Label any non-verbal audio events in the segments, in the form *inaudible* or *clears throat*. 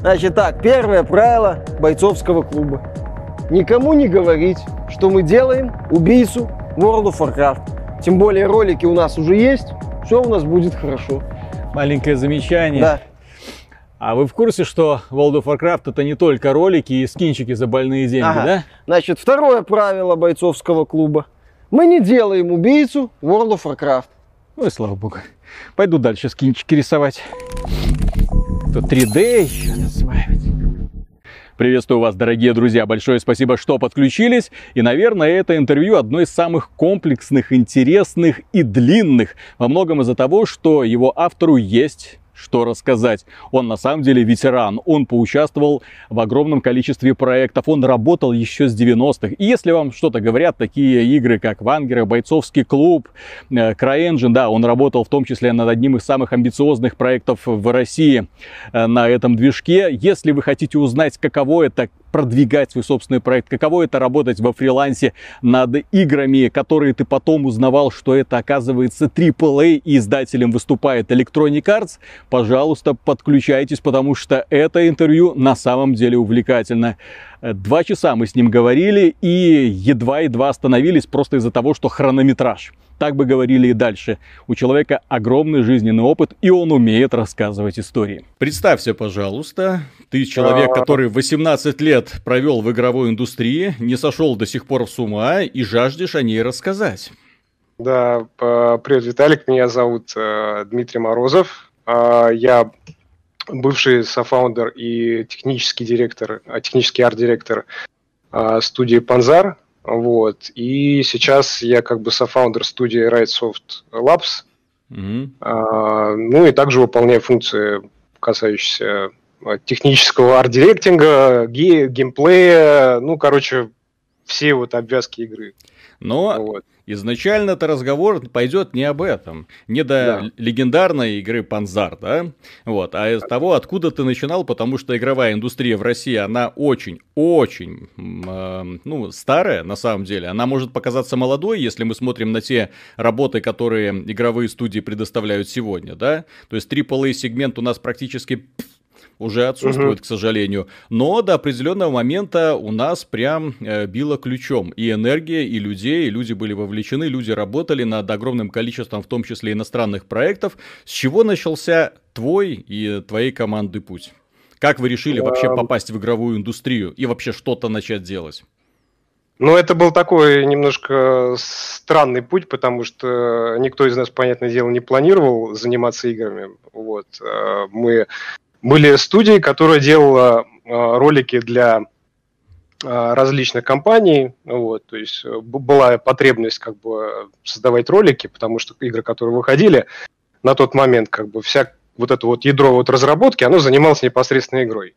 Значит так, первое правило бойцовского клуба. Никому не говорить, что мы делаем убийцу World of Warcraft. Тем более ролики у нас уже есть, все у нас будет хорошо. Маленькое замечание. Да. А вы в курсе, что World of Warcraft это не только ролики и скинчики за больные деньги, Ага. да? Значит, второе правило бойцовского клуба. Мы не делаем убийцу World of Warcraft. Ну и слава богу. Пойду дальше скинчики рисовать. Тут 3D еще осваивать. Приветствую вас, дорогие друзья. Большое спасибо, что подключились. И, наверное, это интервью одно из самых комплексных, интересных и длинных. Во многом из-за того, что его автору есть что рассказать. Он на самом деле ветеран. Он поучаствовал в огромном количестве проектов. Он работал еще с 90-х. И если вам что-то говорят, такие игры, как Вангера, Бойцовский клуб, э, CryEngine, да, он работал в том числе над одним из самых амбициозных проектов в России э, на этом движке. Если вы хотите узнать, каково это продвигать свой собственный проект, каково это работать во фрилансе над играми, которые ты потом узнавал, что это оказывается AAA и издателем выступает Electronic Arts, пожалуйста, подключайтесь, потому что это интервью на самом деле увлекательно. Э, Два часа мы с ним говорили и едва-едва остановились просто из-за того, что хронометраж. Так бы говорили и дальше. У человека огромный жизненный опыт, и он умеет рассказывать истории. Представься, пожалуйста, ты человек, который 18 лет провел в игровой индустрии, не сошел до сих пор с ума и жаждешь о ней рассказать. Да, привет, Виталик, меня зовут э, Дмитрий Морозов. А, Я бывший софаундер и технический директор, а, технический арт-директор а, студии Panzar. Вот. И сейчас я как бы софаундер студии Rightsoft Labs. Мгм. А, Ну и также выполняю функции, касающиеся а, технического арт-директинга, ге- геймплея, ну, короче, все вот обвязки игры. Но Вот. Изначально-то разговор пойдет не об этом, не до Да. легендарной игры Панзар, да, вот, а из того, откуда ты начинал, потому что игровая индустрия в России, она очень-очень, ну, старая на самом деле, она может показаться молодой, если мы смотрим на те работы, которые игровые студии предоставляют сегодня, да, то есть AAA сегмент у нас практически уже отсутствует, к сожалению. Но до определенного момента у нас прям э, било ключом. И энергия, и людей, и люди были вовлечены, люди работали над огромным количеством, в том числе иностранных проектов. С чего начался твой и твоей команды путь? Как вы решили вообще попасть в игровую индустрию и вообще что-то начать делать? Ну, это был такой немножко странный путь, потому что никто из нас, понятное дело, не планировал заниматься играми. Вот. э, Мы были студией, которая делала э, ролики для э, различных компаний. Вот. То есть э, была потребность как бы создавать ролики, потому что игры, которые выходили на тот момент, как бы вся вот это вот ядро вот разработки, оно занималось непосредственно игрой.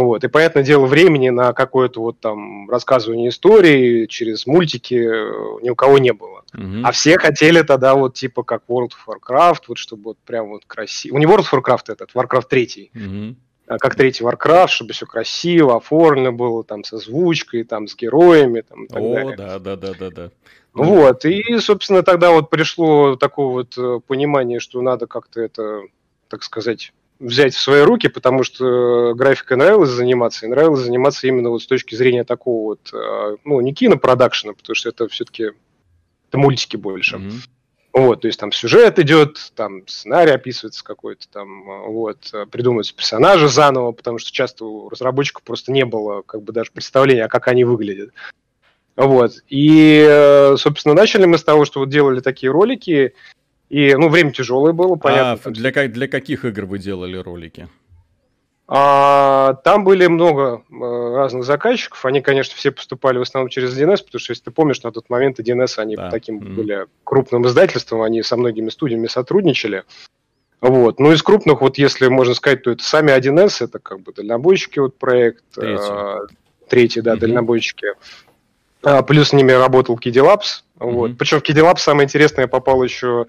Вот. И, понятное дело, времени на какое-то вот там рассказывание истории через мультики э, ни у кого не было. Мгм. А все хотели тогда вот типа как World of Warcraft, вот чтобы вот прям вот красиво. Не World of Warcraft этот, Warcraft 3, Мгм. а как третий Warcraft, чтобы все красиво, оформлено было, там с озвучкой, там с героями, там и так О, далее. да, да, да, да, да. Вот, и, собственно, тогда вот пришло такое вот э, понимание, что надо как-то это, так сказать, взять в свои руки, потому что э, графикой нравилось заниматься, и нравилось заниматься именно вот с точки зрения такого вот, э, ну, не кинопродакшена, потому что это все-таки это мультики больше. Мгм. Вот, то есть там сюжет идет, там сценарий описывается какой-то, там э, вот, придумываются персонажи заново, потому что часто у разработчиков просто не было как бы даже представления, а как они выглядят. Вот, и, собственно, начали мы с того, что вот делали такие ролики, и, ну, время тяжелое было, понятно. А для, для каких игр вы делали ролики? а, там были много э, разных заказчиков. Они, конечно, все поступали в основном через 1С, потому что, если ты помнишь, на тот момент 1С, они Да. таким Мгм. были крупным издательством, они со многими студиями сотрудничали. Вот. Ну, из крупных, вот если можно сказать, то это сами 1С, это как бы дальнобойщики вот проект. Третий. э, третий, да, Мгм. дальнобойщики. А, плюс с ними работал Kiddy Labs. Вот. Причем в Kiddy Labs самое интересное, я попал еще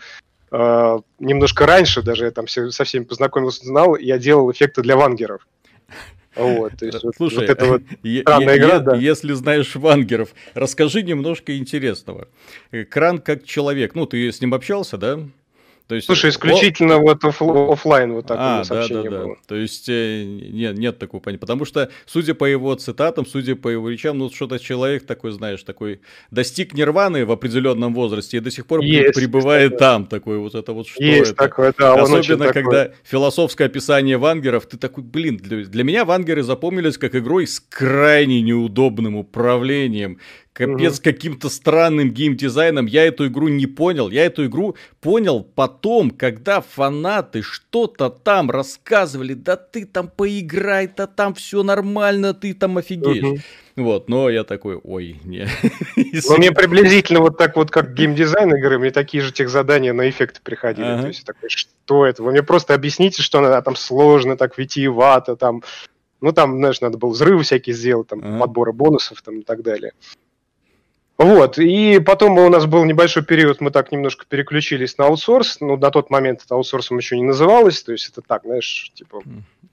э, немножко раньше, даже я там все, со всеми познакомился, знал, я делал эффекты для вангеров. Вот, то есть вот- Слушай, вот это вот *laughs* е- странная игра, е- да. если знаешь вангеров, расскажи немножко интересного. Кран как человек, ну ты с ним общался, да? То есть, Слушай, исключительно о... вот оф... офлайн вот такое а, сообщение да, да, было. Да. То есть э, нет, нет такого понятия. Потому что, судя по его цитатам, судя по его речам, ну что-то человек такой, знаешь, такой достиг нирваны в определенном возрасте и до сих пор есть, пребывает такое. там. Такой вот это вот что есть это. Такое, да, Особенно, когда такой. философское описание вангеров, ты такой, блин, для, для меня вангеры запомнились как игрой с крайне неудобным управлением, Капец, угу. каким-то странным геймдизайном. Я эту игру не понял. Я эту игру понял потом, когда фанаты что-то там рассказывали. Да ты там поиграй, да там все нормально, ты там офигеешь. Угу. Вот, но я такой, ой, не. *laughs* Ну, мне приблизительно вот так вот, как геймдизайн игры, мне такие же тех задания на эффекты приходили. Ага. То есть такой, что это? Вы мне просто объясните, что она там сложно, так витиевато, там, ну там, знаешь, надо было взрывы всякие сделать, там, ага. подборы бонусов там и так далее. Вот, и потом у нас был небольшой период, мы так немножко переключились на аутсорс, ну, на тот момент это аутсорсом еще не называлось, то есть это так, знаешь, типа,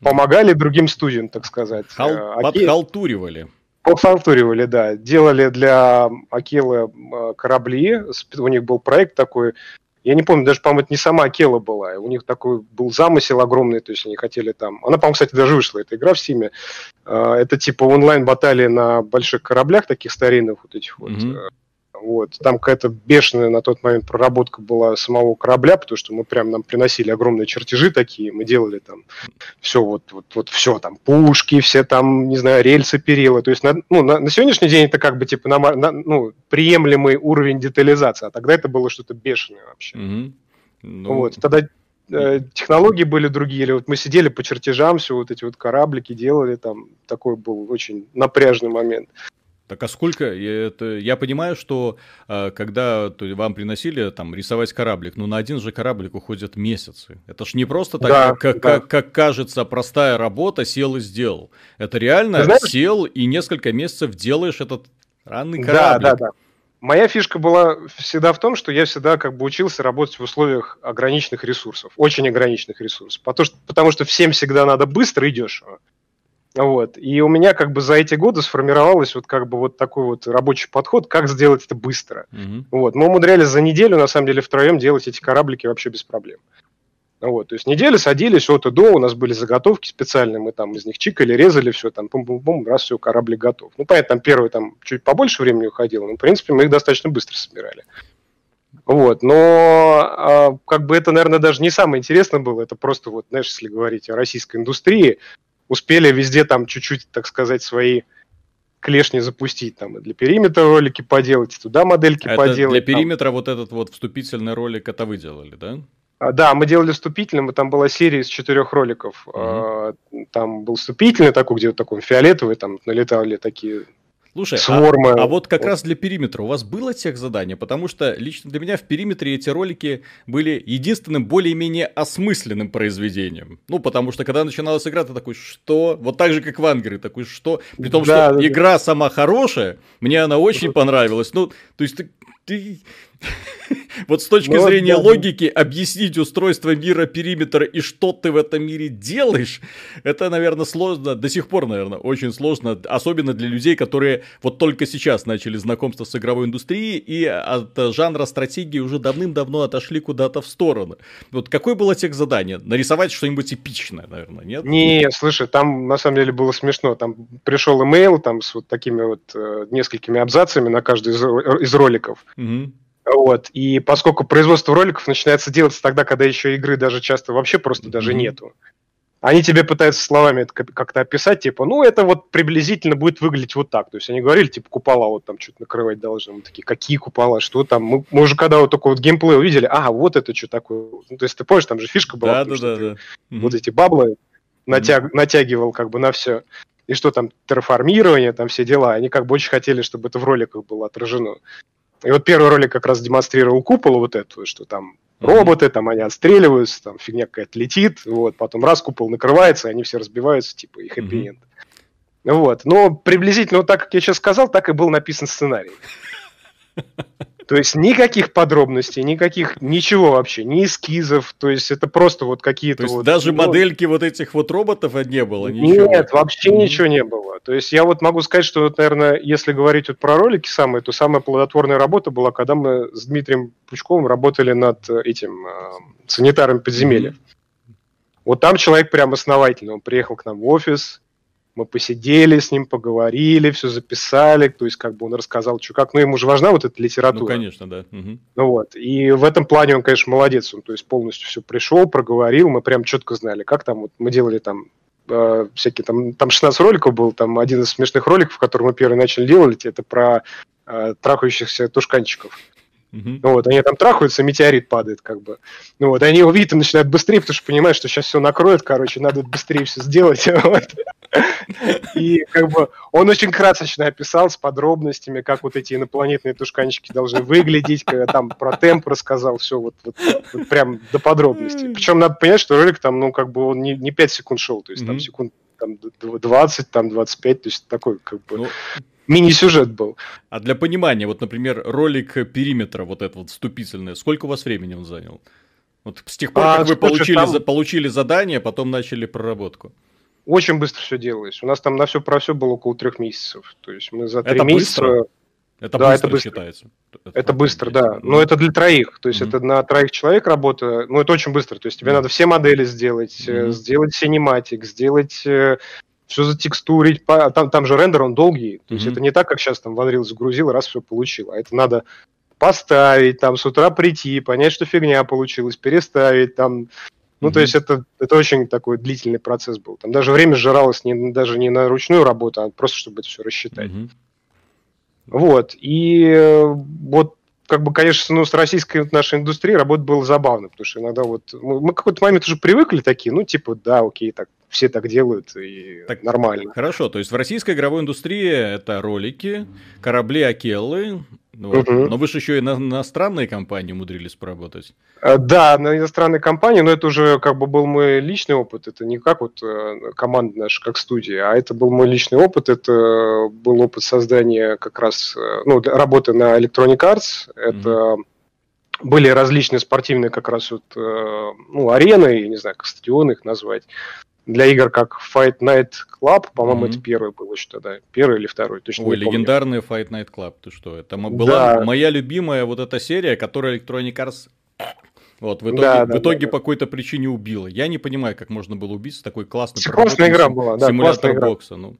помогали другим студиям, так сказать. Хал... Э, Подхалтуривали. Подхалтуривали, да. Делали для Акелы э, корабли, у них был проект такой, я не помню, даже, по-моему, это не сама Акела была. У них такой был замысел огромный, то есть они хотели там... Она, по-моему, кстати, даже вышла, эта игра в Симе. А, это типа онлайн-баталии на больших кораблях, таких старинных вот этих. Mm-hmm. Вот. Там какая-то бешеная на тот момент проработка была самого корабля, потому что мы прям нам приносили огромные чертежи такие, мы делали там все вот, вот, вот все там, пушки, все там, не знаю, рельсы, перила. То есть на, ну, на, на сегодняшний день это как бы типа на, на, ну, приемлемый уровень детализации, а тогда это было что-то бешеное вообще. Mm-hmm. Ну... Вот. Тогда э, технологии были другие, или вот мы сидели по чертежам, все вот эти вот кораблики делали, там такой был очень напряжный момент. Так а сколько? Это, я понимаю, что э, когда то, вам приносили там рисовать кораблик, ну на один же кораблик уходят месяцы. Это ж не просто так, да, как, да. Как, как кажется, простая работа, сел и сделал. Это реально Знаешь, сел и несколько месяцев делаешь этот ранный кораблик. Да, да, да. Моя фишка была всегда в том, что я всегда как бы учился работать в условиях ограниченных ресурсов, очень ограниченных ресурсов. Потому что, потому что всем всегда надо быстро и дешево. Вот. И у меня как бы за эти годы сформировалось вот как бы вот такой вот рабочий подход, как сделать это быстро. Mm-hmm. Вот. Мы умудрялись за неделю, на самом деле, втроем делать эти кораблики вообще без проблем. Вот, то есть неделю садились от и до, у нас были заготовки специальные, мы там из них чикали, резали все, там пум-пум-пум, раз все, кораблик готов. Ну, понятно, там первый там чуть побольше времени уходило, но, в принципе, мы их достаточно быстро собирали. Вот, но а, как бы это, наверное, даже не самое интересное было, это просто вот, знаешь, если говорить о российской индустрии, успели везде там чуть-чуть, так сказать, свои клешни запустить, там и для периметра ролики поделать, и туда модельки это поделать. Для периметра там. вот этот вот вступительный ролик, это вы делали, да? А, да, мы делали вступительным, и там была серия из четырех роликов. Mm-hmm. Там был вступительный такой, где вот такой фиолетовый, там налетали такие Слушай, Сворма. А, а вот как раз для периметра у вас было тех задание? Потому что лично для меня в периметре эти ролики были единственным более-менее осмысленным произведением. Ну, потому что когда начиналась игра, ты такой, что? Вот так же, как в Ангере, такой, что? При том, да, что да, игра да. сама хорошая, мне она очень понравилась. Ну, то есть ты, ты Вот с точки ну, зрения да. логики объяснить устройство мира периметра и что ты в этом мире делаешь, это, наверное, сложно, до сих пор, наверное, очень сложно, особенно для людей, которые вот только сейчас начали знакомство с игровой индустрией и от жанра стратегии уже давным-давно отошли куда-то в сторону. Вот какое было тех задание? Нарисовать что-нибудь эпичное, наверное, нет? Не, слушай, там на самом деле было смешно. Там пришел имейл там с вот такими вот э, несколькими абзацами на каждый из, из роликов. Угу. Вот. И поскольку производство роликов начинается делаться тогда, когда еще игры даже часто вообще просто даже нету. Они тебе пытаются словами это как-то описать, типа, ну, это вот приблизительно будет выглядеть вот так. То есть они говорили, типа, купола вот там что-то накрывать должны. Мы такие, какие купола, что там? Мы, мы уже когда вот такой вот геймплей увидели, ага, вот это что такое. Ну, то есть ты помнишь, там же фишка была, да, да, да, да. вот эти баблы натяг, натягивал как бы на все. И что там, терраформирование, там все дела. Они как бы очень хотели, чтобы это в роликах было отражено. И вот первый ролик как раз демонстрировал купол вот эту, что там роботы, там они отстреливаются, там фигня какая-то летит, вот, потом раз купол накрывается, они все разбиваются, типа, и хэппи-энд. Вот, но приблизительно вот так, как я сейчас сказал, так и был написан сценарий. *laughs* То есть никаких подробностей, никаких, ничего вообще, ни эскизов, то есть это просто вот какие-то То есть вот... даже ну, модельки вот этих вот роботов не было? Ничего. Нет, вообще Мгм. ничего не было. То есть я вот могу сказать, что, вот, наверное, если говорить вот про ролики самые, то самая плодотворная работа была, когда мы с Дмитрием Пучковым работали над э, этим э, санитаром подземелья. Вот там человек прям основательный. Он приехал к нам в офис, мы посидели с ним, поговорили, все записали, то есть как бы он рассказал, что как, ну ему же важна вот эта литература. Ну, конечно, да. Мгм. Ну вот. И в этом плане он, конечно, молодец. Он, то есть полностью все пришел, проговорил, мы прям четко знали, как там вот мы делали там э, всякие там, там 16 роликов был, там один из смешных роликов, который мы первый начали делать, это про э, трахающихся тушканчиков. Ну вот, они там трахаются, метеорит падает, как бы. Ну вот, они его видят и начинают быстрее, потому что понимают, что сейчас все накроет, короче, надо быстрее все сделать. *laughs* вот. И как бы он очень красочно описал с подробностями, как вот эти инопланетные тушканчики должны выглядеть, когда там про темп рассказал, все вот, вот- вот прям до подробностей. Причем надо понять, что ролик там, ну, как бы он не, не 5 секунд шел, то есть там Мгм. секунд там, д- 20, там 25, то есть такой как бы Ну, мини-сюжет был. а для понимания, вот, например, ролик периметра, вот это вот вступительное, сколько у вас времени он занял? Вот с тех пор, А, как вы слушай, получили, там- за- получили задание, потом начали проработку. Очень быстро все делалось. У нас там на все про все было около трех месяцев. То есть мы за три Это месяца... быстро? Это Да, быстро, это быстро. считается. Это быстро, да. Ну, Но это для троих. То есть Мгм. это на троих человек работа. Ну, это очень быстро. То есть тебе Мгм. надо все модели сделать, э, Мгм. сделать синематик, сделать все затекстурить. По- Там, там же рендер, он долгий. То есть Мгм. это не так, как сейчас там в Unreal загрузил, раз все получил. А это надо поставить, там с утра прийти, понять, что фигня получилась, переставить, там ну, то Мгм. есть это, это очень такой длительный процесс был. Там даже время сжиралось не, даже не на ручную работу, а просто чтобы это все рассчитать. Мгм. Вот. И э, вот как бы, конечно, ну, с российской нашей индустрией работа была забавно, потому что иногда вот мы, мы какой-то момент уже привыкли такие, ну, типа, да, окей, так все так делают, и Так, нормально. Хорошо, то есть в российской игровой индустрии это ролики, корабли Акеллы, вот. Мгм. но вы же еще и на иностранные компании умудрились поработать. Э, Да, на иностранной компании, но это уже как бы был мой личный опыт. Это не как вот э, команда наша, как студия, а это был мой личный опыт. Это был опыт создания как раз, э, ну, работы на Electronic Arts. Это были различные спортивные как раз вот, ну, арены, я не знаю, как стадионы их назвать, для игр как Fight Night Club, по-моему, Мгм. это первый был еще тогда, первый или второй, точно Ой, не помню. легендарный Fight Night Club, ты что? Это была Да. моя любимая вот эта серия, которая Electronic Arts вот, в итоге, Да, в да, итоге да, по какой-то причине убила. Я не понимаю, как можно было убить с такой классной Классная игра была, да, симулятор игра. бокса. Ну,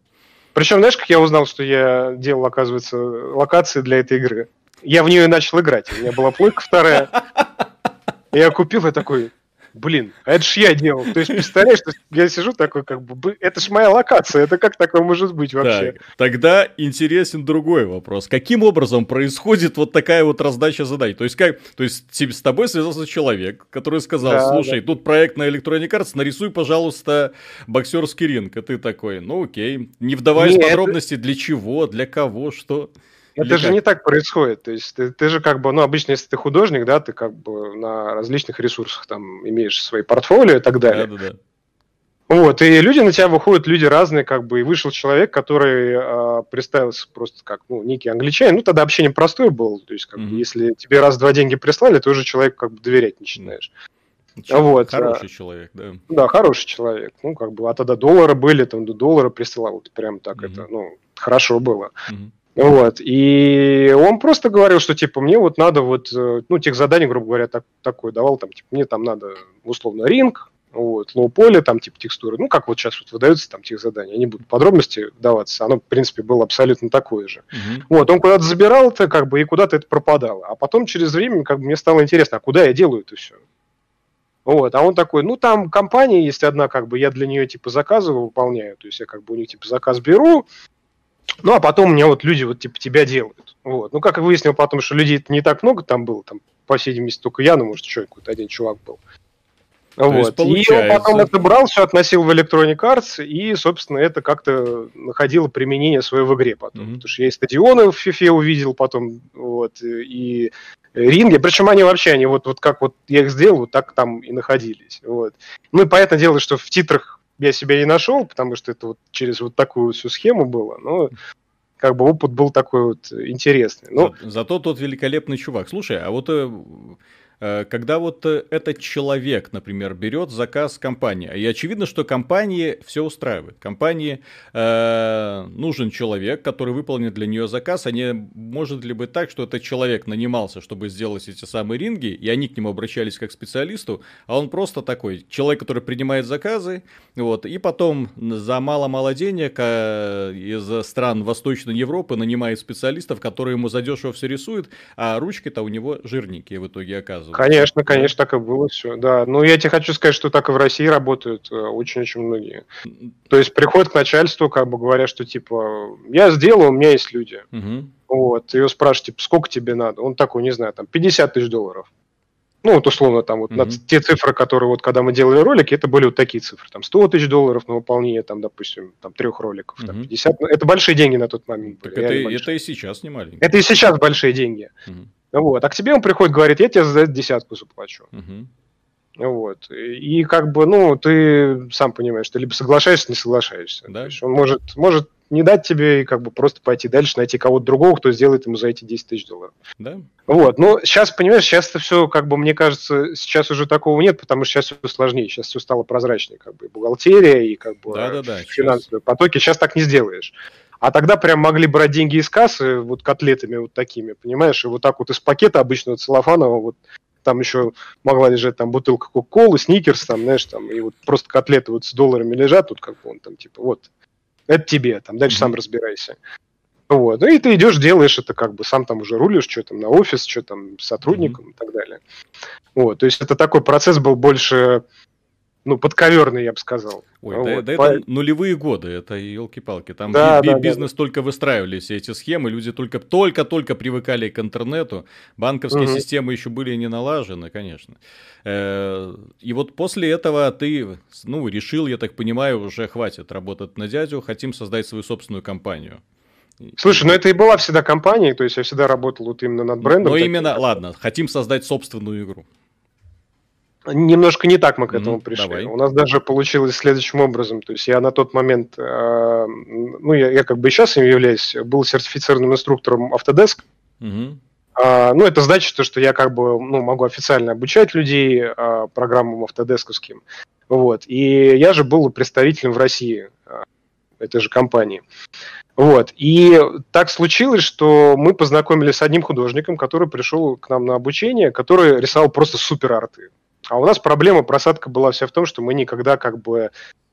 Причем, знаешь, как я узнал, что я делал, оказывается, локации для этой игры? Я в нее начал играть. У меня была плойка вторая. *laughs* Я купил и такой, блин, а это ж я делал. То есть, представляешь, то есть я сижу такой, как бы, «Бы- это ж моя локация, это как такое может быть вообще? так, тогда интересен другой вопрос. Каким образом происходит вот такая вот раздача заданий? То есть, как, то есть с тобой связался человек, который сказал, Да, слушай, тут проект на Electronic Arts, нарисуй, пожалуйста, боксерский ринг. И ты такой, ну окей. Не вдаваясь в это- подробности, для чего, для кого, что. Это Или же как? не так происходит. То есть ты, ты же как бы, ну, обычно, если ты художник, да, ты как бы на различных ресурсах там имеешь свои портфолио и так далее. Да-да-да. Вот, и люди на тебя выходят, люди разные, как бы, и вышел человек, который а, представился просто как, ну, некий англичанин, ну, тогда общение простое было, то есть, как бы, Мгм. если тебе раз-два деньги прислали, ты уже человеку, как бы, доверять начинаешь. Чё, Вот, Хороший человек, да. Да, хороший человек, ну, как бы, а тогда доллары были, там, до доллара присылал, вот прям так Мгм. это, ну, хорошо было. Мгм. Вот, и он просто говорил, что, типа, мне вот надо вот, э, ну, тех заданий, грубо говоря, так, такое давал, там, типа, мне там надо, условно, ринг, вот, лоу-поле, там, типа, текстуры, ну, как вот сейчас вот выдаются там тех задания, я не буду в подробности вдаваться, оно, в принципе, было абсолютно такое же. Мгм. Вот, он куда-то забирал это, как бы, и куда-то это пропадало. А потом, через время, как бы, мне стало интересно, а куда я делаю это все? Вот, а он такой, ну, там компания есть одна, как бы, я для нее, типа, заказы выполняю, то есть я, как бы, у них, типа, заказ беру, ну, а потом мне вот люди, вот, типа, тебя делают. Вот, ну, как я выяснил потом, что людей не так много там было, там, по всей видимости, только я, ну, может, еще какой-то один чувак был. есть, Вот. И он потом это брал, все относил в Electronic Arts, и, собственно, это как-то находило применение свое в игре потом. Мгм. Потому что я и стадионы в FIFA увидел потом, вот, и ринги. Причем они вообще, они вот, вот как вот я их сделал, вот так там и находились. Вот. Ну и понятное дело, что в титрах я себя не нашел, потому что это вот через вот такую всю схему было. Но как бы опыт был такой вот интересный. Но... За, зато тот великолепный чувак. Слушай, а вот Э, когда вот э, этот человек, например, берет заказ компании, и очевидно, что компании все устраивает. Компании э, нужен человек, который выполнит для нее заказ, а не может ли быть так, что этот человек нанимался, чтобы сделать эти самые ринги, и они к нему обращались как к специалисту, а он просто такой человек, который принимает заказы, вот, и потом за мало-мало денег э, из стран Восточной Европы нанимает специалистов, которые ему задешево все рисуют, а ручки-то у него жирненькие в итоге оказываются оказывается. Конечно, конечно, так и было все. Да, ну я тебе хочу сказать, что так и в России работают э, очень-очень многие. То есть приходят к начальству, как бы говоря, что типа я сделал, у меня есть люди. Угу. Вот, ее спрашивают, типа, сколько тебе надо? Он такой, не знаю, там 50 тысяч долларов. Ну, вот условно, там вот mm-hmm. те цифры, которые вот когда мы делали ролики, это были вот такие цифры. Там 100 тысяч долларов на выполнение, там, допустим, там трех роликов, mm-hmm. там 50. Это большие деньги на тот момент были. Так это, это и сейчас не маленькие. Это и сейчас большие деньги. Mm-hmm. Вот. А к тебе он приходит, говорит, я тебе за десятку заплачу. Угу. Вот. И как бы, ну, ты сам понимаешь, ты либо соглашаешься, не соглашаешься. Да? То есть он может, может не дать тебе и как бы просто пойти дальше, найти кого-то другого, кто сделает ему за эти 10 тысяч долларов. Да. Вот. Но сейчас, понимаешь, сейчас это все, как бы, мне кажется, сейчас уже такого нет, потому что сейчас все сложнее, сейчас все стало прозрачнее, как бы, и бухгалтерия, и как бы да, да, да, финансовые сейчас. потоки. Сейчас так не сделаешь. А тогда прям могли брать деньги из кассы, вот котлетами вот такими, понимаешь, и вот так вот из пакета обычного целлофанового, вот там еще могла лежать там бутылка кока-колы, сникерс, там, знаешь, там, и вот просто котлеты вот с долларами лежат, тут как бы он там, типа, вот, это тебе, там, дальше mm-hmm. сам разбирайся. Вот, ну и ты идешь, делаешь это как бы, сам там уже рулишь, что там на офис, что там сотрудникам mm-hmm. и так далее. Вот, то есть это такой процесс был больше ну, подковерный, я бы сказал. Ой, вот. да, да По... это нулевые годы, это елки-палки. Там да, би- да, бизнес да. только выстраивали все эти схемы, люди только только-только привыкали к интернету, банковские угу. системы еще были не налажены, конечно. Э, и вот после этого ты, ну, решил, я так понимаю, уже хватит работать на дядю, хотим создать свою собственную компанию. Слушай, ну это и была всегда компания, то есть я всегда работал вот именно над брендом. Но именно, ладно, хотим создать собственную игру. Немножко не так мы к этому mm, пришли. Давай. У нас даже получилось следующим образом. То есть я на тот момент, э, ну я, я как бы и сейчас им являюсь, был сертифицированным инструктором Autodesk. Mm-hmm. А, ну, это значит, то, что я как бы ну, могу официально обучать людей а, программам автодесковским. Вот. И я же был представителем в России а, этой же компании. Вот. И так случилось, что мы познакомились с одним художником, который пришел к нам на обучение, который рисовал просто супер арты. А у нас проблема, просадка была вся в том, что мы никогда как бы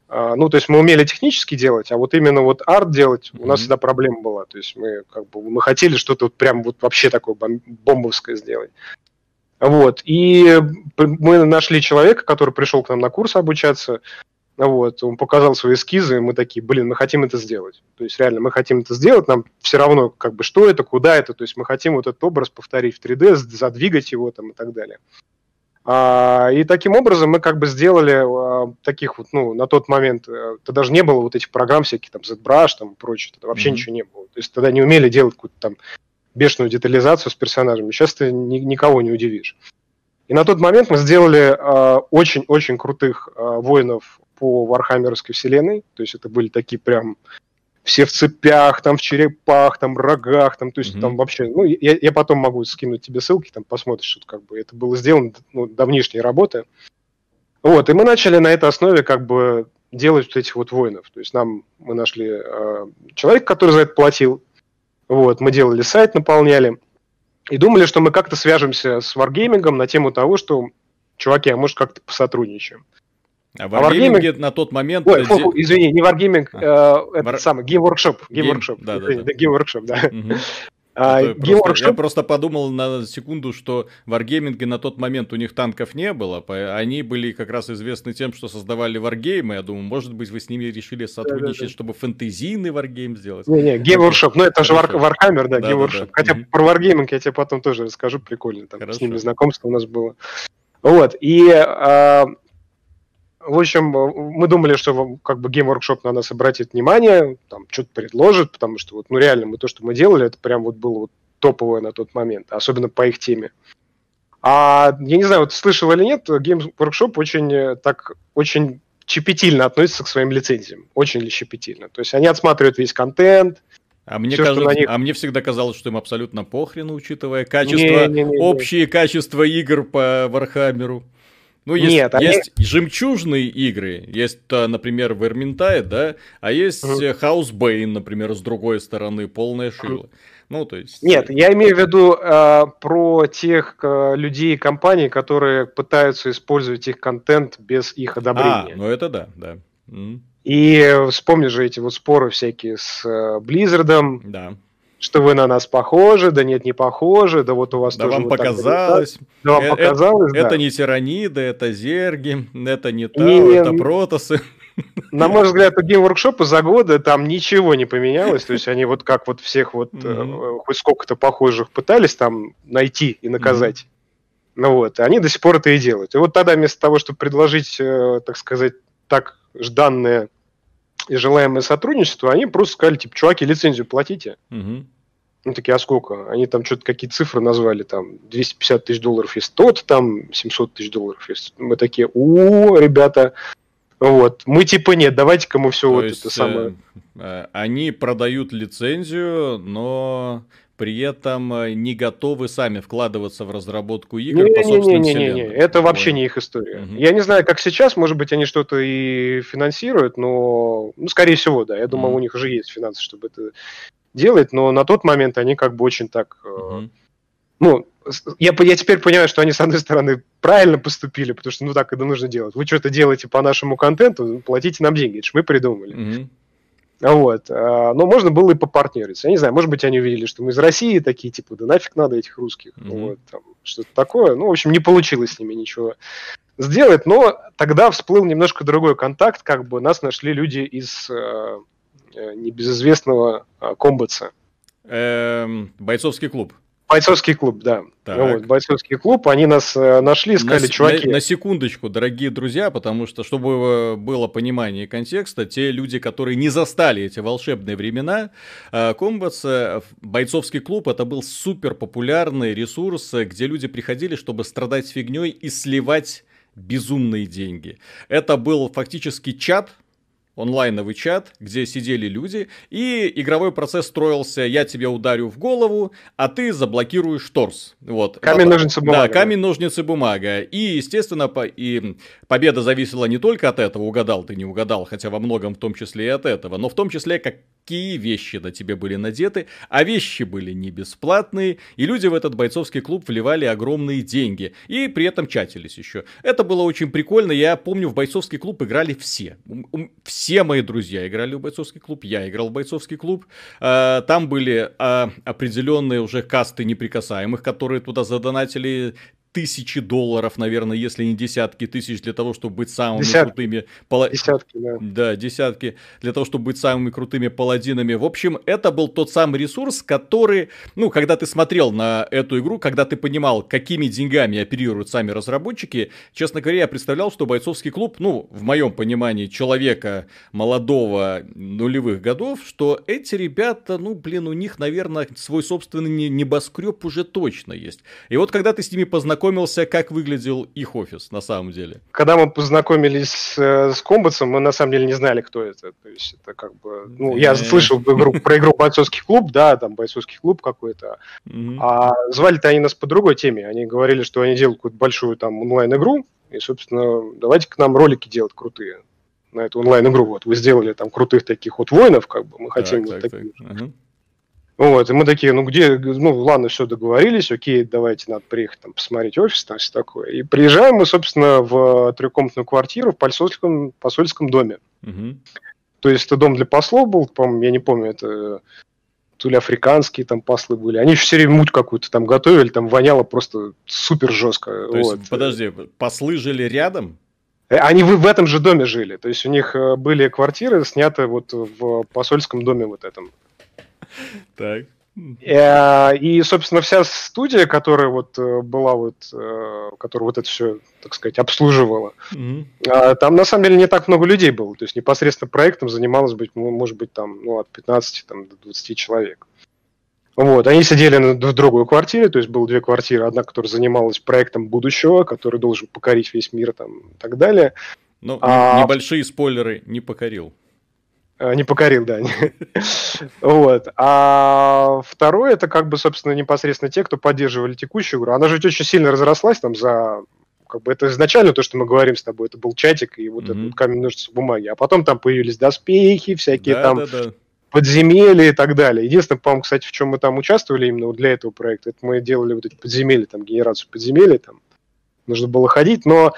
а, ну, то есть мы умели технически делать, а вот именно вот арт делать у нас всегда проблема была. То есть мы как бы мы хотели что-то вот прям вот вообще такое бомбовское сделать. Вот. И мы нашли человека, который пришел к нам на курс обучаться. Вот, он показал свои эскизы, и мы такие, блин, мы хотим это сделать. То есть реально мы хотим это сделать, нам все равно как бы что это, куда это, то есть мы хотим вот этот образ повторить в 3D, задвигать его там и так далее. И таким образом мы как бы сделали а, таких вот, ну, на тот момент, э, тогда даже не было вот этих программ всяких, там, ZBrush, там, и прочее, тогда вообще mm-hmm. ничего не было. То есть тогда не умели делать какую-то там бешеную детализацию с персонажами. Сейчас ты ни, никого не удивишь. И на тот момент мы сделали а, очень-очень крутых воинов по Вархаммеровской вселенной. То есть это были такие прям все в цепях, там в черепах, там рогах, там, то есть mm-hmm. там вообще, ну, я, я потом могу скинуть тебе ссылки, там посмотришь, что как бы это было сделано, ну, давнишней работы. Вот, и мы начали на этой основе как бы делать вот этих вот воинов. То есть нам, мы нашли э, человека, который за это платил, вот, мы делали сайт, наполняли, и думали, что мы как-то свяжемся с Wargaming на тему того, что, чуваки, а может как-то посотрудничаем. А Wargaming, Wargaming на тот момент... Ой, фу, фу, извини, не Wargaming, а. э, это War... самый, Game Workshop. Game, Game Workshop. Да, да, да. Game Workshop, да. Угу. *laughs* А, Game просто, Workshop... Я просто подумал на секунду, что Wargaming на тот момент у них танков не было, они были как раз известны тем, что создавали варгеймы. Я думаю, может быть, вы с ними решили сотрудничать, да, да, да. чтобы фэнтезийный варгейм сделать. Не-не, Game Workshop, ну это же War, Warhammer, да, да Game да, Workshop. Да. Хотя угу. про Wargaming я тебе потом тоже расскажу, прикольно, там Хорошо. с ними знакомство у нас было. Вот, и а, в общем, мы думали, что как бы Game Workshop на нас обратит внимание, там что-то предложит, потому что вот, ну реально, мы то, что мы делали, это прям вот было вот топовое на тот момент, особенно по их теме. А я не знаю, вот слышал или нет, Game Workshop очень э, так очень щепетильно относится к своим лицензиям, очень щепетильно. То есть они отсматривают весь контент, А мне, кажется, них... а мне всегда казалось, что им абсолютно похрен, учитывая качество, не, не, не, общие качества игр по Warhammer у. Ну, есть, Нет, есть они... жемчужные игры, есть, например, Vermintide, да, а есть. Housebane, например, с другой стороны, полная шила. Mm. Ну, то есть... Нет, я имею в виду э, про тех э, людей и компаний, которые пытаются использовать их контент без их одобрения. А, ну это да, да. Mm. И вспомни же эти вот споры всякие с э, Blizzard. Да. Что вы на нас похожи, да нет, не похожи, да вот у вас да тоже вам вот показалось. Да вам э, показалось, это, да. Это не тираниды, это зерги, это не тау, и... это протосы. На мой взгляд, у Workshop за годы там ничего не поменялось. То есть они вот как вот всех вот mm-hmm. хоть сколько-то похожих пытались там найти и наказать. Mm-hmm. Ну вот, они до сих пор это и делают. И вот тогда вместо того, чтобы предложить, так сказать, так жданное и желаемое сотрудничество, они просто сказали, типа, чуваки, лицензию платите. Угу. Ну, такие, а сколько? Они там что-то какие цифры назвали, там, 250 тысяч долларов есть тот, там, 700 тысяч долларов есть. Мы такие, о, ребята, вот, мы типа нет, давайте-ка мы все То вот есть, это самое. Э, они продают лицензию, но при этом э, не готовы сами вкладываться в разработку игр не, по собственным не, не, не, не, Это вообще не их история. Угу. Я не знаю, как сейчас, может быть, они что-то и финансируют, но, ну, скорее всего, да. Я думаю, угу. у них уже есть финансы, чтобы это делать, но на тот момент они как бы очень так, угу. ну, я, я теперь понимаю, что они, с одной стороны, правильно поступили, потому что, ну, так это нужно делать. Вы что-то делаете по нашему контенту, платите нам деньги, это же мы придумали. Угу. Вот. А, но можно было и попартнериться. Я не знаю, может быть, они увидели, что мы из России такие, типа, да нафиг надо этих русских. Mm-hmm. Вот, там, что-то такое. Ну, в общем, не получилось с ними ничего сделать. Но тогда всплыл немножко другой контакт. Как бы нас нашли люди из э, э небезызвестного э, комбатса. Эм, бойцовский клуб. Бойцовский клуб, да. Ну, вот, бойцовский клуб, они нас э, нашли, сказали, на, чуваки... На, на секундочку, дорогие друзья, потому что, чтобы э, было понимание контекста, те люди, которые не застали эти волшебные времена, э, Комбатс, э, бойцовский клуб, это был супер популярный ресурс, где люди приходили, чтобы страдать фигней и сливать безумные деньги. Это был фактически чат, онлайновый чат, где сидели люди, и игровой процесс строился, я тебя ударю в голову, а ты заблокируешь торс. Вот. Камень, ножницы, бумага. Да, камень, ножницы, бумага. И, естественно, по, и победа зависела не только от этого, угадал ты, не угадал, хотя во многом в том числе и от этого, но в том числе, как какие вещи на тебе были надеты, а вещи были не бесплатные, и люди в этот бойцовский клуб вливали огромные деньги, и при этом чатились еще. Это было очень прикольно, я помню, в бойцовский клуб играли все. Все мои друзья играли в бойцовский клуб, я играл в бойцовский клуб, а, там были а, определенные уже касты неприкасаемых, которые туда задонатили тысячи долларов, наверное, если не десятки тысяч для того, чтобы быть самыми десятки. крутыми... Пала... Десятки, да. Да, десятки для того, чтобы быть самыми крутыми паладинами. В общем, это был тот самый ресурс, который, ну, когда ты смотрел на эту игру, когда ты понимал, какими деньгами оперируют сами разработчики, честно говоря, я представлял, что бойцовский клуб, ну, в моем понимании, человека молодого нулевых годов, что эти ребята, ну, блин, у них, наверное, свой собственный небоскреб уже точно есть. И вот когда ты с ними познакомился, познакомился, как выглядел их офис на самом деле? Когда мы познакомились с, э, с Комбатсом, мы на самом деле не знали, кто это. То есть это как бы... Ну, я слышал игру, про игру «Бойцовский клуб», да, там «Бойцовский клуб» какой-то. А звали-то они нас по другой теме. Они говорили, что они делают какую-то большую там онлайн-игру, и, собственно, давайте к нам ролики делать крутые на эту онлайн-игру. Вот вы сделали там крутых таких вот воинов, как бы мы хотим так, вот так. Вот, и мы такие, ну где, ну ладно, все, договорились, окей, давайте надо приехать там посмотреть офис, там все такое. И приезжаем мы, собственно, в трехкомнатную квартиру в посольском, посольском доме. Угу. То есть это дом для послов был, по-моему, я не помню, это то ли африканские там послы были. Они все время муть какую-то там готовили, там воняло просто супер жестко. То вот. есть, подожди, послы жили рядом? Э, они в, в этом же доме жили. То есть у них э, были квартиры, сняты вот в посольском доме вот этом. Так. Э, и, собственно, вся студия, которая вот э, была вот, э, которая вот это все, так сказать, обслуживала, mm-hmm. там на самом деле не так много людей было. То есть непосредственно проектом занималось быть, может быть, там, ну, от 15 там, до 20 человек. Вот, они сидели в другой квартире, то есть было две квартиры, одна, которая занималась проектом будущего, который должен покорить весь мир там и так далее. Ну, а... небольшие спойлеры не покорил. Э, не покорил, да. *laughs* вот. А второе, это как бы, собственно, непосредственно те, кто поддерживали текущую игру. Она же очень сильно разрослась там за... Как бы это изначально то, что мы говорим с тобой, это был чатик и вот mm-hmm. этот камень, ножницы, бумаги. А потом там появились доспехи, всякие да, там да, да. подземелья и так далее. Единственное, по-моему, кстати, в чем мы там участвовали именно вот для этого проекта, это мы делали вот эти подземелья, там, генерацию подземелья, там нужно было ходить, но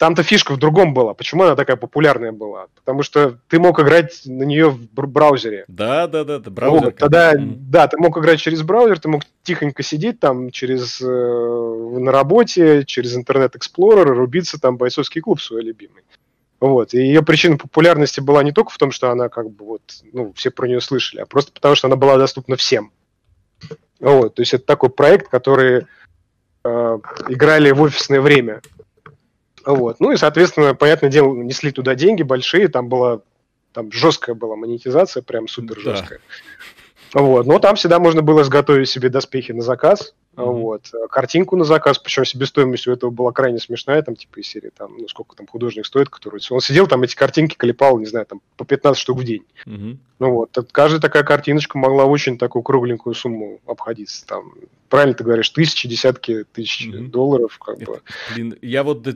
там-то фишка в другом была. Почему она такая популярная была? Потому что ты мог играть на нее в браузере. Да, да, да, да браузер. Вот, тогда, mm. да, ты мог играть через браузер, ты мог тихонько сидеть там через э, на работе, через интернет Explorer, рубиться там бойцовский клуб свой любимый. Вот. И ее причина популярности была не только в том, что она как бы вот, ну, все про нее слышали, а просто потому, что она была доступна всем. Вот. То есть это такой проект, который э, играли в офисное время. Вот. Ну и, соответственно, понятное дело, несли туда деньги большие, там была там жесткая была монетизация, прям супер жесткая. Да. Вот. Но там всегда можно было изготовить себе доспехи на заказ, Mm-hmm. Вот. Э, картинку на заказ, причем себестоимость у этого была крайне смешная, там, типа, из серии, там, ну, сколько там художник стоит, который... Он сидел там, эти картинки клепал, не знаю, там, по 15 штук в день. Mm-hmm. Ну, вот. Каждая такая картиночка могла очень такую кругленькую сумму обходиться, там, правильно ты говоришь, тысячи, десятки тысяч mm-hmm. долларов, как бы. Блин, я вот...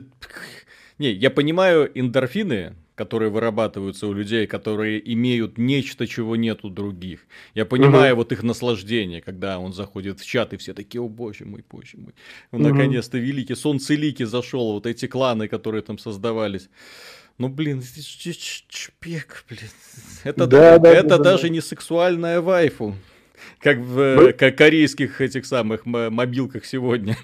Не, я понимаю эндорфины, которые вырабатываются у людей, которые имеют нечто, чего нет у других. Я понимаю угу. вот их наслаждение, когда он заходит в чат, и все такие, о боже мой, боже мой. Ну, угу. наконец-то великий солнцелики зашел, вот эти кланы, которые там создавались. Ну, блин, чпек, блин. Это, да, да, это да, даже да. не сексуальная вайфу, как в ну... как корейских этих самых мобилках сегодня.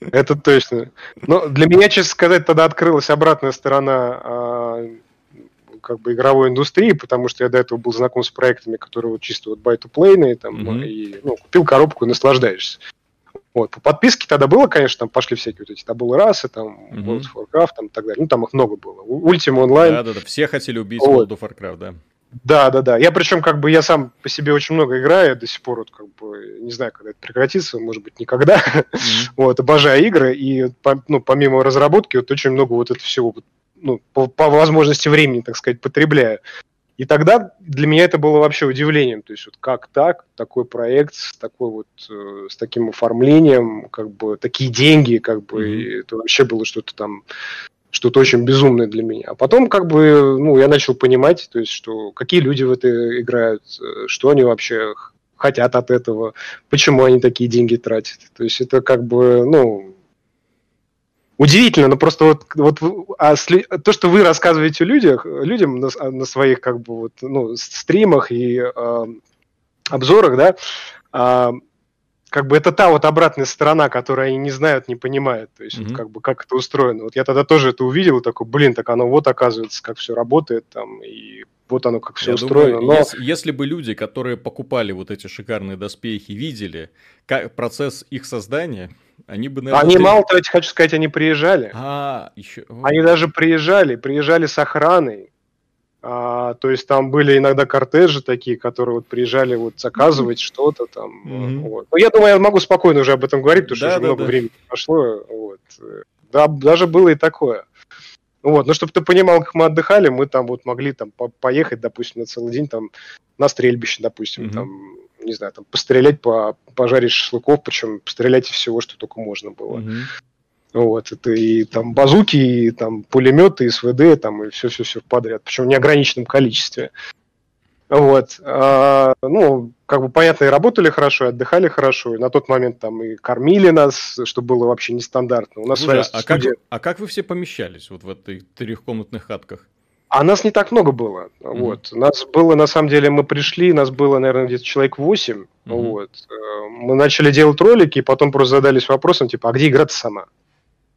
Это точно. Но для меня, честно сказать, тогда открылась обратная сторона а, как бы игровой индустрии, потому что я до этого был знаком с проектами, которые вот чисто вот buy to play, там, mm-hmm. и ну, купил коробку и наслаждаешься. Вот. По подписке тогда было, конечно, там пошли всякие вот эти табулы расы, там, mm-hmm. World of Warcraft, там, и так далее. Ну, там их много было. Ultima Online. Да-да-да, все хотели убить вот. World of Warcraft, да. Да, да, да. Я причем как бы я сам по себе очень много играю, до сих пор вот как бы не знаю, когда это прекратится, может быть никогда. Mm-hmm. *laughs* вот обожаю игры и ну помимо разработки вот очень много вот этого всего ну, по, по возможности времени, так сказать, потребляю. И тогда для меня это было вообще удивлением, то есть вот как так, такой проект с такой вот э, с таким оформлением, как бы такие деньги, как бы mm-hmm. это вообще было что-то там что-то очень безумное для меня. А потом как бы ну я начал понимать, то есть что какие люди в это играют, э, что они вообще хотят от этого, почему они такие деньги тратят. То есть это как бы ну Удивительно, но просто вот, вот а то, что вы рассказываете людях, людям на, на своих как бы вот, ну, стримах и э, обзорах, да, э, как бы это та вот обратная сторона, которую они не знают, не понимают, то есть mm-hmm. вот, как бы как это устроено. Вот я тогда тоже это увидел, такой, блин, так оно вот оказывается, как все работает там, и вот оно как все Я устроено. Думаю, но... если, если бы люди, которые покупали вот эти шикарные доспехи, видели как процесс их создания, они бы, наверное... Они, мало того, хочу сказать, они приезжали. А, еще... Они даже приезжали, приезжали с охраной. А, то есть там были иногда кортежи такие, которые вот приезжали вот заказывать mm-hmm. что-то там. Mm-hmm. Вот. Но я думаю, я могу спокойно уже об этом говорить, потому что да, уже да, много да. времени прошло. Вот. Да, даже было и такое. Вот, но чтобы ты понимал, как мы отдыхали, мы там вот могли там по поехать, допустим, на целый день там на стрельбище, допустим, mm-hmm. там не знаю, там, пострелять, по, пожарить шашлыков, причем пострелять всего, что только можно было. Mm-hmm. Вот, это и там базуки, и там пулеметы, и СВД, там, и все-все-все подряд, причем в неограниченном количестве. Вот. А, ну, как бы понятно, и работали хорошо, и отдыхали хорошо, и на тот момент там и кормили нас, что было вообще нестандартно. У нас Слушай, а, студия... как, а как вы все помещались вот в этой трехкомнатных хатках? А нас не так много было. Mm-hmm. Вот. Нас было, на самом деле, мы пришли, нас было, наверное, где-то человек 8. Mm-hmm. Вот. Э, мы начали делать ролики, и потом просто задались вопросом, типа, а где игра-то сама?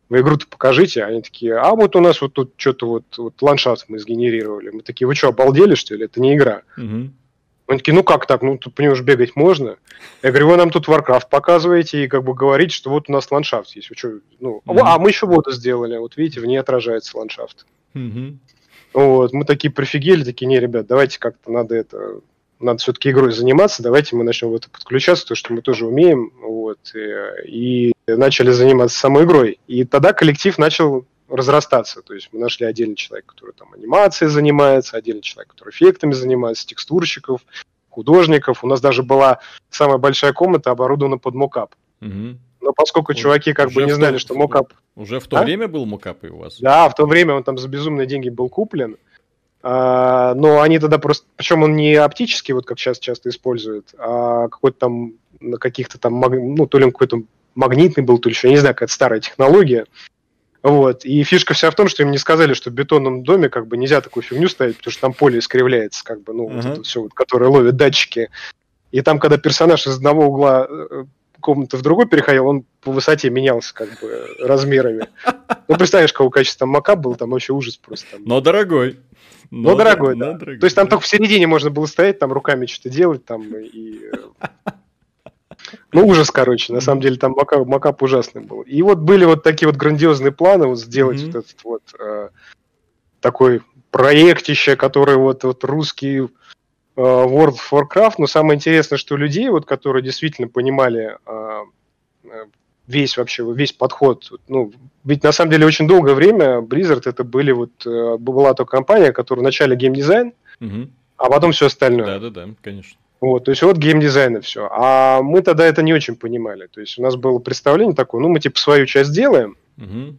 Вы игру-то покажите. Они такие, а вот у нас вот тут что-то вот, вот ландшафт мы сгенерировали. Мы такие, вы что, обалдели, что ли? Это не игра. Mm-hmm. Они такие, ну как так, ну тут по нему же бегать можно. Я говорю, вы нам тут Warcraft показываете и как бы говорите, что вот у нас ландшафт есть. Вы что, ну, mm-hmm. а мы еще воду сделали, вот видите, в ней отражается ландшафт. Mm-hmm. Вот, мы такие прифигели, такие, не, ребят, давайте как-то надо это, надо все-таки игрой заниматься, давайте мы начнем в это подключаться, то, что мы тоже умеем, вот, и, и начали заниматься самой игрой. И тогда коллектив начал разрастаться. То есть мы нашли отдельный человек, который там анимацией занимается, отдельный человек, который эффектами занимается, текстурщиков, художников. У нас даже была самая большая комната оборудована под мокап. Но поскольку Уже- чуваки как бы не знали, том- что мокап... Уже в то А? время был мокап и у вас? Да, в то время он там за безумные деньги был куплен. А, но они тогда просто... Причем он не оптический, вот как сейчас часто используют, а какой-то там на каких-то там... Ну, то ли он какой-то магнитный был, то ли еще, я не знаю, какая-то старая технология. Вот. И фишка вся в том, что им не сказали, что в бетонном доме как бы нельзя такую фигню ставить, потому что там поле искривляется, как бы, ну, вот Ага. это все, вот, которое ловит датчики. И там, когда персонаж из одного угла э, комнаты в другой переходил, он по высоте менялся как бы размерами. Ну, представляешь, какого качества макап был, там вообще ужас просто. Там. Но дорогой. Но дорогой, но да. дорогой, То есть там только в середине можно было стоять, там руками что-то делать, там и... э, Ну, ужас, короче. На самом деле там макап, макап ужасный был. И вот были вот такие вот грандиозные планы, вот сделать Мгм. вот этот вот э, такой проектище, который вот, вот русский э, World of Warcraft. Но самое интересное, что людей, вот, которые действительно понимали э, весь вообще, весь подход, ну, ведь на самом деле очень долгое время Blizzard это были вот, э, была то компания, которая вначале геймдизайн, Мгм. а потом все остальное. Да-да-да, конечно. Вот, то есть вот геймдизайн и все. А мы тогда это не очень понимали. То есть у нас было представление такое, ну мы типа свою часть делаем, Мгм.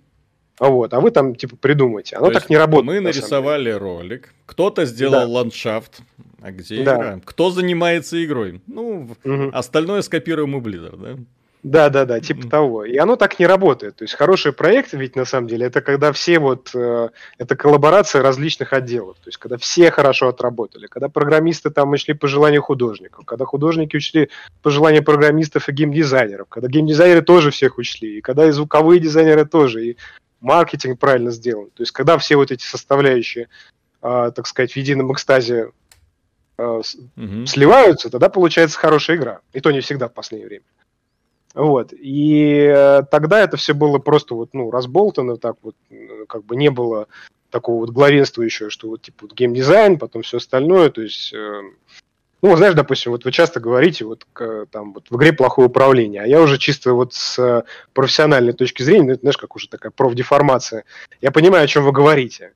а вот, а вы там типа придумайте. Оно То так не работает. Мы на нарисовали ролик, кто-то сделал Да. ландшафт, а где Да. игра? Кто занимается игрой? Ну. Мгм. остальное скопируем у Blizzard, да? Да, да, да, типа Мгм. того. И оно так не работает. То есть хороший проект, ведь на самом деле, это когда все вот, э, это коллаборация различных отделов. То есть когда все хорошо отработали, когда программисты там учли по желанию художников, когда художники учли по желанию программистов и геймдизайнеров, когда геймдизайнеры тоже всех учли, и когда и звуковые дизайнеры тоже, и маркетинг правильно сделан. То есть когда все вот эти составляющие, а, так сказать, в едином экстазе с- Мгм. сливаются, тогда получается хорошая игра. И то не всегда в последнее время. Вот. И э, тогда это все было просто вот, ну, разболтано, так вот, э, как бы не было такого вот главенствующего, что вот, типа, вот геймдизайн, потом все остальное, то есть, э, ну, знаешь, допустим, вот вы часто говорите, вот, к- там, вот в игре плохое управление, а я уже чисто вот с э, профессиональной точки зрения, ну, это, знаешь, как уже такая профдеформация, я понимаю, о чем вы говорите.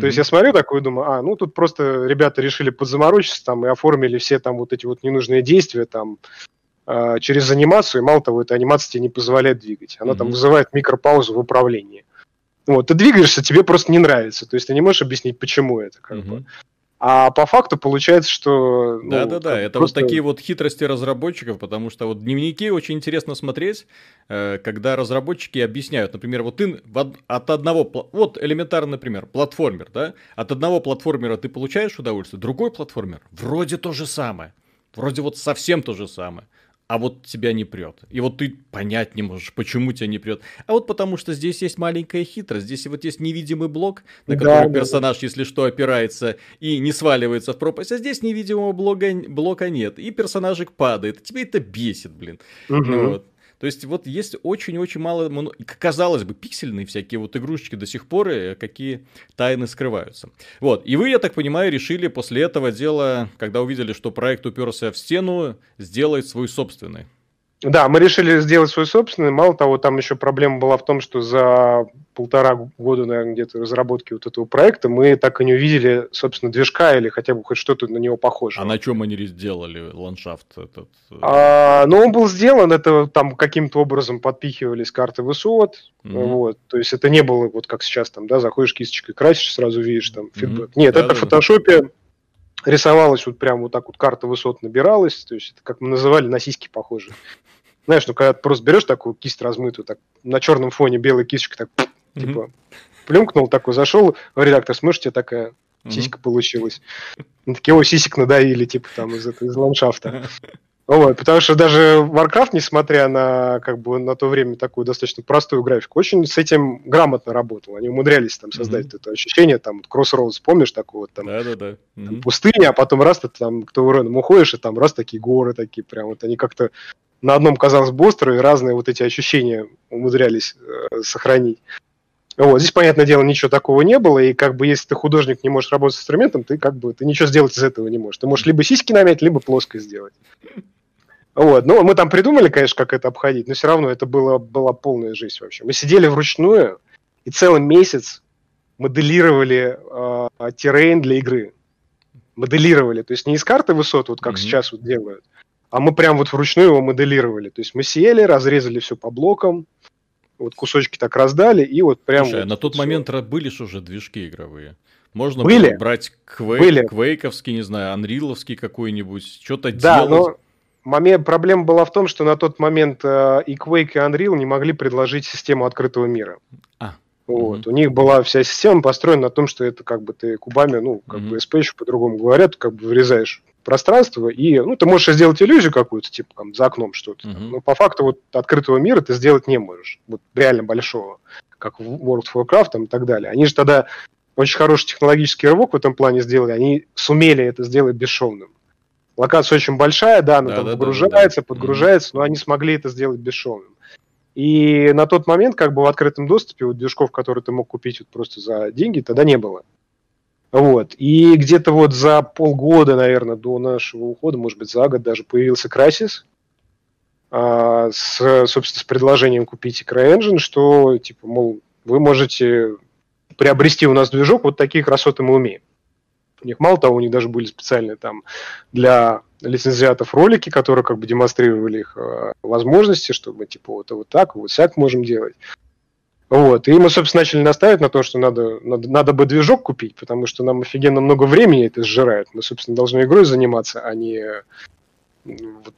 То есть я смотрю такой и думаю, а, ну тут просто ребята решили подзаморочиться там и оформили все там вот эти вот ненужные действия там а, через анимацию, и мало того, эта анимация тебе не позволяет двигать. Она там Мгм. вызывает микропаузу в управлении. Вот, ты двигаешься, тебе просто не нравится. То есть ты не можешь объяснить, почему это. Как бы. Мгм. А по факту получается, что... ну, Да-да-да, бы это просто- вот такие вот хитрости разработчиков, потому что вот дневники очень интересно смотреть, э, когда разработчики объясняют, например, вот ты от одного, вот элементарный например, платформер, да, от одного платформера ты получаешь удовольствие, другой платформер вроде то же самое, вроде вот совсем то же самое. А вот тебя не прет. И вот ты понять не можешь, почему тебя не прет. А вот потому что здесь есть маленькая хитрость. Здесь вот есть невидимый блок, на Да, который да, да. персонаж, если что, опирается и не сваливается в пропасть. А здесь невидимого блока, блока нет. И персонажик падает. Тебе это бесит, блин. Мгм. Вот. То есть вот есть очень-очень мало, казалось бы, пиксельные всякие вот игрушечки до сих пор, э, какие тайны скрываются. Вот, и вы, я так понимаю, решили после этого дела, когда увидели, что проект уперся в стену, сделать свой собственный. Да, мы решили сделать свой собственный. Мало того, там еще проблема была в том, что за полтора года, наверное, где-то разработки вот этого проекта мы так и не увидели, собственно, движка или хотя бы хоть что-то на него похожее. А на чем они сделали ландшафт этот? А, но он был сделан, это там каким-то образом подпихивались карты высот, мгм. вот, то есть это не было вот как сейчас там, да, заходишь кисточкой, красишь, сразу видишь там фидбэк. Мгм. Нет, это Да-да-да. в фотошопе рисовалось вот прям вот так вот карта высот набиралась, то есть это как мы называли на сиськи похоже. Знаешь, ну когда ты просто берешь такую кисть размытую, так на черном фоне белой кисточкой так Мгм. типа плюнкнул такой, зашел в редактор, тебе такая сиська получилась. Они такие, о, сисек надавили, типа, там, из, из ландшафта. *laughs* Вот, потому что даже Warcraft, несмотря на, как бы, на то время такую достаточно простую графику, очень с этим грамотно работал. Они умудрялись там создать Мгм. это ощущение, там, Crossroads, помнишь, такое вот там, Да-да-да. там пустыня, а потом раз ты там к Тауреном уходишь, и там раз такие горы такие, прям вот они как-то на одном, казалось бы, острове разные вот эти ощущения умудрялись э, сохранить. Вот, здесь, понятное дело, ничего такого не было, и как бы если ты художник не можешь работать с инструментом, ты как бы ты ничего сделать из этого не можешь. Ты можешь либо сиськи намять, либо плоско сделать. Вот, ну, мы там придумали, конечно, как это обходить, но все равно это было, была полная жизнь вообще. Мы сидели вручную, и целый месяц моделировали э, террейн для игры. Моделировали, то есть не из карты высот, вот как mm-hmm. сейчас вот делают, а мы прям вот вручную его моделировали. То есть мы сели, разрезали все по блокам, вот кусочки так раздали, и вот прям... Слушай, вот на тот все. момент были же уже движки игровые. Можно были? было брать квей... были. квейковский, не знаю, анриловский какой-нибудь, что-то да, делать. Момент, проблема была в том, что на тот момент э, и Quake, и Unreal не могли предложить систему открытого мира. А. Вот. Mm-hmm. У них была вся система построена на том, что это как бы ты кубами, ну, как mm-hmm. бы SP еще по-другому говорят, как бы вырезаешь пространство, и, ну, ты можешь сделать иллюзию какую-то, типа, там, за окном что-то, mm-hmm. но по факту вот открытого мира ты сделать не можешь, вот реально большого, как в World of Warcraft там, и так далее. Они же тогда очень хороший технологический рывок в этом плане сделали, они сумели это сделать бесшовным. Локация очень большая, да, она да, там да, погружается, да, да. подгружается, но они смогли это сделать бесшовным. И на тот момент, как бы в открытом доступе, вот движков, которые ты мог купить вот просто за деньги, тогда не было. Вот. И где-то вот за полгода, наверное, до нашего ухода, может быть, за год даже появился Crysis, а, с, собственно, с предложением купить CryEngine, что, типа, мол, вы можете приобрести у нас движок, вот такие красоты мы умеем. У них мало того, у них даже были специальные там для лицензиатов ролики, которые как бы демонстрировали их э, возможности, чтобы типа вот, вот так, вот так можем делать. Вот. И мы, собственно, начали наставить на то, что надо, надо, надо бы движок купить, потому что нам офигенно много времени это сжирает. Мы, собственно, должны игрой заниматься, а не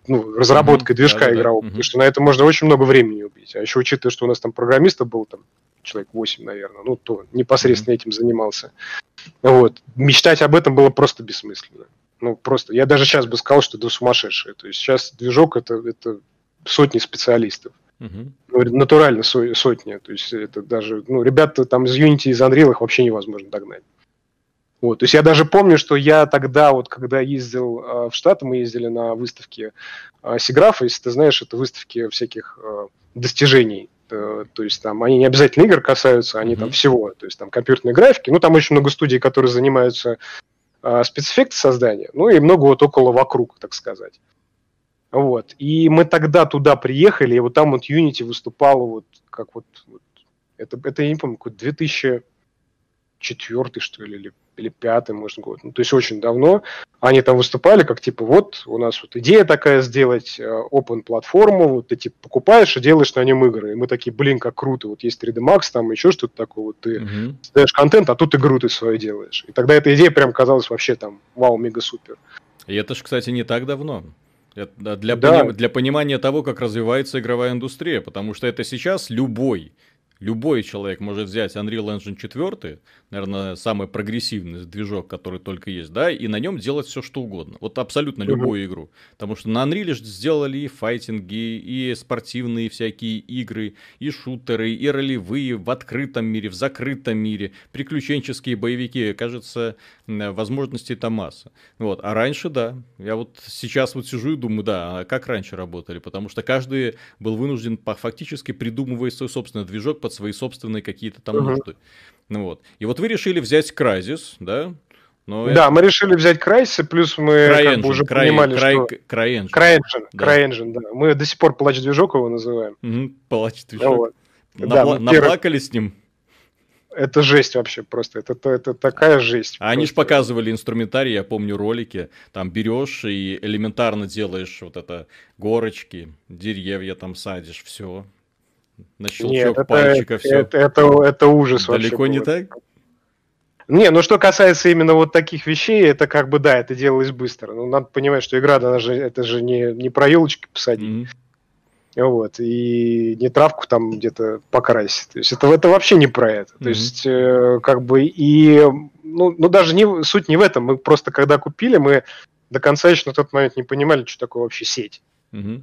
ну, разработкой mm-hmm. движка да, игрового, да, потому что на это можно очень много времени убить. А еще учитывая, что у нас там программистов был там человек 8, наверное, ну, то непосредственно mm-hmm. этим занимался. Вот. Мечтать об этом было просто бессмысленно. Ну, просто. Я даже сейчас бы сказал, что это сумасшедшее. То есть сейчас движок это, это сотни специалистов. Uh-huh. Ну, натурально сотни. То есть это даже, ну, ребята там из Unity, из Unreal их вообще невозможно догнать. Вот, то есть я даже помню, что я тогда, вот когда ездил э, в Штаты, мы ездили на выставке э, Сиграфа, если ты знаешь, это выставки всяких э, достижений. Э, то есть там они не обязательно игр касаются, они mm-hmm. там всего. То есть там компьютерной графики. Ну, там очень много студий, которые занимаются э, спецэффекты создания. Ну, и много вот около вокруг, так сказать. Вот. И мы тогда туда приехали, и вот там вот Unity выступала вот как вот, вот это, это я не помню, какой 2004 что ли, или, или пятый, может, год. Ну, то есть очень давно. Они там выступали, как типа, вот у нас вот идея такая сделать э, open платформу, вот ты типа покупаешь и делаешь на нем игры. И мы такие, блин, как круто, вот есть 3D Max, там еще что-то такое, вот ты угу. создаешь контент, а тут игру ты свою делаешь. И тогда эта идея прям казалась вообще там, вау, мега супер. И это же, кстати, не так давно. Это для, да. поним, для понимания того, как развивается игровая индустрия, потому что это сейчас любой Любой человек может взять Unreal Engine 4, наверное, самый прогрессивный движок, который только есть, да, и на нем делать все, что угодно. Вот абсолютно любую игру. Потому что на Unreal сделали и файтинги, и спортивные всякие игры, и шутеры, и ролевые в открытом мире, в закрытом мире, приключенческие боевики. Кажется, возможностей там масса. Вот. А раньше, да, я вот сейчас вот сижу и думаю, да, а как раньше работали? Потому что каждый был вынужден фактически придумывать свой собственный движок под свои собственные какие-то там uh-huh. нужды. Ну вот. И вот вы решили взять Crysis, да? Но да, это... мы решили взять Crysis, плюс мы Cry как бы уже Cry, понимали, Cry, что... CryEngine. CryEngine, да. CryEngine, да. Мы до сих пор плач-движок его называем. Угу, плач-движок. Вот. Набла- да, наплакали первый... с ним? Это жесть вообще просто, это, это, это такая жесть. А они же показывали инструментарий, я помню ролики, там берешь и элементарно делаешь вот это горочки, деревья там садишь, все, на щелчок Нет, это, пальчика все. Это, это, это ужас Далеко не так? Не, ну что касается именно вот таких вещей, это как бы да, это делалось быстро. Ну, надо понимать, что игра, она же, это же не, не про елочки посадить. Mm-hmm. Вот, и не травку там где-то покрасить. То есть это, это вообще не про это. Mm-hmm. То есть, э, как бы, и, ну, ну, даже не, суть не в этом. Мы просто, когда купили, мы до конца еще на тот момент не понимали, что такое вообще сеть. Mm-hmm.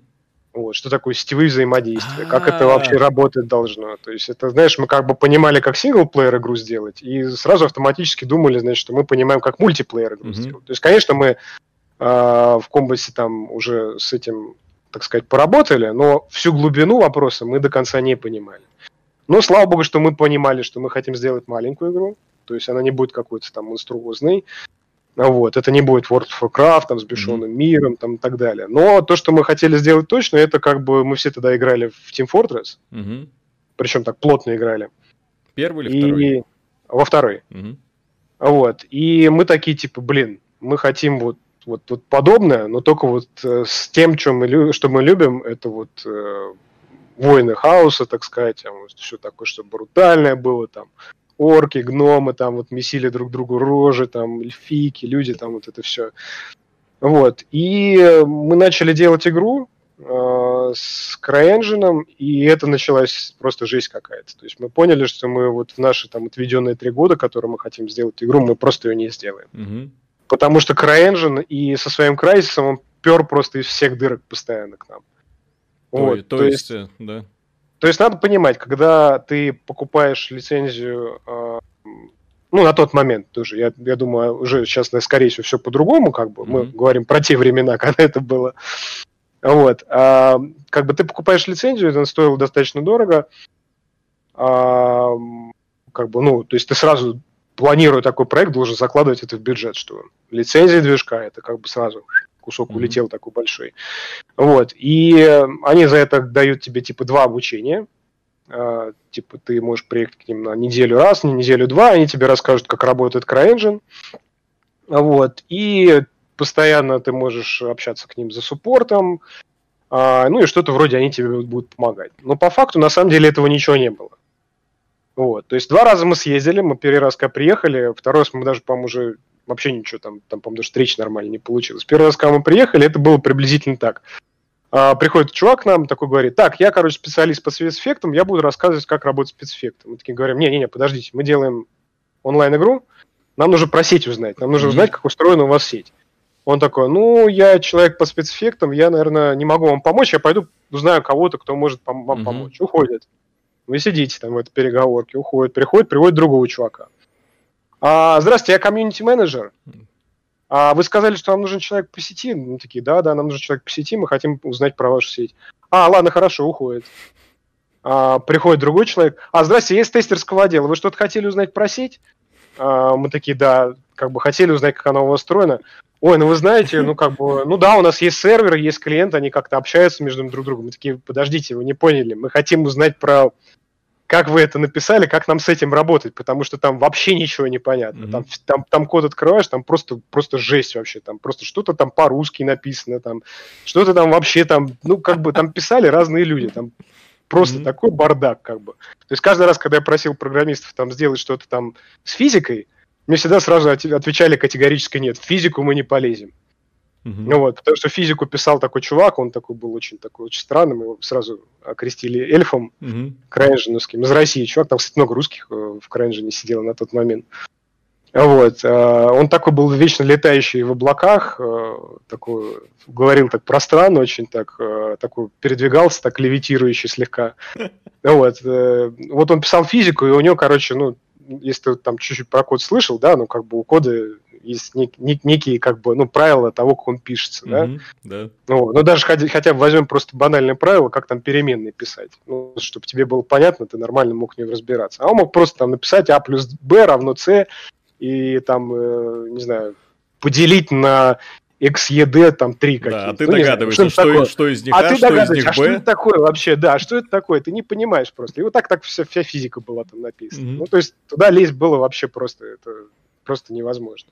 Вот, что такое сетевые взаимодействия, как это вообще а. работать должно. То есть это, знаешь, мы как бы понимали, как синглплеер игру сделать, и сразу автоматически думали, значит, что мы понимаем, как мультиплеер игру сделать. То есть, конечно, мы э, в комбасе там уже с этим, так сказать, поработали, но всю глубину вопроса мы до конца не понимали. Но слава богу, что мы понимали, что мы хотим сделать маленькую игру, то есть она не будет какой-то там монструозной, вот, это не будет World of Warcraft там, с бешеным mm-hmm. миром там, и так далее. Но то, что мы хотели сделать точно, это как бы мы все тогда играли в Team Fortress. Mm-hmm. Причем так плотно играли. Первый или второй? И... Во второй. Мгм. Вот. И мы такие, типа, блин, мы хотим вот, вот, вот подобное, но только вот э, с тем, что мы, что мы любим, это вот э, войны хаоса, так сказать, там, все такое, что брутальное было, там, орки, гномы, там, вот месили друг другу рожи, там, эльфийки, люди, там, вот это все. Вот. И мы начали делать игру э, с CryEngine, и это началась просто жесть какая-то. То есть мы поняли, что мы вот в наши там отведенные три года, которые мы хотим сделать игру, мы просто ее не сделаем. Мгм. Потому что CryEngine и со своим Crysis он пер просто из всех дырок постоянно к нам. То, Вот, то есть, э, да. То есть надо понимать, когда ты покупаешь лицензию, э, ну, на тот момент тоже, я, я думаю, уже сейчас, скорее всего, все по-другому, как бы, мы Мгм. говорим про те времена, *laughs* когда это было. Вот, а, как бы ты покупаешь лицензию, это стоило достаточно дорого, а, как бы, ну, то есть ты сразу, планируя такой проект, должен закладывать это в бюджет, что лицензия движка, это как бы сразу кусок Мгм. улетел такой большой. Вот, и э, они за это дают тебе, типа, два обучения, а, типа, ты можешь приехать к ним на неделю раз, на неделю два, они тебе расскажут, как работает CryEngine, вот, и постоянно ты можешь общаться к ним за суппортом, а, ну и что-то вроде они тебе будут помогать. Но по факту, на самом деле, этого ничего не было. Вот, то есть два раза мы съездили, мы первый раз когда приехали, второй раз мы даже, по-моему, уже вообще ничего там, там, по-моему, даже встречи нормально не получилось. Первый раз, когда мы приехали, это было приблизительно так. А, приходит чувак к нам, такой говорит, так, я, короче, специалист по спецэффектам, я буду рассказывать, как работать спецэффекты. Мы такие говорим, не-не-не, подождите, мы делаем онлайн-игру, нам нужно про сеть узнать, нам нужно узнать, как устроена у вас сеть. Он такой, ну, я человек по спецэффектам, я, наверное, не могу вам помочь, я пойду узнаю кого-то, кто может пом- вам помочь. Уходит. Вы сидите там в этой переговорке, уходит, приходит, приводит другого чувака. А, здравствуйте, я комьюнити-менеджер. А вы сказали, что вам нужен человек по сети? Мы такие, да, да, нам нужен человек по сети, мы хотим узнать про вашу сеть. А, ладно, хорошо, уходит. А, приходит другой человек. А, здрасте, из тестерского отдела. Вы что-то хотели узнать про сеть? А, мы такие, да, как бы хотели узнать, как она у вас устроена. Ой, ну вы знаете, ну как бы, ну да, у нас есть сервер, есть клиент, они как-то общаются между друг другом. Мы такие, подождите, вы не поняли, мы хотим узнать про как вы это написали, как нам с этим работать, потому что там вообще ничего не понятно. Мгм. Там, там, там код открываешь, там просто, просто жесть вообще, там просто что-то там по-русски написано, там что-то там вообще там, ну как бы там писали разные люди, там просто Мгм. такой бардак как бы. То есть каждый раз, когда я просил программистов там сделать что-то там с физикой, мне всегда сразу от- отвечали категорически нет, в физику мы не полезем. Мгм. Ну вот, потому что физику писал такой чувак, он такой был очень такой очень странный, мы его сразу окрестили эльфом, Мгм. крайнжиновским, из России чувак, там, кстати, много русских э, в крайнжине сидело на тот момент. Вот, э, он такой был вечно летающий в облаках, э, такой, говорил так пространно очень, так, такой передвигался, так левитирующий слегка. *laughs* Вот, вот он писал физику, и у него, короче, ну, если ты там чуть-чуть про код слышал, да, ну, как бы у кода есть нек- нек- некие, как бы, ну, правила того, как он пишется, да, Мгм. Да. ну, ну даже хотя, хотя бы возьмем просто банальное правило, как там переменные писать. Ну, чтобы тебе было понятно, ты нормально мог в ней разбираться. А он мог просто там написать А плюс Б равно С и там, э, не знаю, поделить на XED там 3 какие-то. Да, а ты Ну, не знаю, догадываешься, что-то что, такое. что из них А А, ты что из догадываешься, а что это такое вообще? Да, что это такое? Ты не понимаешь просто. И вот так так вся, вся физика была там написана. Мгм. Ну, то есть туда лезть было вообще просто, это просто невозможно.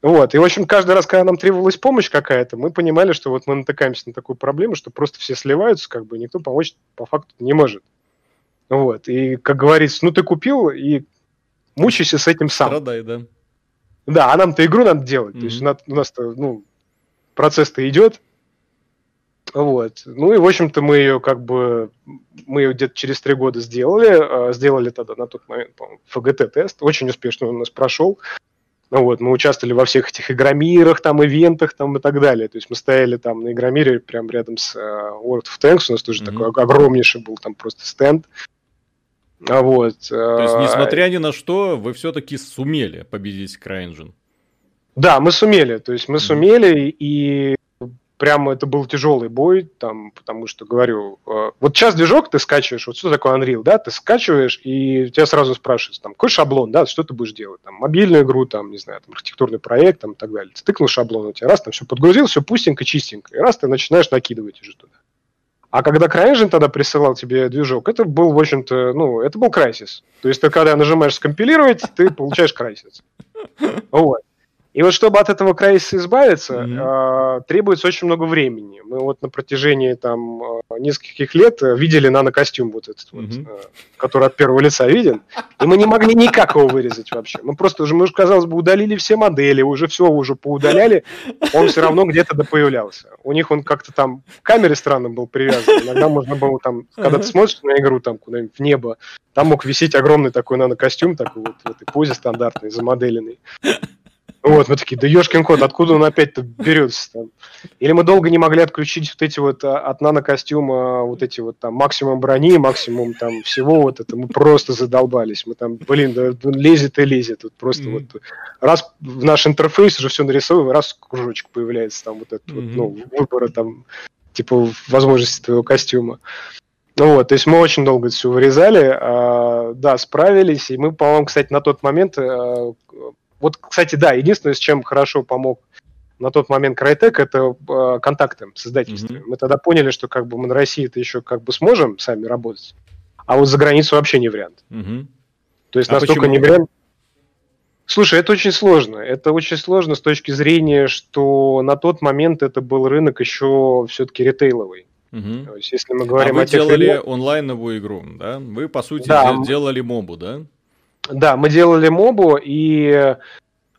Вот, и, в общем, каждый раз, когда нам требовалась помощь какая-то, мы понимали, что вот мы натыкаемся на такую проблему, что просто все сливаются, как бы, никто помочь по факту не может. Вот, и, как говорится, ну, ты купил, и мучайся с этим сам. Страдай, да. Да, а нам-то игру надо делать. То есть у нас-то, ну, процесс-то идет. Вот. Ну и, в общем-то, мы ее как бы, мы ее где-то через три года сделали. э, Сделали тогда на тот момент, по-моему, ФГТ-тест. Очень успешно он у нас прошел. Ну вот, мы участвовали во всех этих игромирах, там, ивентах, там, и так далее. То есть мы стояли там на игромире прямо рядом с э, World of Tanks. У нас тоже Мгм. такой ог- огромнейший был там просто стенд. А вот. То есть, несмотря ни на что, вы все-таки сумели победить CryEngine. Да, мы сумели. То есть мы Мгм. сумели, и прямо это был тяжелый бой, там, потому что, говорю, э, вот сейчас движок ты скачиваешь, вот что такое Unreal, да, ты скачиваешь, и тебя сразу спрашивают, там, какой шаблон, да, что ты будешь делать, там, мобильную игру, там, не знаю, там, архитектурный проект, там, и так далее. Ты тыкнул шаблон, у тебя раз, там, все подгрузил, все пустенько, чистенько, и раз ты начинаешь накидывать уже туда. А когда CryEngine тогда присылал тебе движок, это был, в общем-то, ну, это был Crysis. То есть ты когда нажимаешь скомпилировать, ты получаешь Crysis. Вот. И вот чтобы от этого кризиса избавиться, mm-hmm. э, требуется очень много времени. Мы вот на протяжении там э, нескольких лет видели нанокостюм вот этот mm-hmm. вот, э, который от первого лица виден, и мы не могли никак его вырезать вообще. Мы просто уже, мы уже, казалось бы, удалили все модели, уже все уже поудаляли, он все равно где-то да появлялся. У них он как-то там к камере странно был привязан. Иногда можно было там, когда ты смотришь на игру там куда-нибудь в небо, там мог висеть огромный такой нанокостюм, такой вот в этой позе стандартной, замоделенный. Вот, мы такие, да ешкин кот, откуда он опять-то берется там? Или мы долго не могли отключить вот эти вот а, от нанокостюма вот эти вот там максимум брони, максимум там всего вот это, мы просто задолбались. Мы там, блин, да лезет и лезет. Вот просто mm-hmm. вот раз в наш интерфейс уже все нарисовываем, раз кружочек появляется там вот этот mm-hmm. вот, ну, выбора там типа возможности твоего костюма. Ну вот, то есть мы очень долго это все вырезали, а, да, справились, и мы, по-моему, кстати, на тот момент а, вот, кстати, да, единственное, с чем хорошо помог на тот момент Crytek, это э, контакты с издательствами. Mm-hmm. Мы тогда поняли, что как бы мы на России это еще как бы сможем сами работать, а вот за границу вообще не вариант. Mm-hmm. То есть а настолько почему? не вариант. Слушай, это очень сложно. Это очень сложно с точки зрения, что на тот момент это был рынок еще все-таки ритейловый. Угу. То есть, если мы говорим а вы о тех делали онлайновую игру, да? Вы, по сути, да. делали мобу, да? Да, мы делали мобу, и э,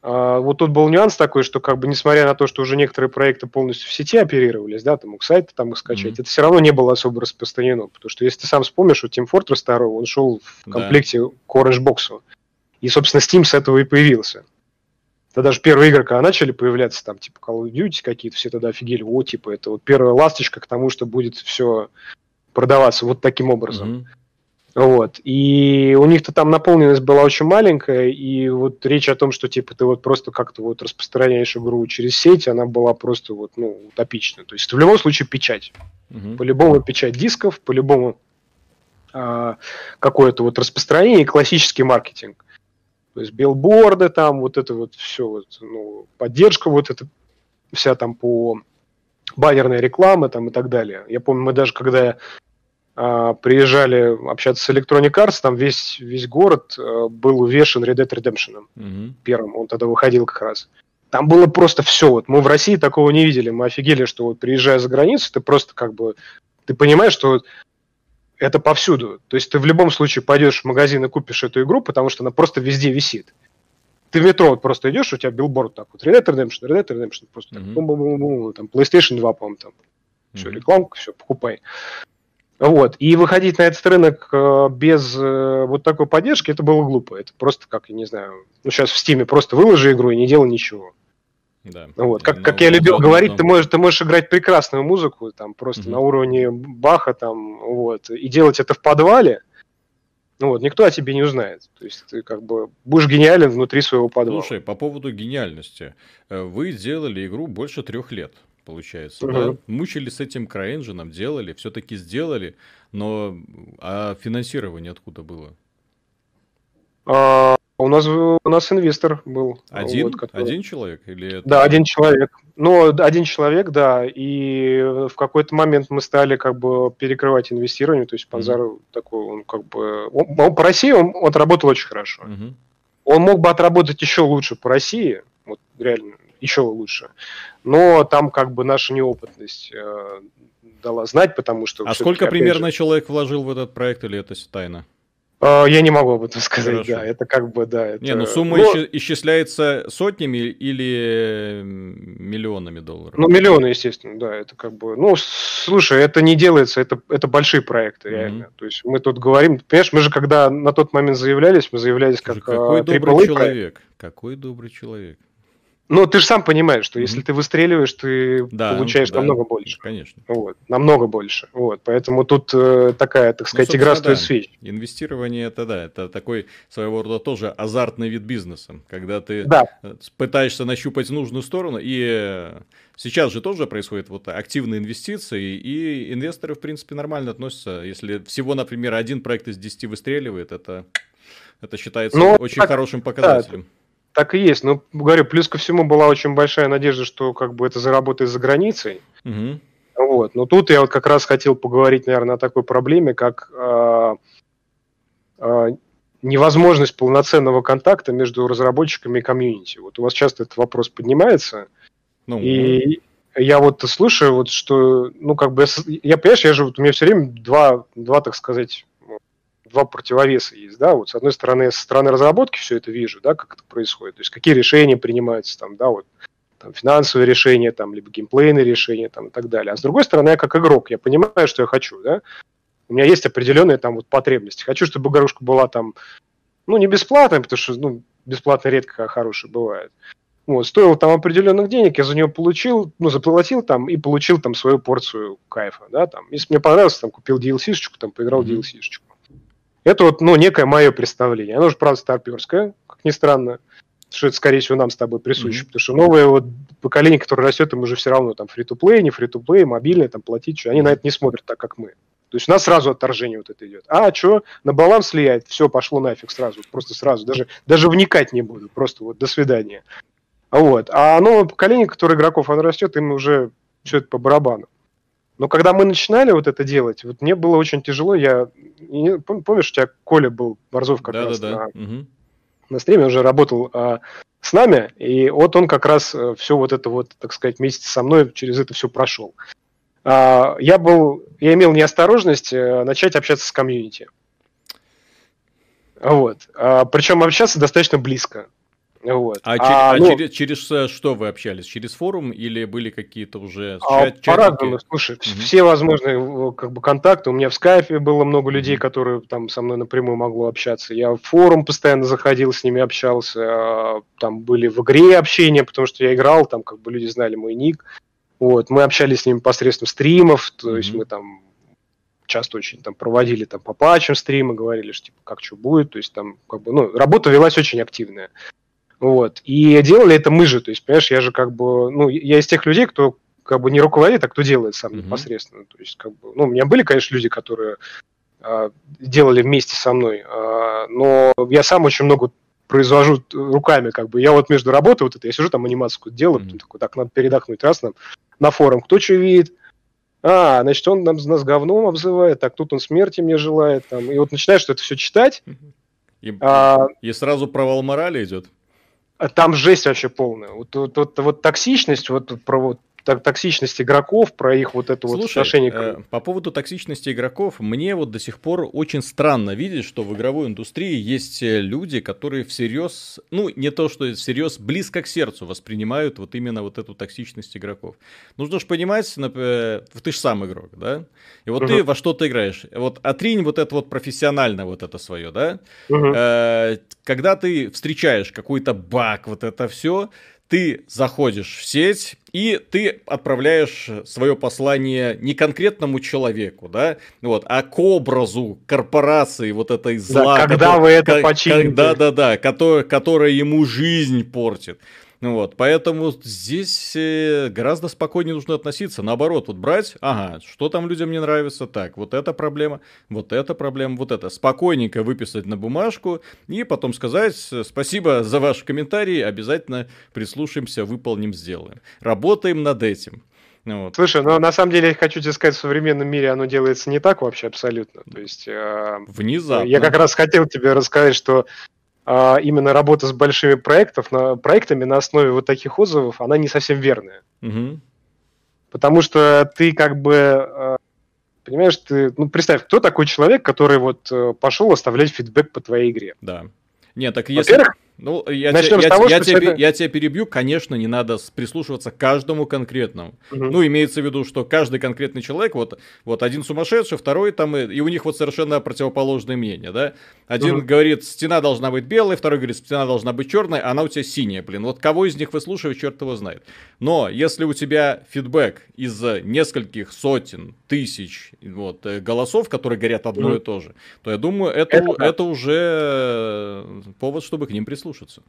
вот тут был нюанс такой, что как бы несмотря на то, что уже некоторые проекты полностью в сети оперировались, да, ты мог сайты там их скачать, mm-hmm. это все равно не было особо распространено, потому что если ты сам вспомнишь, вот Team Fortress 2, он шел в комплекте да. к Orange Box. И, собственно, Steam с этого и появился. Тогда даже первые игры, когда начали появляться, там, типа Call of Duty какие-то, все тогда офигели, о, типа, это вот первая ласточка к тому, что будет все продаваться вот таким образом. Mm-hmm. Вот. И у них-то там наполненность была очень маленькая, и вот речь о том, что типа ты вот просто как-то вот распространяешь игру через сеть, она была просто вот, ну, утопична. То есть в любом случае печать. Угу. По-любому печать дисков, по-любому а, какое-то вот распространение и классический маркетинг. То есть билборды там, вот это вот все, вот, ну, поддержка вот эта вся там по баннерной рекламы там и так далее. Я помню, мы даже когда приезжали общаться с Electronic Arts, там весь, весь город э, был увешан Red Dead Redemption mm-hmm. первым, он тогда выходил как раз. Там было просто все. Вот мы в России такого не видели. Мы офигели, что вот приезжая за границу, ты просто как бы ты понимаешь, что это повсюду. То есть ты в любом случае пойдешь в магазин и купишь эту игру, потому что она просто везде висит. Ты в метро вот просто идешь, у тебя билборд так вот, Red Dead Redemption, Red Dead Redemption, просто mm-hmm. так, бум-бум-бум-бум, там PlayStation 2, по-моему, там. Mm-hmm. Все, рекламка, все, покупай. Вот. И выходить на этот рынок э, без э, вот такой поддержки, это было глупо. Это просто как, я не знаю, ну сейчас в Стиме просто выложи игру и не делай ничего. Да. Вот. Как, как я любил говорить, ты можешь, ты можешь играть прекрасную музыку, там, просто угу. на уровне Баха, там, вот, и делать это в подвале, ну вот, никто о тебе не узнает. То есть ты как бы будешь гениален внутри своего подвала. Слушай, по поводу гениальности. Э, вы делали игру больше трех лет получается. Угу. Да? Мучили с этим CryEngine, делали, все-таки сделали, но а финансирование откуда было? А, у нас у нас инвестор был. Один, вот, который... один человек или это... Да, один человек. Ну, один человек, да. И в какой-то момент мы стали как бы перекрывать инвестирование. То есть Панзар mm-hmm. такой, он как бы, он, он по России он, отработал очень хорошо. Mm-hmm. Он мог бы отработать еще лучше по России, вот реально еще лучше. Но там как бы наша неопытность э, дала знать, потому что... А сколько примерно же... человек вложил в этот проект, или это тайна? Э, я не могу об этом сказать, Хорошо. да. Это как бы, да. Это... Не, ну сумма Но... исчисляется сотнями или миллионами долларов? Ну, миллионы, естественно, да. Это как бы... Ну, слушай, это не делается, это, это большие проекты, реально. Mm-hmm. То есть мы тут говорим... Понимаешь, мы же когда на тот момент заявлялись, мы заявлялись как... Какой добрый человек. Какой добрый человек. Ну, ты же сам понимаешь, что mm-hmm. если ты выстреливаешь, ты да, получаешь да, намного больше. Конечно. Вот, намного больше. Вот, поэтому тут э, такая, так ну, сказать, ну, игра стоит да. свеч. Инвестирование это да, это такой своего рода тоже азартный вид бизнеса, когда ты да. пытаешься нащупать нужную сторону. И э, сейчас же тоже происходит вот активные инвестиции, и инвесторы, в принципе, нормально относятся. Если всего, например, один проект из 10 выстреливает, это, это считается ну, очень так, хорошим показателем. Да, так и есть. Но, говорю, плюс ко всему была очень большая надежда, что как бы это заработает за границей. Угу. Вот. Но тут я вот как раз хотел поговорить, наверное, о такой проблеме, как э, э, невозможность полноценного контакта между разработчиками и комьюнити. Вот у вас часто этот вопрос поднимается. Ну, и я вот слушаю, вот что, ну, как бы, я, понимаешь, я же, вот, у меня все время два, два, так сказать, два противовеса есть, да, вот с одной стороны, я со стороны разработки все это вижу, да, как это происходит, то есть какие решения принимаются там, да, вот, там, финансовые решения, там, либо геймплейные решения, там, и так далее. А с другой стороны, я как игрок, я понимаю, что я хочу, да, у меня есть определенные там вот потребности. Хочу, чтобы игрушка была там, ну, не бесплатная, потому что, ну, бесплатно редко хорошая бывает. Вот, стоило там определенных денег, я за нее получил, ну, заплатил там и получил там свою порцию кайфа, да, там. Если мне понравилось, там, купил DLC-шечку, там, поиграл mm-hmm. DLC-шечку. Это вот, ну, некое мое представление. Оно же, правда, старперское, как ни странно что это, скорее всего, нам с тобой присуще, mm-hmm. потому что новое вот поколение, которое растет, им уже все равно там фри-то-плей, не фри-то-плей, мобильное, там платить, что они на это не смотрят так, как мы. То есть у нас сразу отторжение вот это идет. А, что, на баланс влияет? Все, пошло нафиг сразу, просто сразу. Даже, даже вникать не буду, просто вот до свидания. Вот. А новое поколение, которое игроков, оно растет, им уже все это по барабану. Но когда мы начинали вот это делать, вот мне было очень тяжело. Я помнишь, у тебя Коля был Борзов как да, раз да, да. На, угу на стриме, уже работал а, с нами, и вот он как раз э, все вот это вот, так сказать, вместе со мной через это все прошел. А, я был, я имел неосторожность а, начать общаться с комьюнити. Вот. А, причем общаться достаточно близко. Вот. А, а, через, ну, через, через э, что вы общались? Через форум или были какие-то уже а, По-разному, слушай, угу. все возможные как бы, контакты. У меня в скайпе было много людей, угу. которые там со мной напрямую могло общаться. Я в форум постоянно заходил, с ними общался. А, там были в игре общения, потому что я играл, там как бы люди знали мой ник. Вот, мы общались с ними посредством стримов, то mm есть мы там часто очень там проводили там по патчам стримы, говорили, что типа как что будет, то есть там как бы, ну, работа велась очень активная. Вот. И делали это мы же, то есть, понимаешь, я же как бы, ну, я из тех людей, кто как бы не руководит, а кто делает сам mm-hmm. непосредственно. То есть, как бы, ну, у меня были, конечно, люди, которые э, делали вместе со мной, э, но я сам очень много произвожу руками, как бы. Я вот между работой вот это, я сижу там анимацию делаю, mm-hmm. такой, так, надо передохнуть, раз нам на форум, кто что видит, а, значит, он нам, нас говном обзывает, так тут он смерти мне желает, там, и вот начинаешь это все читать. И, а, и сразу провал морали идет. Там жесть вообще полная. Вот, вот, вот, вот токсичность, вот про вот токсичность игроков, про их вот это Слушай, вот отношение. Э, по поводу токсичности игроков, мне вот до сих пор очень странно видеть, что в игровой индустрии есть э, люди, которые всерьез, ну не то что всерьез, близко к сердцу воспринимают вот именно вот эту токсичность игроков. Нужно же понимать, например, ты же сам игрок, да? И вот угу. ты во что-то играешь. Вот отринь вот это вот профессионально вот это свое, да? Угу. Э, когда ты встречаешь какой-то баг, вот это все, ты заходишь в сеть, и ты отправляешь свое послание не конкретному человеку, да, вот, а к образу корпорации вот этой зла. Да, когда который, вы это почините. Да, да, да, которая, которая ему жизнь портит. Ну вот, поэтому здесь э, гораздо спокойнее нужно относиться. Наоборот, вот брать, ага, что там людям не нравится, так, вот эта проблема, вот эта проблема, вот это. Спокойненько выписать на бумажку и потом сказать спасибо за ваш комментарий, обязательно прислушаемся, выполним, сделаем. Работаем над этим. Вот. Слушай, ну на самом деле я хочу тебе сказать, в современном мире оно делается не так вообще абсолютно. То есть э, внезапно. Я как раз хотел тебе рассказать, что именно работа с большими проектов, на, проектами на основе вот таких отзывов, она не совсем верная. Угу. Потому что ты как бы, а, понимаешь, ты, ну представь, кто такой человек, который вот э, пошел оставлять фидбэк по твоей игре? Да. Нет, так если... Во-первых, ну, я, Начнем я, того, я, тебе, это... я тебя перебью, конечно, не надо прислушиваться к каждому конкретному. Угу. Ну, имеется в виду, что каждый конкретный человек, вот, вот один сумасшедший, второй там, и у них вот совершенно противоположное мнение, да? Один угу. говорит, стена должна быть белая, второй говорит, стена должна быть черная, а она у тебя синяя, блин. Вот кого из них выслушивать, черт его знает. Но если у тебя фидбэк из нескольких сотен, тысяч вот, э, голосов, которые горят одно угу. и то же, то я думаю, это, это, это уже повод, чтобы к ним прислушаться.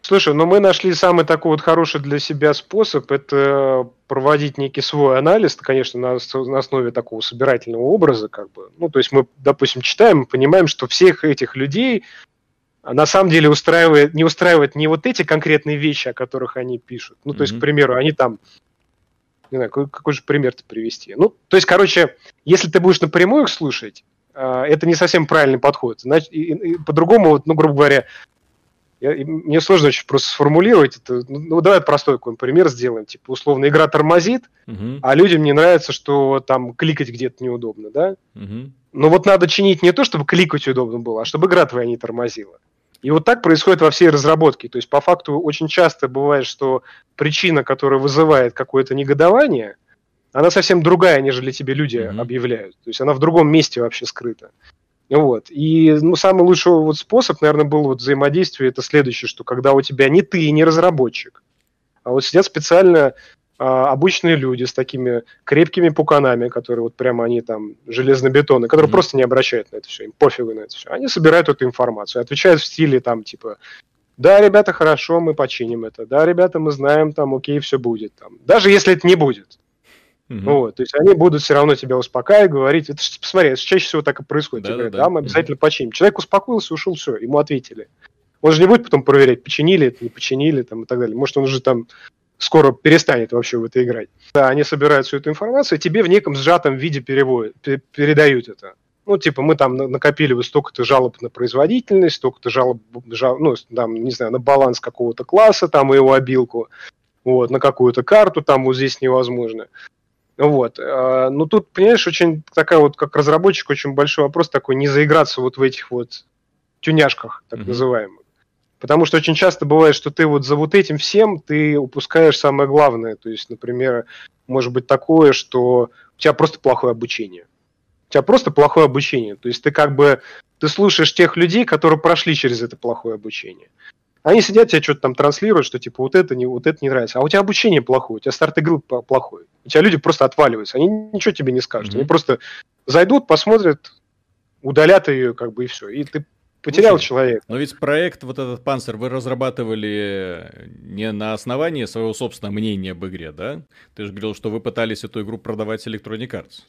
Слушай, ну мы нашли самый такой вот хороший для себя способ, это проводить некий свой анализ, конечно, на, на основе такого собирательного образа, как бы. Ну, то есть мы, допустим, читаем, понимаем, что всех этих людей на самом деле устраивает, не устраивает не вот эти конкретные вещи, о которых они пишут. Ну, то mm-hmm. есть, к примеру, они там Не знаю, какой, какой же пример-то привести. Ну, то есть, короче, если ты будешь напрямую их слушать, э, это не совсем правильный подход. Значит, по-другому, вот, ну, грубо говоря, я, мне сложно очень просто сформулировать это. Ну, ну, давай простой какой пример сделаем. Типа, условно, игра тормозит, угу. а людям не нравится, что там кликать где-то неудобно, да? Угу. Но вот надо чинить не то, чтобы кликать удобно было, а чтобы игра твоя не тормозила. И вот так происходит во всей разработке. То есть, по факту, очень часто бывает, что причина, которая вызывает какое-то негодование, она совсем другая, нежели тебе люди mm-hmm. объявляют. То есть она в другом месте вообще скрыта. Вот. И ну, самый лучший вот способ, наверное, был вот взаимодействие, это следующее, что когда у тебя не ты, не разработчик, а вот сидят специально обычные люди с такими крепкими пуканами, которые вот прямо они там железнобетонные, которые mm-hmm. просто не обращают на это все, им пофигу на это все. Они собирают эту информацию, отвечают в стиле там типа да, ребята, хорошо, мы починим это. Да, ребята, мы знаем, там, окей, все будет. Там. Даже если это не будет. Угу. Вот, то есть они будут все равно тебя успокаивать, говорить, это посмотри, это чаще всего так и происходит. Да, говорят, да, да, мы обязательно угу. починим. Человек успокоился, ушел, все, ему ответили. Он же не будет потом проверять, починили это, не починили, там, и так далее. Может, он уже там скоро перестанет вообще в это играть. Да, они собирают всю эту информацию, тебе в неком сжатом виде переводят, передают это. Ну, типа, мы там накопили вот столько-то жалоб на производительность, столько-то жалоб, жал, ну, там, не знаю, на баланс какого-то класса, там, и его обилку, вот, на какую-то карту, там, вот здесь невозможно. Вот. А, ну, тут, понимаешь, очень такая вот, как разработчик, очень большой вопрос такой, не заиграться вот в этих вот тюняшках, так mm-hmm. называемых. Потому что очень часто бывает, что ты вот за вот этим всем ты упускаешь самое главное. То есть, например, может быть такое, что у тебя просто плохое обучение. У тебя просто плохое обучение. То есть ты как бы ты слушаешь тех людей, которые прошли через это плохое обучение. Они сидят, тебе что-то там транслируют, что типа вот это не, вот это не нравится. А у тебя обучение плохое, у тебя старт игры плохой. У тебя люди просто отваливаются. Они ничего тебе не скажут. Mm-hmm. Они просто зайдут, посмотрят, удалят ее, как бы и все. И ты потерял Слушай, человека. Но ведь проект, вот этот Панцер, вы разрабатывали не на основании своего собственного мнения об игре, да? Ты же говорил, что вы пытались эту игру продавать Electronic Arts.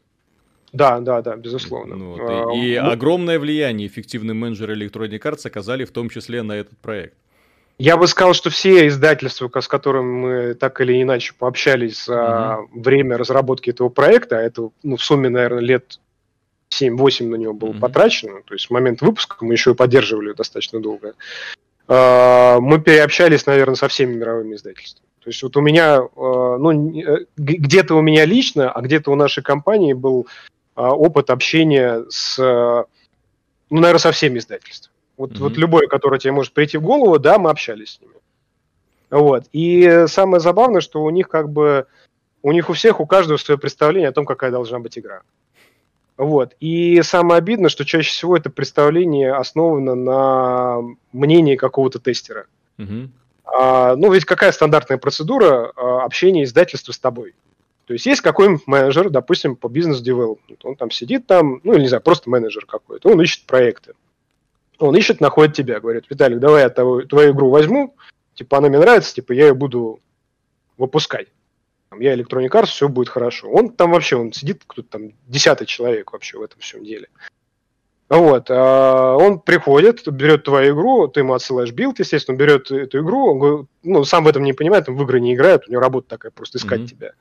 Да, да, да, безусловно. Ну, вот, а, и ну, огромное влияние эффективные менеджеры Electronic Arts оказали в том числе на этот проект. Я бы сказал, что все издательства, с которыми мы так или иначе пообщались за uh-huh. время разработки этого проекта, а это ну, в сумме, наверное, лет 7-8 на него было mm-hmm. потрачено, то есть в момент выпуска мы еще и поддерживали достаточно долго. А, мы переобщались, наверное, со всеми мировыми издательствами. То есть вот у меня, а, ну, э, где-то у меня лично, а где-то у нашей компании был а, опыт общения с, ну, наверное, со всеми издательствами. Вот, mm-hmm. вот любое, которое тебе может прийти в голову, да, мы общались с ними. Вот. И самое забавное, что у них как бы, у них у всех, у каждого свое представление о том, какая должна быть игра. Вот. И самое обидное, что чаще всего это представление основано на мнении какого-то тестера. Угу. А, ну, ведь какая стандартная процедура а, общения издательства с тобой? То есть есть какой-нибудь менеджер, допустим, по business development у, он там сидит там, ну, не знаю, просто менеджер какой-то, он ищет проекты. Он ищет, находит тебя, говорит, Виталик, давай я твою, твою игру возьму, типа она мне нравится, типа я ее буду выпускать там, я Electronic Arts, все будет хорошо. Он там вообще, он сидит, кто-то там десятый человек вообще в этом всем деле. Вот, а он приходит, берет твою игру, ты ему отсылаешь build, естественно, берет эту игру, он говорит, ну, сам в этом не понимает, он в игры не играет, у него работа такая, просто искать mm-hmm. тебя.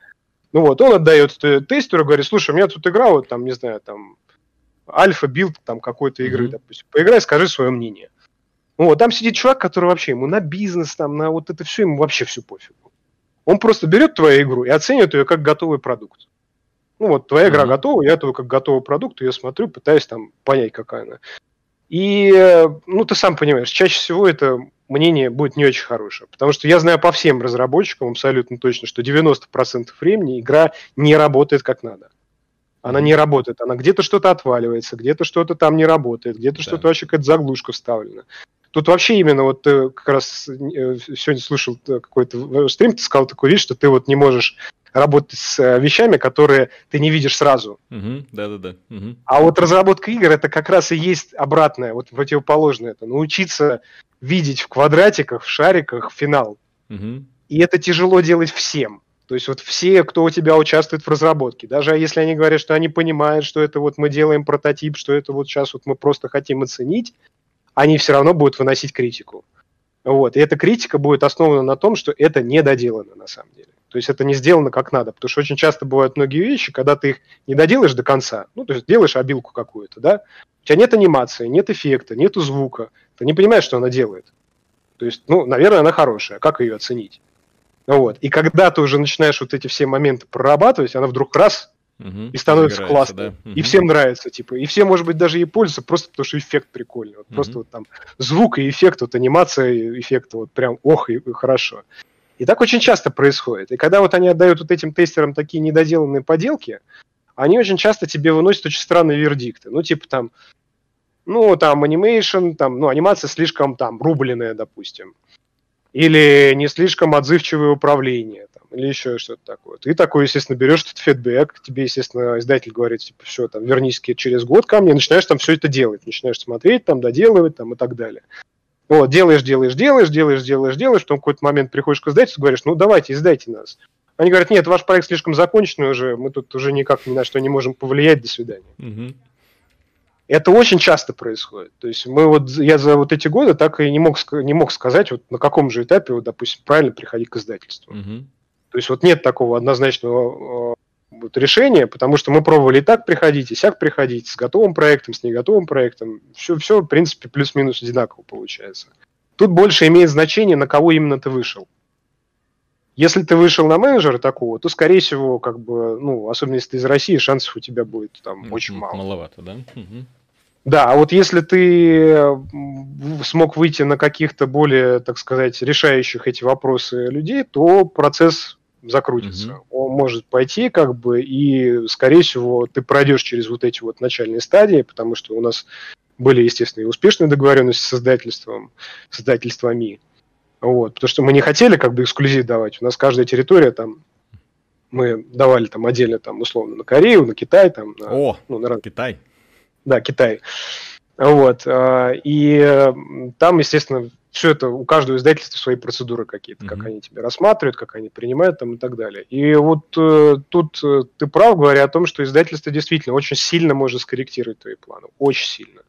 Ну вот, он отдает тестеру, говорит, слушай, у меня тут игра, вот там, не знаю, там, alpha build там какой-то игры, mm-hmm. допустим, поиграй, скажи свое мнение. Ну вот, там сидит чувак, который вообще ему на бизнес, там, на вот это все, ему вообще все пофигу. Он просто берет твою игру и оценивает ее как готовый продукт. Ну вот, твоя игра mm-hmm. готова, я этого как готовый продукт, я смотрю, пытаюсь там понять, какая она. И, ну, ты сам понимаешь, чаще всего это мнение будет не очень хорошее. Потому что я знаю по всем разработчикам абсолютно точно, что 90% времени игра не работает как надо. Она не работает, она где-то что-то отваливается, где-то что-то там не работает, где-то да. что-то вообще какая-то заглушка вставлена. Тут вообще именно вот ты как раз э, сегодня слышал какой-то стрим, ты сказал такую вещь, что ты вот не можешь работать с э, вещами, которые ты не видишь сразу. Да-да-да. Угу. А вот разработка игр это как раз и есть обратное, вот противоположное. Это научиться видеть в квадратиках, в шариках финал. Угу. И это тяжело делать всем. То есть вот все, кто у тебя участвует в разработке, даже если они говорят, что они понимают, что это вот мы делаем прототип, что это вот сейчас вот мы просто хотим оценить, они все равно будут выносить критику. Вот. И эта критика будет основана на том, что это не доделано на самом деле. То есть это не сделано как надо, потому что очень часто бывают многие вещи, когда ты их не доделаешь до конца, ну, то есть делаешь обилку какую-то, да, у тебя нет анимации, нет эффекта, нету звука, ты не понимаешь, что она делает. То есть, ну, наверное, она хорошая, как ее оценить? Вот. И когда ты уже начинаешь вот эти все моменты прорабатывать, она вдруг раз угу, и становится классной. Да? Угу. И всем нравится, типа. И все, может быть, даже ей пользуются просто потому, что эффект прикольный. Вот угу. Просто вот там звук и эффект, вот анимация эффекта, вот прям ох и, и хорошо. И так очень часто происходит. И когда вот они отдают вот этим тестерам такие недоделанные поделки, они очень часто тебе выносят очень странные вердикты. Ну, типа там, ну, там, анимейшн, там, ну, анимация слишком там рубленная, допустим или не слишком отзывчивое управление, или еще что-то такое. Ты такой, естественно, берешь этот фидбэк, тебе, естественно, издатель говорит, типа, все, там, вернись через год ко мне, начинаешь там все это делать, начинаешь смотреть, там, доделывать, там, и так далее. Вот, делаешь, делаешь, делаешь, делаешь, делаешь, делаешь, потом в какой-то момент приходишь к издательству, говоришь, ну, давайте, издайте нас. Они говорят, нет, ваш проект слишком законченный уже, мы тут уже никак ни на что не можем повлиять, до свидания. Угу. Это очень часто происходит. То есть мы вот, я за вот эти годы так и не мог, не мог сказать, вот на каком же этапе, вот, допустим, правильно приходить к издательству. Угу. То есть вот нет такого однозначного э, вот, решения, потому что мы пробовали и так приходить, и сяк приходить, с готовым проектом, с неготовым проектом. Все, все в принципе, плюс-минус одинаково получается. Тут больше имеет значение, на кого именно ты вышел. Если ты вышел на менеджера такого, то, скорее всего, как бы, ну, особенно если ты из России, шансов у тебя будет там очень мало. Маловато, да? Угу. Да, а вот если ты смог выйти на каких-то более, так сказать, решающих эти вопросы людей, то процесс закрутится. Угу. Он может пойти, как бы, и, скорее всего, ты пройдешь через вот эти вот начальные стадии, потому что у нас были, естественно, и успешные договоренности с издательством, с издательствами. Вот, потому что мы не хотели как бы эксклюзив давать. У нас каждая территория там мы давали там отдельно там условно на Корею, на Китай там. На, О, ну, на... Китай. Да, Китай. Вот. А, и там, естественно, все это, у каждого издательства свои процедуры какие-то, mm-hmm. как они тебя рассматривают, как они принимают там и так далее. И вот э, тут э, ты прав, говоря о том, что издательство действительно очень сильно может скорректировать твои планы, очень сильно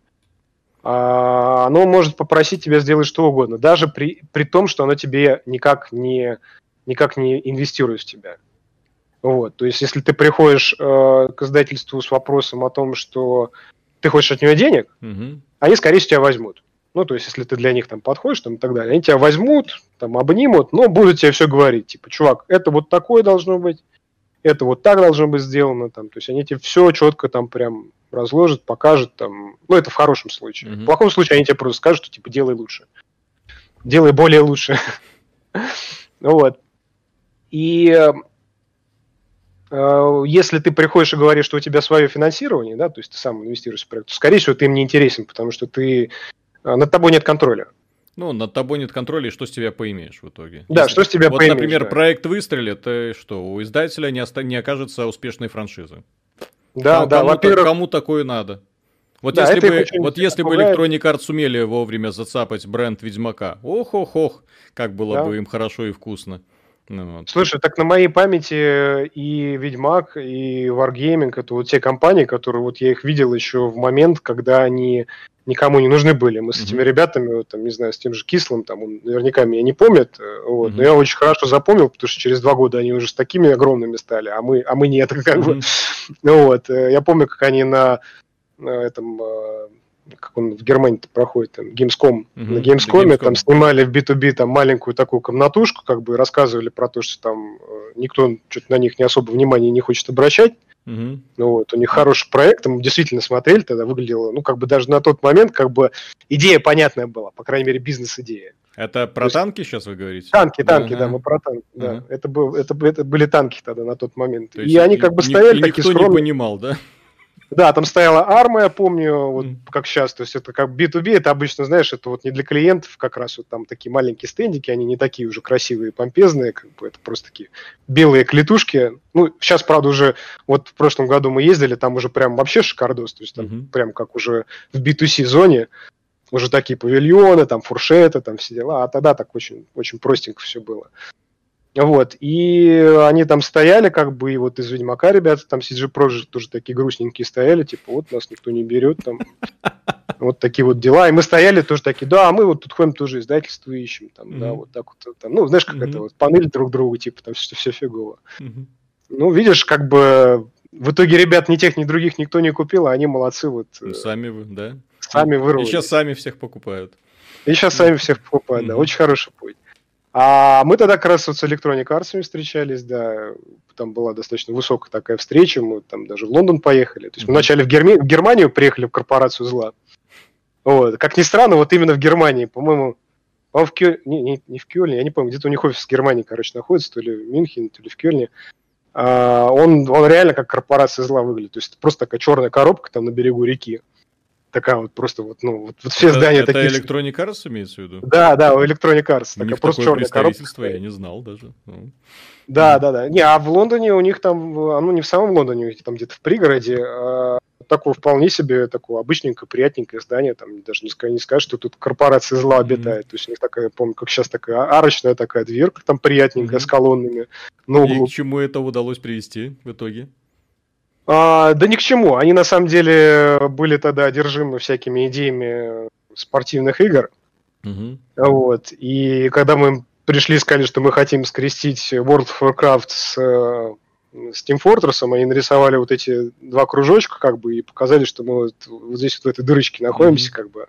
а, оно может попросить тебя сделать что угодно, даже при, при том, что оно тебе никак не, никак не инвестирует в тебя. Вот, то есть, если ты приходишь э, к издательству с вопросом о том, что ты хочешь от него денег, угу. они, скорее всего, тебя возьмут. Ну, то есть, если ты для них там подходишь там, и так далее, они тебя возьмут, там, обнимут, но будут тебе все говорить. Типа, чувак, это вот такое должно быть, это вот так должно быть сделано. Там. То есть, они тебе все четко там прям разложит, покажет там. Ну, это в хорошем случае. Mm-hmm. В плохом случае они тебе просто скажут, что типа делай лучше. Делай более лучше. *laughs* вот. И э, если ты приходишь и говоришь, что у тебя свое финансирование, да, то есть ты сам инвестируешь в проект, то, скорее всего, ты им не интересен, потому что ты над тобой нет контроля. Ну, над тобой нет контроля, и что с тебя поимеешь в итоге? Да, Если... что с тебя вот, поимеешь. Вот, например, да. проект выстрелит, и что, у издателя не, оста... не окажется успешной франшизы. Да, кому, да, во-первых... Кому такое надо? Вот да, если, бы, вот если бы Electronic Arts сумели вовремя зацапать бренд Ведьмака, ох-ох-ох, как было да. бы им хорошо и вкусно. Ну, вот. Слушай, так на моей памяти и Ведьмак, и Wargaming, это вот те компании, которые вот я их видел еще в момент, когда они никому не нужны были. Мы с mm-hmm. этими ребятами, вот, там, не знаю, с тем же Кислым, там, он наверняка меня не помнит, э, вот, mm-hmm. но я очень хорошо запомнил, потому что через два года они уже с такими огромными стали, а мы, а мы нет, *laughs* как mm-hmm. бы. Ну, вот, э, я помню, как они на, на этом, э, как он в Германии проходит, там, Gamescom, mm-hmm. на Gamescom, Gamescom, там снимали в B2B там маленькую такую комнатушку, как бы рассказывали про то, что там никто что-то на них не особо внимания не хочет обращать, Угу. Ну, вот, у них хороший проект, мы действительно смотрели, тогда выглядело, ну, как бы даже на тот момент, как бы идея понятная была, по крайней мере, бизнес-идея. Это про То танки сейчас вы говорите? Танки, танки, ага. да, мы про танки, ага. да. Это, был, это, это были танки тогда на тот момент. То и они как бы стояли и такие никто скромные. не понимал, да? Да, там стояла арма, я помню, вот mm. как сейчас. То есть это как B2B, это обычно, знаешь, это вот не для клиентов, как раз вот там такие маленькие стендики, они не такие уже красивые, помпезные, как бы это просто такие белые клетушки. Ну, сейчас, правда, уже вот в прошлом году мы ездили, там уже прям вообще шикардос, то есть там mm-hmm. прям как уже в B2C зоне, уже такие павильоны, там фуршеты, там все дела, а тогда так очень, очень простенько все было. Вот, и они там стояли, как бы, и вот из Ведьмака ребята, там CG Project тоже такие грустненькие стояли, типа, вот нас никто не берет, там. Вот такие вот дела. И мы стояли тоже такие, да, мы вот тут ходим тоже издательство ищем, там, mm-hmm. да, вот так вот, там, ну, знаешь, как mm-hmm. это, вот, панель друг другу, типа, там, что все фигово. Mm-hmm. Ну, видишь, как бы в итоге ребят ни тех, ни других никто не купил, а они молодцы вот. Ну, сами вы, да? Сами вырвали. И сейчас сами всех покупают. И сейчас сами всех покупают, mm-hmm. да, очень хороший путь. А мы тогда как раз вот с Electronic Arts встречались, да, там была достаточно высокая такая встреча, мы там даже в Лондон поехали. То есть mm-hmm. мы вначале в, Герми... в Германию приехали в корпорацию зла. Вот. Как ни странно, вот именно в Германии, по-моему, по в Кёль... не, не, не в Кёльне, я не помню, где-то у них офис в Германии, короче, находится, то ли в Мюнхене, то ли в Кёльне. А, он, он реально как корпорация зла выглядит. То есть просто такая черная коробка там на берегу реки такая вот просто вот, ну, вот, вот все это, здания это такие. Это Electronic Arts имеется в виду? Да, да, у Electronic Arts. У такая просто черная коробка. я не знал даже. Ну. Да, да, да. Не, а в Лондоне у них там, ну не в самом Лондоне, там где-то в пригороде, а такое вполне себе такое обычненькое, приятненькое здание, там даже не скажешь, не скажешь что тут корпорация зла обитает. Mm-hmm. То есть у них такая, помню, как сейчас такая арочная такая дверка там приятненькая mm-hmm. с колоннами. На И к чему это удалось привести в итоге? А, да ни к чему. Они на самом деле были тогда одержимы всякими идеями спортивных игр. Угу. Вот. И когда мы пришли и сказали, что мы хотим скрестить World of Warcraft с, э, с Team Fortress, они нарисовали вот эти два кружочка, как бы, и показали, что мы вот, вот здесь вот в этой дырочке находимся, mm как бы.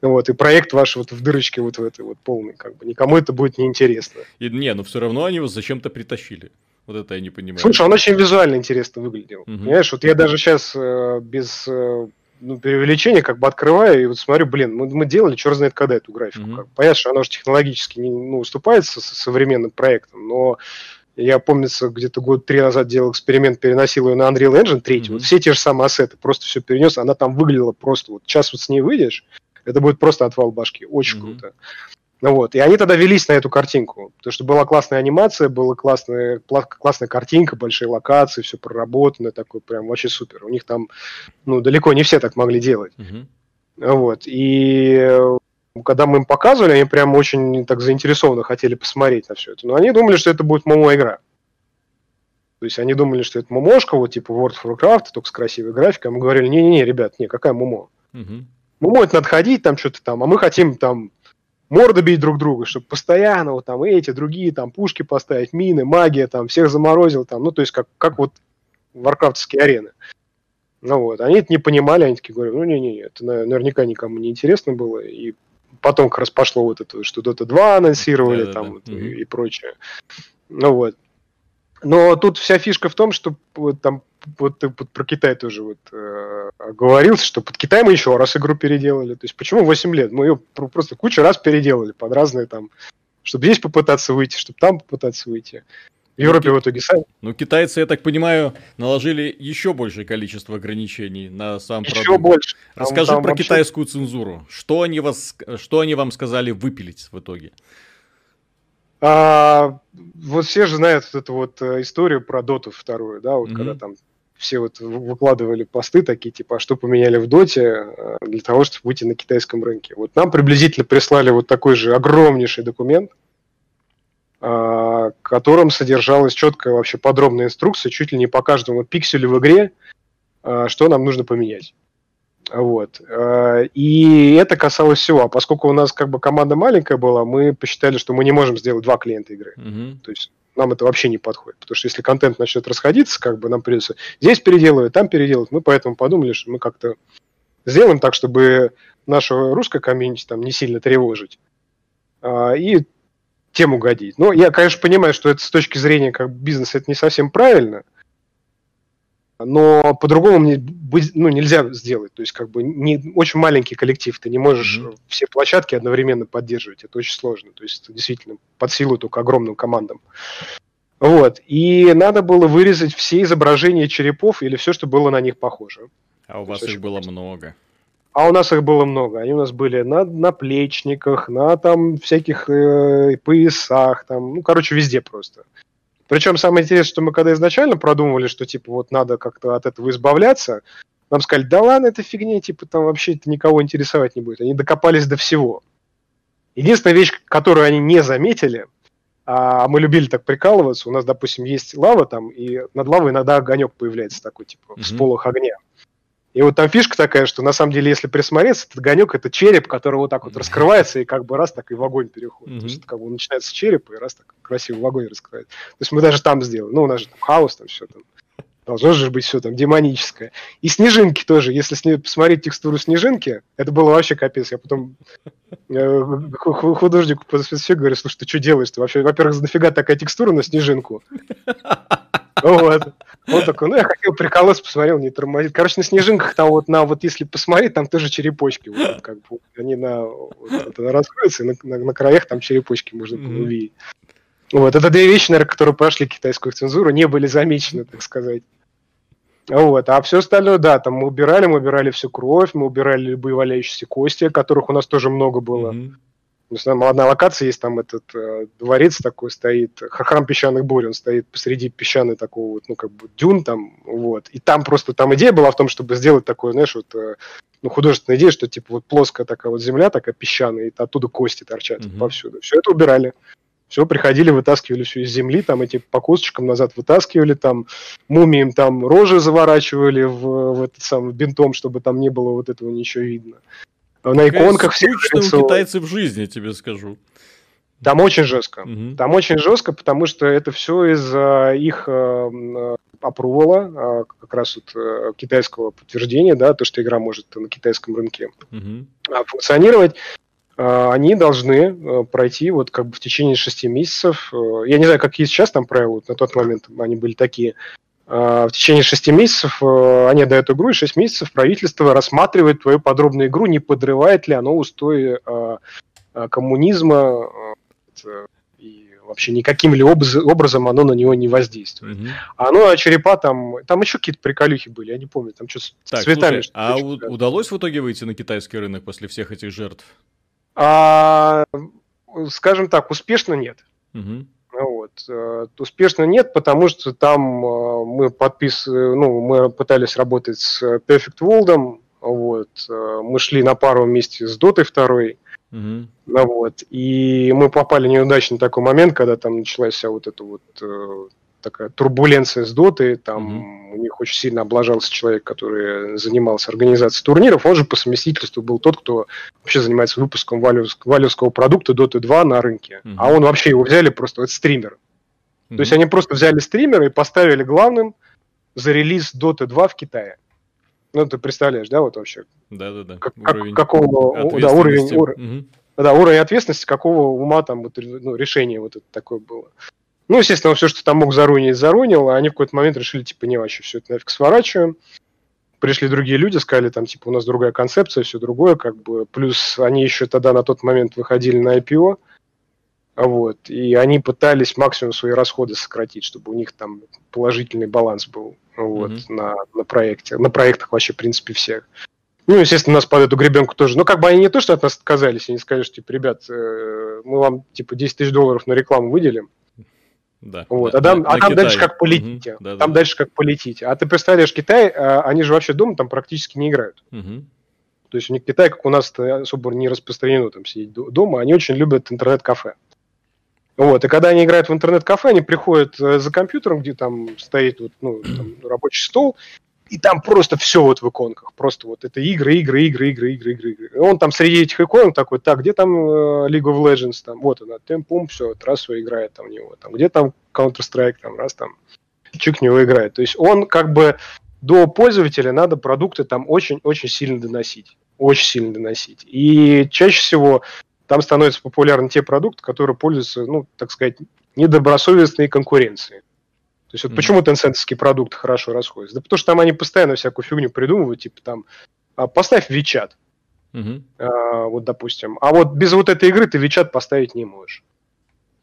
Вот, и проект ваш вот в дырочке вот в этой вот полный, как бы, никому это будет неинтересно. И, не, но все равно они его зачем-то притащили. Вот это я не понимаю. Слушай, он очень визуально интересно выглядел. Угу. Понимаешь, вот я даже сейчас э, без э, ну, преувеличения как бы открываю и вот смотрю, блин, мы, мы делали, черт знает когда эту графику. Угу. Понятно, что она уже технологически не ну, уступает со, со современным проектом, но я, помнится, где-то год три назад делал эксперимент, переносил ее на Unreal Engine 3. Mm-hmm. Вот все те же самые ассеты, просто все перенес. Она там выглядела просто... Вот сейчас вот с ней выйдешь, это будет просто отвал башки. Очень mm-hmm. круто. Ну вот, и они тогда велись на эту картинку, потому что была классная анимация, была классная, классная картинка, большие локации, все проработано, такое прям вообще супер. У них там, ну, далеко не все так могли делать. Uh-huh. Вот, и когда мы им показывали, они прям очень так заинтересованно хотели посмотреть на все это. Но они думали, что это будет момо-игра. То есть они думали, что это MMO шка, вот типа World of Warcraft, только с красивой графикой. Мы говорили, не-не-не, ребят, не, какая? Угу. MMO это надо ходить, там что-то там, а мы хотим там морды бить друг друга, чтобы постоянно вот там эти, другие там пушки поставить, мины, магия, там всех заморозил, там, ну, то есть как, как вот варкрафтовские арены. Ну вот, они это не понимали, они такие говорят, ну, не-не-не, это наверняка никому не интересно было, и потом как раз пошло вот это, что Dota 2 анонсировали, да, там, да, да. И, и прочее. Ну вот. Но тут вся фишка в том, что вот там вот ты про Китай тоже вот э, говорил, что под Китай мы еще раз игру переделали. То есть почему 8 лет? Мы ее просто кучу раз переделали под разные там, чтобы здесь попытаться выйти, чтобы там попытаться выйти. В Европе ну, в итоге сами. Ну, китайцы, я так понимаю, наложили еще большее количество ограничений на сам еще продукт. больше. Расскажи там, там про вообще... китайскую цензуру. Что они, вас, что они вам сказали выпилить в итоге? А, вот все же знают вот эту вот э, историю про Доту вторую, да, вот mm-hmm. когда там все вот выкладывали посты такие, типа, а что поменяли в Доте э, для того, чтобы выйти на китайском рынке. Вот нам приблизительно прислали вот такой же огромнейший документ, а, в котором содержалась четкая вообще подробная инструкция, чуть ли не по каждому пикселю в игре, а, что нам нужно поменять. Вот. А, и это касалось всего. А поскольку у нас как бы команда маленькая была, мы посчитали, что мы не можем сделать два клиента игры. Mm-hmm. То есть нам это вообще не подходит. Потому что если контент начнет расходиться, как бы нам придется здесь переделывать, там переделывать. Мы поэтому подумали, что мы как-то сделаем так, чтобы нашу русское комьюнити там не сильно тревожить. А, и тем угодить. Но я, конечно, понимаю, что это с точки зрения как бизнеса это не совсем правильно – но по-другому мне ну, нельзя сделать. То есть, как бы не, очень маленький коллектив, ты не можешь mm-hmm. все площадки одновременно поддерживать. Это очень сложно. То есть, действительно, под силу только огромным командам. Вот. И надо было вырезать все изображения черепов или все, что было на них похоже. А у вас их было просто. много. А у нас их было много. Они у нас были на наплечниках, на там всяких э, поясах, там, ну, короче, везде просто. Причем самое интересное, что мы когда изначально продумывали, что типа вот надо как-то от этого избавляться, нам сказали, да ладно, это фигня, типа там вообще это никого интересовать не будет. Они докопались до всего. Единственная вещь, которую они не заметили, а мы любили так прикалываться, у нас, допустим, есть лава там, и над лавой иногда огонек появляется такой, типа, mm-hmm. всполох огня. И вот там фишка такая, что на самом деле, если присмотреться, этот огонек это череп, который вот так вот раскрывается и как бы раз так и в огонь переходит. Mm-hmm. То есть это как бы начинается с черепа и раз так красиво в огонь раскрывается. То есть мы даже там сделали. Ну, у нас же там хаос, там все там. Должно же быть все там демоническое. И снежинки тоже. Если с ней посмотреть текстуру снежинки, это было вообще капец. Я потом э, художнику по говорю, слушай, ты что делаешь? Ты вообще, во-первых, нафига такая текстура на снежинку? Вот. Он такой, ну, я хотел приколоться, посмотрел, не тормозит. Короче, на снежинках там вот, на, вот если посмотреть, там тоже черепочки. Вот, как бы, они на, вот, на расходятся, и на, на, на краях там черепочки можно было увидеть. Вот, это две вещи, наверное, которые прошли китайскую цензуру, не были замечены, так сказать. Вот, а все остальное, да, там мы убирали, мы убирали всю кровь, мы убирали любые валяющиеся кости, которых у нас тоже много было. Mm-hmm. Есть там одна локация есть, там этот э, дворец такой стоит, храм песчаных бурь, он стоит посреди песчаной такого вот, ну, как бы дюн там, вот. И там просто, там идея была в том, чтобы сделать такое, знаешь, вот, э, ну, художественная идея, что типа вот плоская такая вот земля, такая песчаная, и оттуда кости торчат mm-hmm. повсюду. Все это убирали. Все, приходили, вытаскивали все из земли, там эти по косточкам назад вытаскивали, там мумиям там рожи заворачивали в, в этот самый бинтом, чтобы там не было вот этого ничего видно на иконках все у китайцев в жизни, я тебе скажу. Там очень жестко. Угу. Там очень жестко, потому что это все из-за их э, апрувала, э, как раз вот э, китайского подтверждения, да, то, что игра может на китайском рынке угу. функционировать. Э, они должны э, пройти вот как бы в течение шести месяцев. Э, я не знаю, какие сейчас там правила, вот на тот момент они были такие. А, в течение шести месяцев э, они дают игру, и шесть месяцев правительство рассматривает твою подробную игру, не подрывает ли оно устои а, коммунизма и вообще никаким ли образом оно на него не воздействует. Угу. А ну, а черепа там, там еще какие-то приколюхи были, я не помню, там что с так, цветами. Слушай, а у, удалось в итоге выйти на китайский рынок после всех этих жертв? А, скажем так, успешно нет. Угу. Э, успешно нет, потому что там э, мы подпис... ну, мы пытались работать с Perfect World, вот. Э, мы шли на пару вместе с Дотой второй, угу. вот. И мы попали неудачно такой момент, когда там началась вся вот эта вот такая турбуленция с дотой, там угу. у них очень сильно облажался человек, который занимался организацией турниров, он же по совместительству был тот, кто вообще занимается выпуском валевского продукта Dota 2 на рынке, угу. а он вообще его взяли просто, это стример. Угу. То есть они просто взяли стримера и поставили главным за релиз Dota 2 в Китае. Ну, ты представляешь, да, вот вообще? Да-да-да. Как, уровень какого, да, уровень, уровень, угу. да, уровень ответственности, какого ума там вот, ну, решение вот это такое было. Ну, естественно, все, что там мог заруинить, зарунил, а они в какой-то момент решили, типа, не вообще, все это нафиг сворачиваем. Пришли другие люди, сказали, там, типа, у нас другая концепция, все другое, как бы. Плюс они еще тогда на тот момент выходили на IPO, вот, и они пытались максимум свои расходы сократить, чтобы у них там положительный баланс был, вот, mm-hmm. на, на проекте, на проектах вообще, в принципе, всех. Ну, естественно, нас под эту гребенку тоже. Но как бы они не то, что от нас отказались, они сказали, что, типа, ребят, э, мы вам, типа, 10 тысяч долларов на рекламу выделим, да. Вот. а там, а там дальше как полетите. Угу. Да, там да, дальше как полетите. А ты представляешь, Китай, а, они же вообще дома там практически не играют. Угу. То есть у них Китай, как у нас особо не распространено там сидеть дома, они очень любят интернет-кафе. Вот, и когда они играют в интернет-кафе, они приходят э, за компьютером, где там стоит вот, ну, там, *clears throat* рабочий стол, и там просто все вот в иконках. Просто вот это игры, игры, игры, игры, игры, игры. игры. И он там среди этих иконок такой, так, где там э, League of Legends, там, вот она, темпум, все, трассу играет там у него, там, где там Counter-Strike, там, раз там, чик него играет. То есть он как бы до пользователя надо продукты там очень-очень сильно доносить. Очень сильно доносить. И чаще всего там становятся популярны те продукты, которые пользуются, ну, так сказать, недобросовестной конкуренцией. То есть вот mm-hmm. почему тенсентовские продукты хорошо расходятся? Да потому что там они постоянно всякую фигню придумывают, типа там а, поставь Вичат, mm-hmm. а, вот допустим. А вот без вот этой игры ты Вичат поставить не можешь.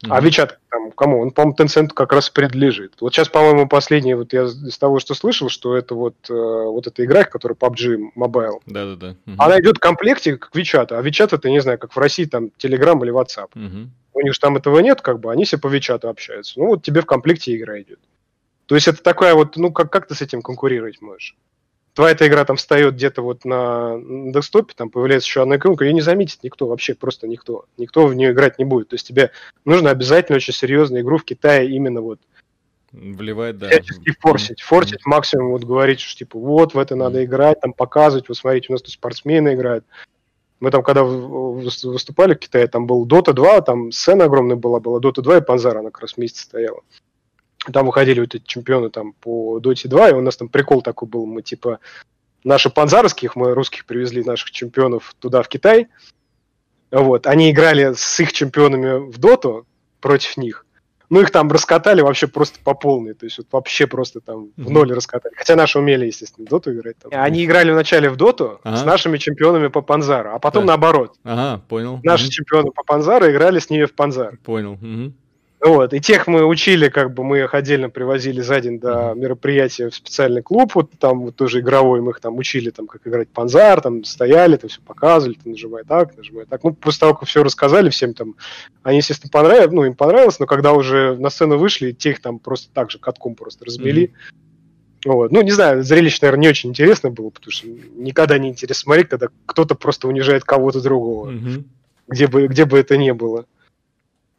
Mm-hmm. А Вичат там кому? Он, по-моему, Tencent как раз принадлежит. Вот сейчас, по-моему, последний, вот я из того, что слышал, что это вот, э, вот эта игра, которая PUBG Mobile. Да-да-да. Она идет в комплекте как Вичат, а Вичат это, не знаю, как в России там Telegram или WhatsApp. У них же там этого нет, как бы, они все по Вичату общаются. Ну вот тебе в комплекте игра идет. То есть это такая вот, ну как, как ты с этим конкурировать можешь? Твоя эта игра там встает где-то вот на десктопе, там появляется еще одна иконка, ее не заметит никто вообще, просто никто. Никто в нее играть не будет. То есть тебе нужно обязательно очень серьезную игру в Китае именно вот Вливать, да. Всячески форсить. Форсить максимум, вот говорить, что типа вот в это надо играть, там показывать, вот смотрите, у нас тут спортсмены играют. Мы там, когда выступали в Китае, там был Dota 2, там сцена огромная была, была Dota 2 и Панзара, она как раз вместе стояла. Там выходили вот эти чемпионы там по Dota 2, и у нас там прикол такой был, мы типа наши панзарских, мы русских привезли наших чемпионов туда, в Китай. Вот, они играли с их чемпионами в доту против них. Ну, их там раскатали вообще просто по полной. То есть вот вообще просто там в ноль раскатали. Хотя наши умели, естественно, в доту играть. Там. Они играли вначале в доту ага. с нашими чемпионами по Панзару, а потом да. наоборот. Ага, понял. Наши угу. чемпионы по Панзару играли с ними в Панзар. Понял. Угу. Вот, и тех мы учили, как бы мы их отдельно привозили за день до мероприятия в специальный клуб, вот там вот тоже игровой, мы их там учили, там, как играть панзар, там стояли, там все показывали, ты нажимай так, нажимай так. Ну, после того, как все рассказали всем там, они, естественно, понравилось, ну, им понравилось, но когда уже на сцену вышли, тех там просто так же катком просто разбили. Mm-hmm. Вот. Ну, не знаю, зрелище, наверное, не очень интересно было, потому что никогда не интересно смотреть, когда кто-то просто унижает кого-то другого, mm-hmm. где, бы, где бы это ни было.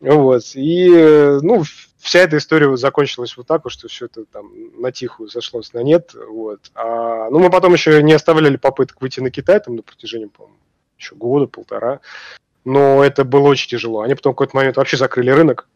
Вот. И, ну, вся эта история закончилась вот так, что все это там на тихую зашлось на нет. Вот. А, ну, мы потом еще не оставляли попыток выйти на Китай там на протяжении, по-моему, еще года, полтора. Но это было очень тяжело. Они потом в какой-то момент вообще закрыли рынок.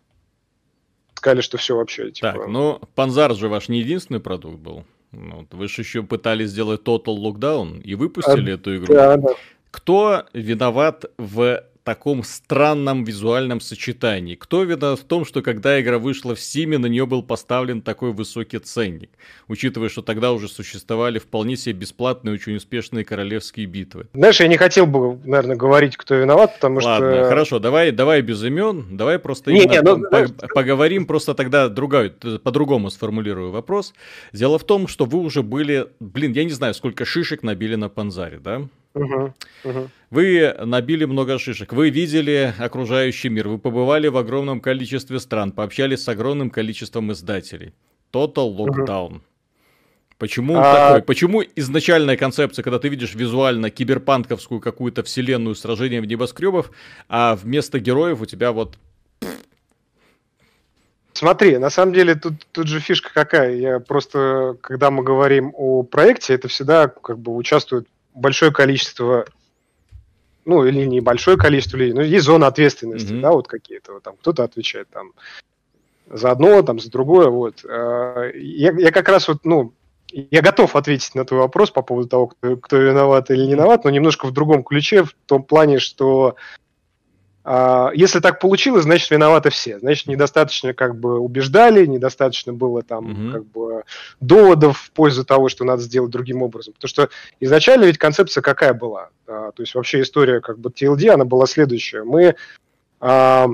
Сказали, что все вообще. Типа... Так, ну, Панзар же ваш не единственный продукт был. Ну, вот, вы же еще пытались сделать Total Lockdown и выпустили а, эту игру. Да, да. Кто виноват в таком странном визуальном сочетании. Кто виноват в том, что когда игра вышла в Steam, на нее был поставлен такой высокий ценник, учитывая, что тогда уже существовали вполне себе бесплатные, очень успешные королевские битвы. Знаешь, я не хотел бы, наверное, говорить, кто виноват, потому Ладно, что... Ладно, хорошо, давай, давай без имен, давай просто не, не, ну, по- поговорим, просто тогда другая, по-другому сформулирую вопрос. Дело в том, что вы уже были, блин, я не знаю, сколько шишек набили на Панзаре, да? Угу, угу. Вы набили много шишек, вы видели окружающий мир, вы побывали в огромном количестве стран, пообщались с огромным количеством издателей. Total Lockdown. Угу. Почему а... такой? Почему изначальная концепция, когда ты видишь визуально киберпанковскую какую-то вселенную сражения в небоскребов, а вместо героев у тебя вот Смотри, на самом деле тут, тут же фишка какая. Я просто, когда мы говорим о проекте, это всегда как бы участвуют большое количество, ну, или небольшое количество людей, но есть зона ответственности, mm-hmm. да, вот какие-то, вот, там кто-то отвечает там за одно, там, за другое, вот. А, я, я как раз вот, ну, я готов ответить на твой вопрос по поводу того, кто, кто виноват или не виноват, но немножко в другом ключе, в том плане, что если так получилось, значит, виноваты все. Значит, недостаточно как бы убеждали, недостаточно было там угу. как бы доводов в пользу того, что надо сделать другим образом. Потому что изначально ведь концепция какая была? А, то есть вообще история как бы TLD, она была следующая. Мы а,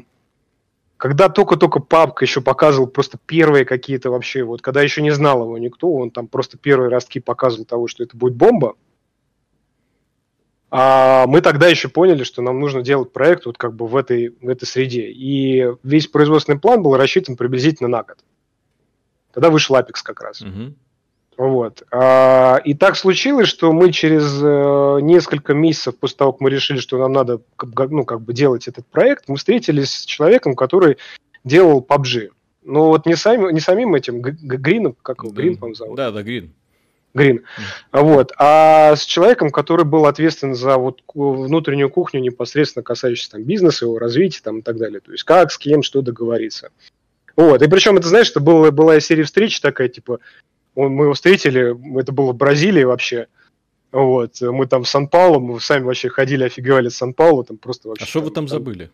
когда только-только папка еще показывал просто первые какие-то вообще, вот когда еще не знал его никто, он там просто первые ростки показывал того, что это будет бомба, а мы тогда еще поняли, что нам нужно делать проект вот как бы в этой, в этой среде. И весь производственный план был рассчитан приблизительно на год. Тогда вышел Apex как раз. Угу. Вот. А, и так случилось, что мы через э, несколько месяцев после того, как мы решили, что нам надо ну, как бы делать этот проект, мы встретились с человеком, который делал PUBG. Ну вот не, сами, не самим этим Грином, как его, Грин, по-моему, зовут. Да, да, Грин. Грин. Вот. А с человеком, который был ответственен за вот внутреннюю кухню, непосредственно касающуюся там, бизнеса, его развития там, и так далее. То есть как, с кем, что договориться. Вот. И причем, это, знаешь, это было, была серия встреч такая, типа, он, мы его встретили, это было в Бразилии вообще. Вот. Мы там в Сан-Паулу, мы сами вообще ходили, офигевали с Сан-Паулу, там просто вообще... А что вы там, там забыли?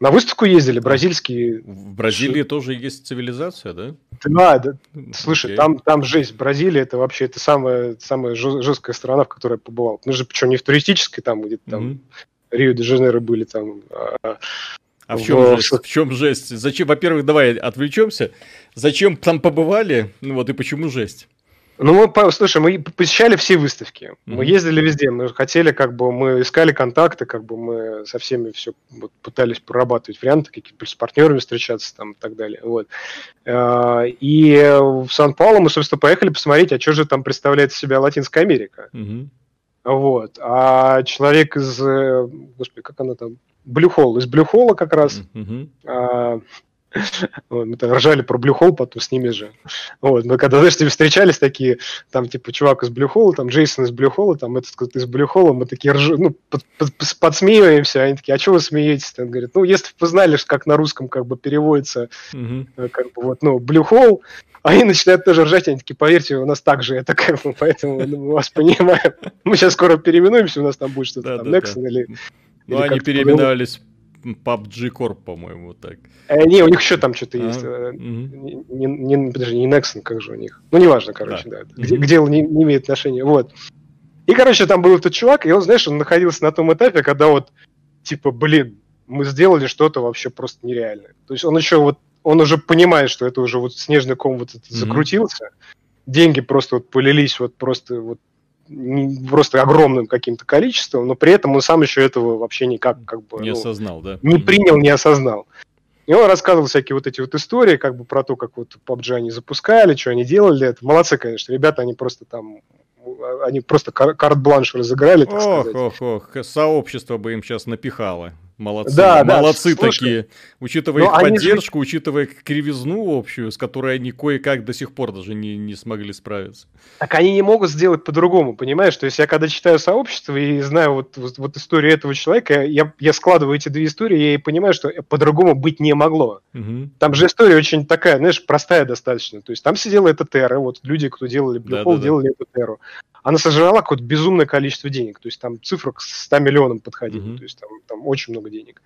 На выставку ездили, бразильские. В Бразилии Ш... тоже есть цивилизация, да? Да, да. Слушай, okay. там, там жесть. Бразилия это вообще это самая, самая жесткая страна, в которой я побывал. Мы же причем не в туристической, там где-то там mm-hmm. Рио-де-Жанейро были там. А, а в чем, в... жесть? в чем жесть? Зачем, во-первых, давай отвлечемся. Зачем там побывали? Ну вот и почему жесть? Ну, мы, слушай, мы посещали все выставки, mm-hmm. мы ездили везде, мы хотели, как бы, мы искали контакты, как бы мы со всеми все вот, пытались прорабатывать варианты, какие-то с партнерами встречаться там и так далее, вот. А, и в Сан-Паулу мы, собственно, поехали посмотреть, а что же там представляет себя Латинская Америка. Mm-hmm. Вот. А человек из, э, господи, как она там, Блюхол, из Блюхола как раз, mm-hmm. *laughs* Вот, мы там ржали про Блюхол потом с ними же. Вот, мы когда, знаешь, встречались такие, там, типа, чувак из Блюхола, там, Джейсон из Блюхола, там, этот из Блюхола, мы такие рж... ну, под, под, подсмеиваемся, они такие, а что вы смеетесь? Он говорит, ну, если бы вы знали, как на русском как бы переводится, угу. как бы вот, ну, Блюхол, они начинают тоже ржать, они такие, поверьте, у нас так же это как бы, поэтому ну, мы вас понимаем. Мы сейчас скоро переименуемся, у нас там будет что-то там, Nexon или... Ну, они переименовались PUBG Corp, по-моему, так. Э, не, у них еще там что-то а, есть. Угу. Не, не, подожди, не Nexon, как же у них. Ну, неважно, короче, да. да. Где, угу. дело не, не имеет отношения. Вот. И, короче, там был этот чувак, и он, знаешь, он находился на том этапе, когда вот, типа, блин, мы сделали что-то вообще просто нереальное. То есть он еще вот, он уже понимает, что это уже вот снежный ком вот этот mm закрутился, деньги просто вот полились вот просто вот просто огромным каким-то количеством, но при этом он сам еще этого вообще никак как бы... Не ну, осознал, да? Не принял, не осознал. И он рассказывал всякие вот эти вот истории, как бы про то, как вот PUBG они запускали, что они делали. Это молодцы, конечно. Ребята, они просто там они просто карт-бланш разыграли, так ох, сказать. Ох, ох, сообщество бы им сейчас напихало. Молодцы, да, молодцы да, такие. Учитывая их поддержку, же... учитывая кривизну общую, с которой они кое-как до сих пор даже не, не смогли справиться. Так они не могут сделать по-другому, понимаешь? То есть я когда читаю сообщество и знаю вот, вот, вот историю этого человека, я, я складываю эти две истории и понимаю, что по-другому быть не могло. Угу. Там же история очень такая, знаешь, простая достаточно. То есть там сидела эта Терра, вот люди, кто делали Блюхол, да, да, делали да. эту Терру она сожрала какое-то безумное количество денег. То есть там цифра к 100 миллионам подходила. Mm-hmm. То есть там, там очень много денег.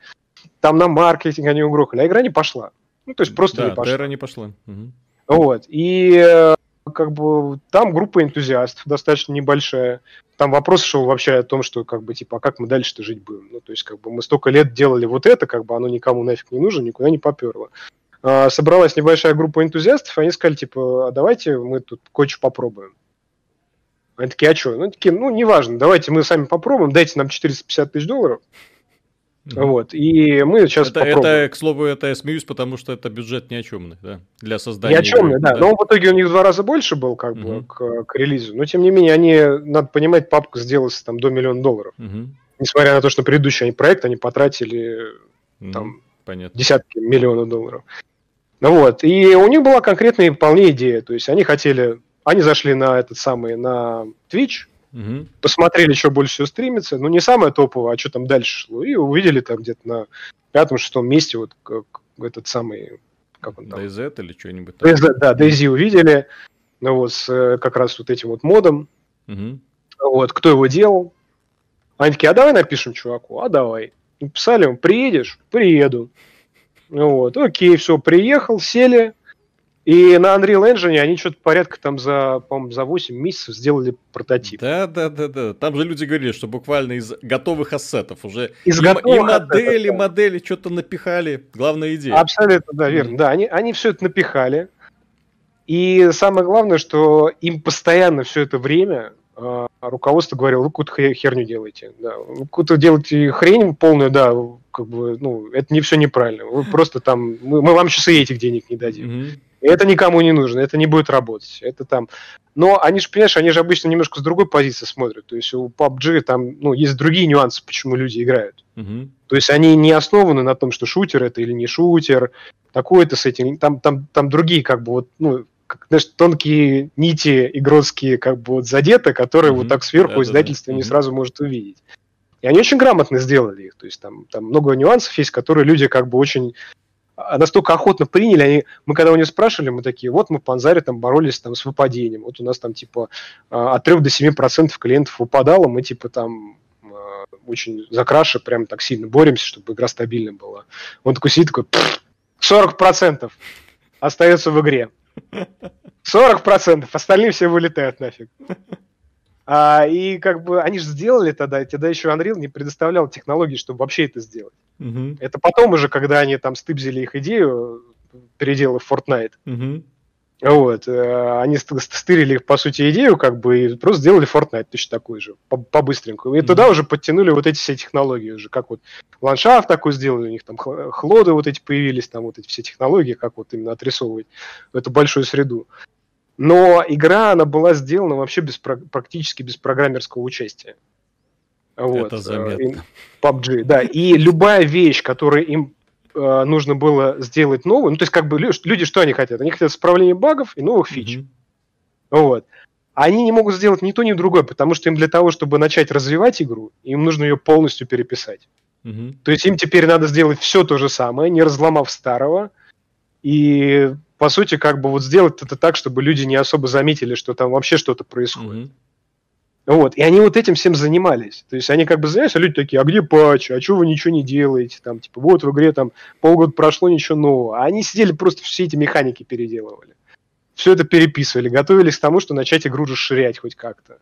Там на маркетинг они угрохали, а игра не пошла. Ну, то есть просто да, не пошла. Терра не пошла. Угу. Вот. И э, как бы там группа энтузиастов достаточно небольшая. Там вопрос шел вообще о том, что как бы типа, а как мы дальше-то жить будем? Ну, то есть как бы мы столько лет делали вот это, как бы оно никому нафиг не нужно, никуда не поперло. А, собралась небольшая группа энтузиастов, и они сказали, типа, а давайте мы тут кое-что попробуем. Они такие, а что? Ну, такие, ну, неважно, давайте мы сами попробуем, дайте нам 450 тысяч долларов. Mm-hmm. Вот, и мы сейчас это, попробуем. Это, к слову, это я смеюсь, потому что это бюджет ни о чемный, да, для создания. Ни о чемный, да. да. Но в итоге у них в два раза больше был, как mm-hmm. бы, к, к релизу. Но, тем не менее, они, надо понимать, папка сделалась там до миллиона долларов. Mm-hmm. Несмотря на то, что предыдущий проект они потратили mm-hmm. там Понятно. десятки миллионов долларов. Ну вот, и у них была конкретная вполне идея. То есть они хотели они зашли на этот самый, на Twitch, угу. посмотрели, что больше всего стримится, ну, не самое топовое, а что там дальше шло, и увидели там где-то на пятом-шестом месте вот как, этот самый, как он там? DayZ или что-нибудь DayZ, да, DayZ увидели, ну, вот с э, как раз вот этим вот модом, угу. вот, кто его делал, они такие, а давай напишем чуваку, а давай. Написали ему, приедешь? Приеду. Вот, окей, все, приехал, сели, и на Unreal Engine они что-то порядка там за, по за 8 месяцев сделали прототип. Да, да, да, да. Там же люди говорили, что буквально из готовых ассетов уже из и, готовых и модели, ассетов, модели что-то напихали. Главная идея. Абсолютно, да, верно. Mm-hmm. Да, они, они все это напихали. И самое главное, что им постоянно все это время э, руководство говорило, вы какую-то херню делаете. Да. Вы какую-то делаете хрень полную, да, как бы, ну, это не все неправильно. Вы просто там, мы, мы вам сейчас и этих денег не дадим. Mm-hmm. Это никому не нужно, это не будет работать. Это там. Но они же, понимаешь, они же обычно немножко с другой позиции смотрят. То есть у PUBG там ну, есть другие нюансы, почему люди играют. Угу. То есть они не основаны на том, что шутер это или не шутер, такой-то с этим. Там, там, там другие, как бы, вот, ну, как, знаешь, тонкие нити игротские, как бы вот задеты, которые угу. вот так сверху да, издательство да, да. не угу. сразу может увидеть. И они очень грамотно сделали их. То есть там, там много нюансов есть, которые люди как бы очень настолько охотно приняли, они, мы когда у них спрашивали, мы такие, вот мы в Панзаре там боролись там с выпадением, вот у нас там типа а, от 3 до 7 процентов клиентов выпадало, мы типа там а, очень за краши прям так сильно боремся, чтобы игра стабильная была. Он такой сидит, такой, 40 процентов остается в игре. 40 процентов, остальные все вылетают нафиг. А, и как бы они же сделали тогда, тогда еще Unreal не предоставлял технологии, чтобы вообще это сделать. Угу. Это потом уже, когда они там стыбзили их идею, переделав Fortnite, угу. вот, э, они стырили, по сути, идею, как бы, и просто сделали Fortnite точно такой же, по-быстренькому. И угу. туда уже подтянули вот эти все технологии уже, как вот ландшафт такой сделали, у них там хлоды вот эти появились, там вот эти все технологии, как вот именно отрисовывать эту большую среду. Но игра, она была сделана вообще без, практически без программерского участия. Вот. Это заметно. PUBG, да. И любая вещь, которая им э, нужно было сделать новую. Ну, то есть, как бы люди что они хотят? Они хотят исправления багов и новых фич. Mm-hmm. Вот. Они не могут сделать ни то, ни другое, потому что им для того, чтобы начать развивать игру, им нужно ее полностью переписать. Mm-hmm. То есть им теперь надо сделать все то же самое, не разломав старого, и по сути как бы вот сделать это так, чтобы люди не особо заметили, что там вообще что-то происходит. Mm-hmm. Вот, и они вот этим всем занимались. То есть они как бы, знаешь, а люди такие, а где патч, а что вы ничего не делаете? Там, типа, вот в игре там полгода прошло, ничего нового. А они сидели просто все эти механики переделывали. Все это переписывали, готовились к тому, что начать игру расширять хоть как-то.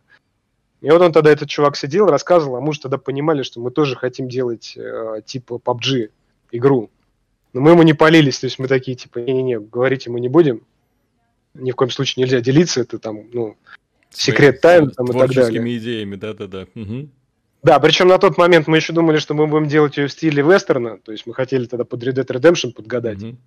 И вот он тогда, этот чувак сидел, рассказывал, а мы же тогда понимали, что мы тоже хотим делать э, типа PUBG игру. Но мы ему не полились, то есть мы такие, типа, не-не-не, говорить мы не будем. Ни в коем случае нельзя делиться, это там, ну, секрет тайм там, и так далее. идеями, да-да-да. Угу. Да, причем на тот момент мы еще думали, что мы будем делать ее в стиле вестерна, то есть мы хотели тогда под Red Dead Redemption подгадать. Угу.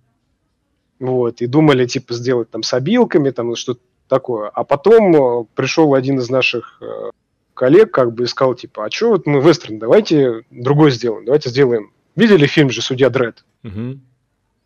Вот, и думали, типа, сделать там с обилками, там что-то такое. А потом э, пришел один из наших э, коллег, как бы, и сказал, типа, а что вот мы вестерн, давайте другой сделаем, давайте сделаем. Видели фильм же «Судья Дред»? Угу.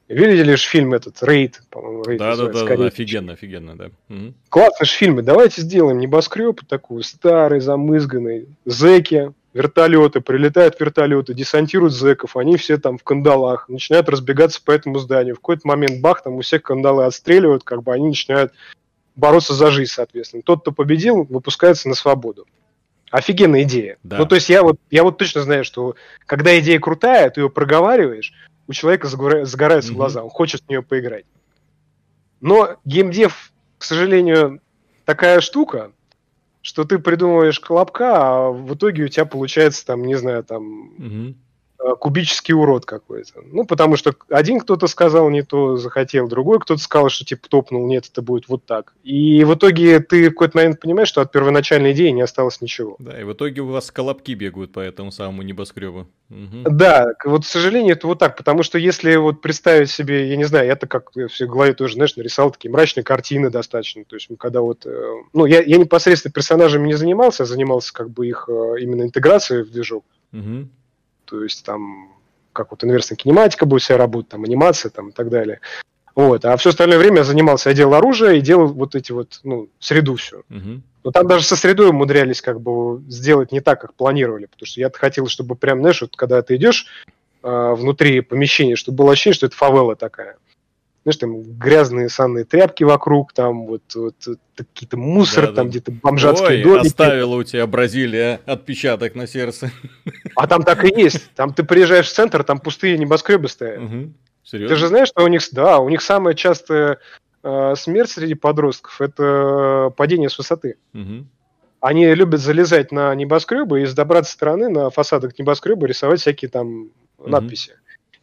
Видели же фильм этот, Рейд, по-моему, Рейд да, да, да, да, офигенно, офигенно, да. Угу. Классные же фильмы, давайте сделаем небоскреб такой, старый, замызганный, зеки, вертолеты, прилетают вертолеты, десантируют зеков, они все там в кандалах, начинают разбегаться по этому зданию. В какой-то момент бах, там у всех кандалы отстреливают, как бы они начинают бороться за жизнь, соответственно. Тот, кто победил, выпускается на свободу. Офигенная идея. Да. Ну, то есть я вот, я вот точно знаю, что когда идея крутая, ты ее проговариваешь, у человека загораются mm-hmm. глаза, он хочет в нее поиграть. Но геймдев, к сожалению, такая штука, что ты придумываешь колобка, а в итоге у тебя получается там, не знаю, там mm-hmm. Э, кубический урод какой-то. Ну, потому что один кто-то сказал не то, захотел, другой кто-то сказал, что типа топнул, нет, это будет вот так. И в итоге ты в какой-то момент понимаешь, что от первоначальной идеи не осталось ничего. Да, и в итоге у вас колобки бегают по этому самому небоскребу. Угу. Да, вот, к сожалению, это вот так, потому что если вот представить себе, я не знаю, я-то как в голове тоже, знаешь, нарисовал такие мрачные картины достаточно, то есть когда вот, э, ну, я, я непосредственно персонажами не занимался, а занимался как бы их э, именно интеграцией в движок. Угу то есть там как вот инверсная кинематика будет себя работать, там анимация там и так далее. Вот. А все остальное время я занимался, я делал оружие и делал вот эти вот, ну, среду все. Угу. Но там даже со средой умудрялись как бы сделать не так, как планировали, потому что я хотел, чтобы прям, знаешь, вот когда ты идешь э, внутри помещения, чтобы было ощущение, что это фавела такая знаешь, там грязные санные тряпки вокруг, там вот, вот, вот какие-то мусор, да, там да. где-то бомжатские Ой, домики. оставила у тебя Бразилия отпечаток на сердце. А там так и есть. Там ты приезжаешь в центр, там пустые небоскребы стоят. Угу. Серьезно? Ты же знаешь, что у них, да, у них самая частая э, смерть среди подростков – это падение с высоты. Угу. Они любят залезать на небоскребы и с добраться стороны на фасадах небоскреба рисовать всякие там угу. надписи.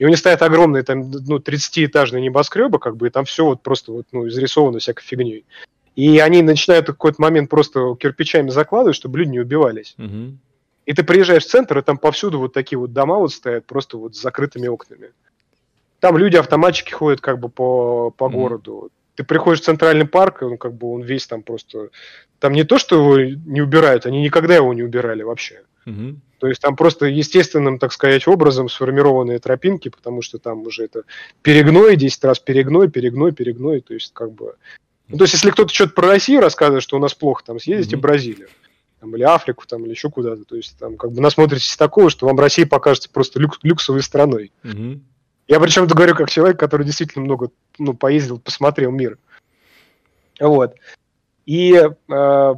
И у них стоят огромные там, ну, 30-этажные небоскребы, как бы, и там все вот просто вот, ну, изрисовано всякой фигней. И они начинают в какой-то момент просто кирпичами закладывать, чтобы люди не убивались. Угу. И ты приезжаешь в центр, и там повсюду вот такие вот дома вот стоят, просто вот с закрытыми окнами. Там люди, автоматчики ходят как бы по, по mm городу. Ты приходишь в центральный парк, он как бы он весь там просто... Там не то, что его не убирают, они никогда его не убирали вообще. mm то есть там просто естественным, так сказать, образом сформированные тропинки, потому что там уже это перегной, 10 раз перегной, перегной, перегной. То есть как бы... Ну, то есть если кто-то что-то про Россию рассказывает, что у нас плохо, там съездите mm-hmm. в Бразилию. Там, или Африку, там, или еще куда-то. То есть там как бы насмотритесь такого, что вам Россия покажется просто люк- люксовой страной. Mm-hmm. Я причем это говорю как человек, который действительно много ну, поездил, посмотрел мир. Вот. И э,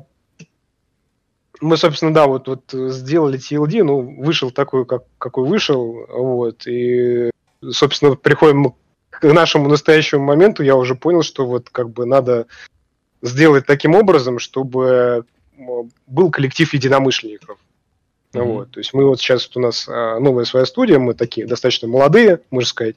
мы, собственно, да, вот, вот сделали TLD, ну, вышел такой, как, какой вышел, вот, и, собственно, приходим к нашему настоящему моменту, я уже понял, что вот как бы надо сделать таким образом, чтобы был коллектив единомышленников. Mm-hmm. Вот, то есть мы вот сейчас вот у нас а, новая своя студия, мы такие достаточно молодые, можно сказать.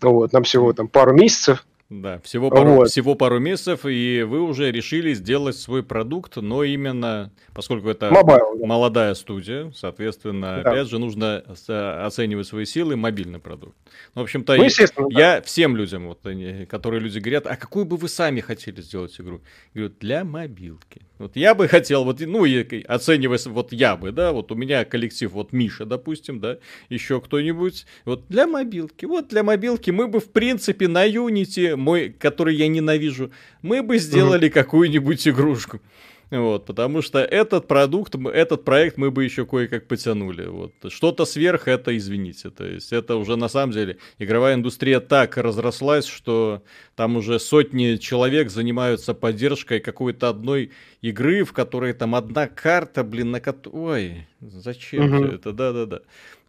Вот, нам всего там пару месяцев. Да, всего пару, вот. всего пару месяцев, и вы уже решили сделать свой продукт, но именно, поскольку это Mobile, да. молодая студия, соответственно, да. опять же, нужно оценивать свои силы, мобильный продукт. Ну, в общем-то, ну, я да. всем людям, вот, которые люди говорят, а какую бы вы сами хотели сделать игру? Говорю, для мобилки. Вот я бы хотел, вот, ну, и оценивая, вот я бы, да, вот у меня коллектив, вот Миша, допустим, да, еще кто-нибудь, вот для мобилки, вот для мобилки мы бы, в принципе, на Unity, мой, который я ненавижу, мы бы сделали mm-hmm. какую-нибудь игрушку. Вот, потому что этот продукт, этот проект мы бы еще кое-как потянули. Вот. Что-то сверх это, извините. То есть это уже на самом деле игровая индустрия так разрослась, что там уже сотни человек занимаются поддержкой какой-то одной игры, в которой там одна карта, блин, на которой... Ой, зачем угу. это? Да-да-да.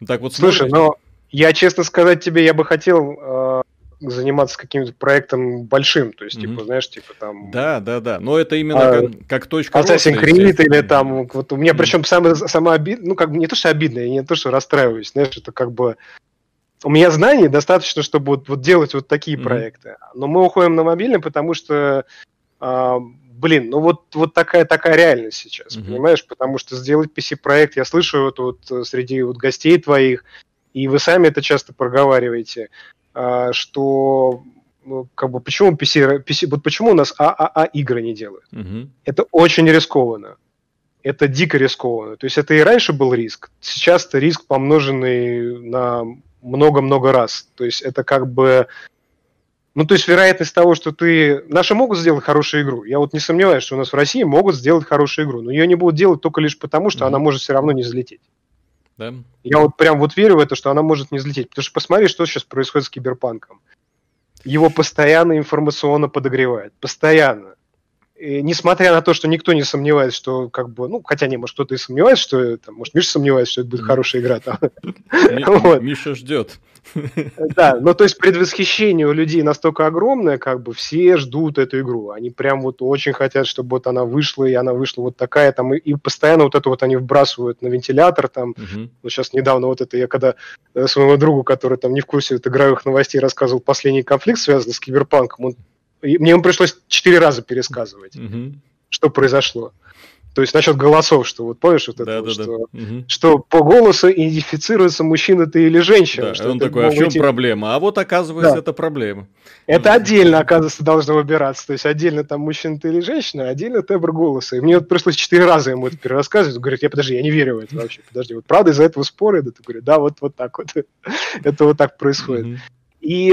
Так вот, Слушай, смотрите... но я, честно сказать тебе, я бы хотел э, заниматься каким-то проектом большим, то есть, mm-hmm. типа, знаешь, типа там... Да, да, да, но это именно а, как, как точка Assassin's Creed или там, вот у меня mm-hmm. причем самое, самое обидное, ну, как бы не то, что обидно, я не то, что расстраиваюсь, знаешь, это как бы... У меня знаний достаточно, чтобы вот, вот делать вот такие mm-hmm. проекты, но мы уходим на мобильный, потому что, а, блин, ну вот, вот такая, такая реальность сейчас, mm-hmm. понимаешь, потому что сделать PC-проект, я слышу вот э, среди вот гостей твоих, и вы сами это часто проговариваете, что ну, как бы почему PC, PC вот почему у нас ААА игры не делают? Угу. Это очень рискованно. Это дико рискованно. То есть это и раньше был риск, сейчас это риск помноженный на много-много раз. То есть это как бы ну, то есть вероятность того, что ты... Наши могут сделать хорошую игру. Я вот не сомневаюсь, что у нас в России могут сделать хорошую игру. Но ее не будут делать только лишь потому, что mm-hmm. она может все равно не залететь. Да? Я вот прям вот верю в это, что она может не взлететь. Потому что посмотри, что сейчас происходит с киберпанком. Его постоянно информационно подогревает. Постоянно. И несмотря на то, что никто не сомневается, что как бы, ну, хотя не, может, кто-то и сомневается, что там, может, Миша сомневается, что это будет хорошая игра. Там. Миша *laughs* ждет. Да, ну то есть предвосхищение у людей настолько огромное, как бы все ждут эту игру. Они прям вот очень хотят, чтобы вот она вышла, и она вышла вот такая там, и, и постоянно вот это вот они вбрасывают на вентилятор там. Угу. Вот сейчас недавно вот это я когда э, своему другу, который там не в курсе вот, игровых новостей, рассказывал последний конфликт, связанный с киберпанком, он, мне ему пришлось четыре раза пересказывать, угу. что произошло. То есть насчет голосов, что вот помнишь вот это, да, вот, да, что, да. что по голосу идентифицируется мужчина ты или женщина. Да, что он такой, а в чем быть... проблема? А вот оказывается, да. это проблема. Это отдельно, оказывается, должно выбираться. То есть отдельно там мужчина ты или женщина, а отдельно тембр голоса. И мне вот пришлось четыре раза ему это перерассказывать. Он говорит, я подожди, я не верю в это вообще. Подожди, вот правда из-за этого споры? Да, ты говоришь, да, вот, вот так вот. *laughs* это вот так происходит. И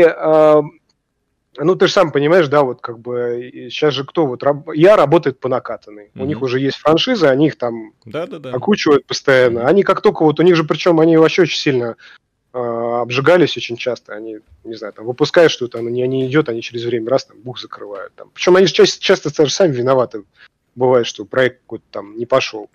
ну, ты же сам понимаешь, да, вот как бы сейчас же кто вот, я работает по накатанной. Mm-hmm. У них уже есть франшиза, они их там Да-да-да. окучивают постоянно. Они как только вот, у них же причем они вообще очень сильно э, обжигались очень часто. Они, не знаю, там выпускают что-то, оно не, не идет, они через время раз там бух закрывают. Там. Причем они часто, часто сами виноваты. Бывает, что проект какой-то там не пошел.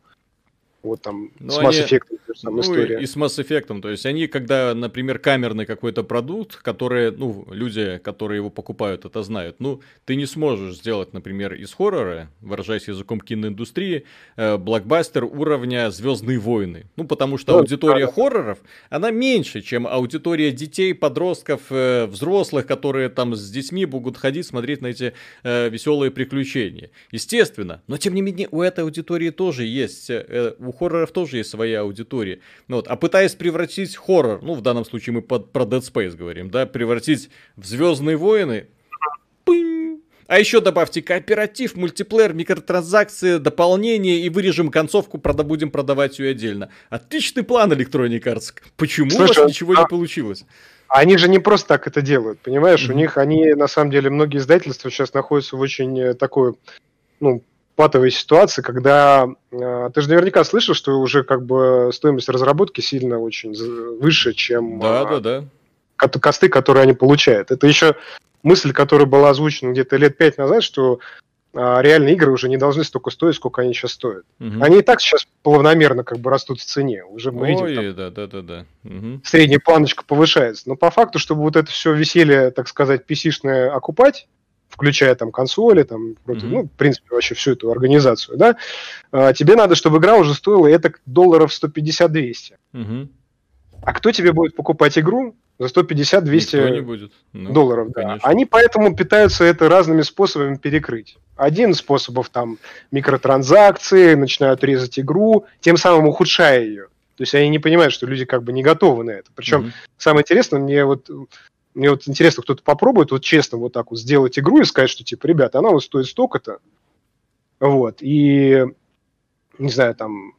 Вот там ну, с Mass Effect ну, история. И с Mass Effect. То есть они, когда, например, камерный какой-то продукт, который, ну, люди, которые его покупают, это знают. Ну, ты не сможешь сделать, например, из хоррора, выражаясь языком киноиндустрии, э, блокбастер уровня Звездные войны. Ну, потому что ну, аудитория да. хорроров, она меньше, чем аудитория детей, подростков, э, взрослых, которые там с детьми будут ходить, смотреть на эти э, веселые приключения. Естественно. Но, тем не менее, у этой аудитории тоже есть э, у хорроров тоже есть своя аудитория. Ну, вот. А пытаясь превратить хоррор, ну, в данном случае мы под, про Dead Space говорим, да, превратить в Звездные войны, пынь, а еще добавьте кооператив, мультиплеер, микротранзакции, дополнения и вырежем концовку, прода будем продавать ее отдельно. Отличный план Electronic Arts. Почему Слушай, у вас ничего а... не получилось? Они же не просто так это делают, понимаешь? Mm-hmm. У них, они, на самом деле, многие издательства сейчас находятся в очень э, такой, ну, патовой ситуации, когда э, ты же наверняка слышал, что уже как бы стоимость разработки сильно очень выше, чем да, э, да, да. косты, которые они получают. Это еще мысль, которая была озвучена где-то лет пять назад, что э, реальные игры уже не должны столько стоить, сколько они сейчас стоят. Угу. Они и так сейчас плавномерно как бы растут в цене. Уже мы Ой, видим, там, да, да, да, да. Угу. средняя планочка повышается. Но по факту, чтобы вот это все веселье, так сказать, PC-шное окупать, включая там консоли, там, вроде, mm-hmm. ну, в принципе, вообще всю эту организацию, да, а, тебе надо, чтобы игра уже стоила это долларов 150-200. Mm-hmm. А кто тебе будет покупать игру, За 150-200 Никто не будет. Ну, долларов. Да. конечно. Они поэтому пытаются это разными способами перекрыть. Один из способов там микротранзакции, начинают резать игру, тем самым ухудшая ее. То есть они не понимают, что люди как бы не готовы на это. Причем Мгм. самое интересное, мне вот мне вот интересно, кто-то попробует вот честно вот так вот сделать игру и сказать, что типа, ребята, она вот стоит столько-то, вот, и, не знаю, там,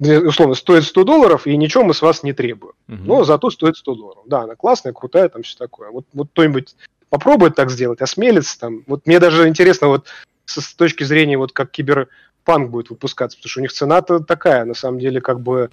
условно, стоит 100 долларов, и ничего мы с вас не требуем. Мгм. Но зато стоит 100 долларов. Да, она классная, крутая, там все такое. Вот, вот кто-нибудь попробует так сделать, осмелится там. Вот мне даже интересно вот с, с точки зрения вот как киберпанк будет выпускаться, потому что у них цена-то такая, на самом деле, как бы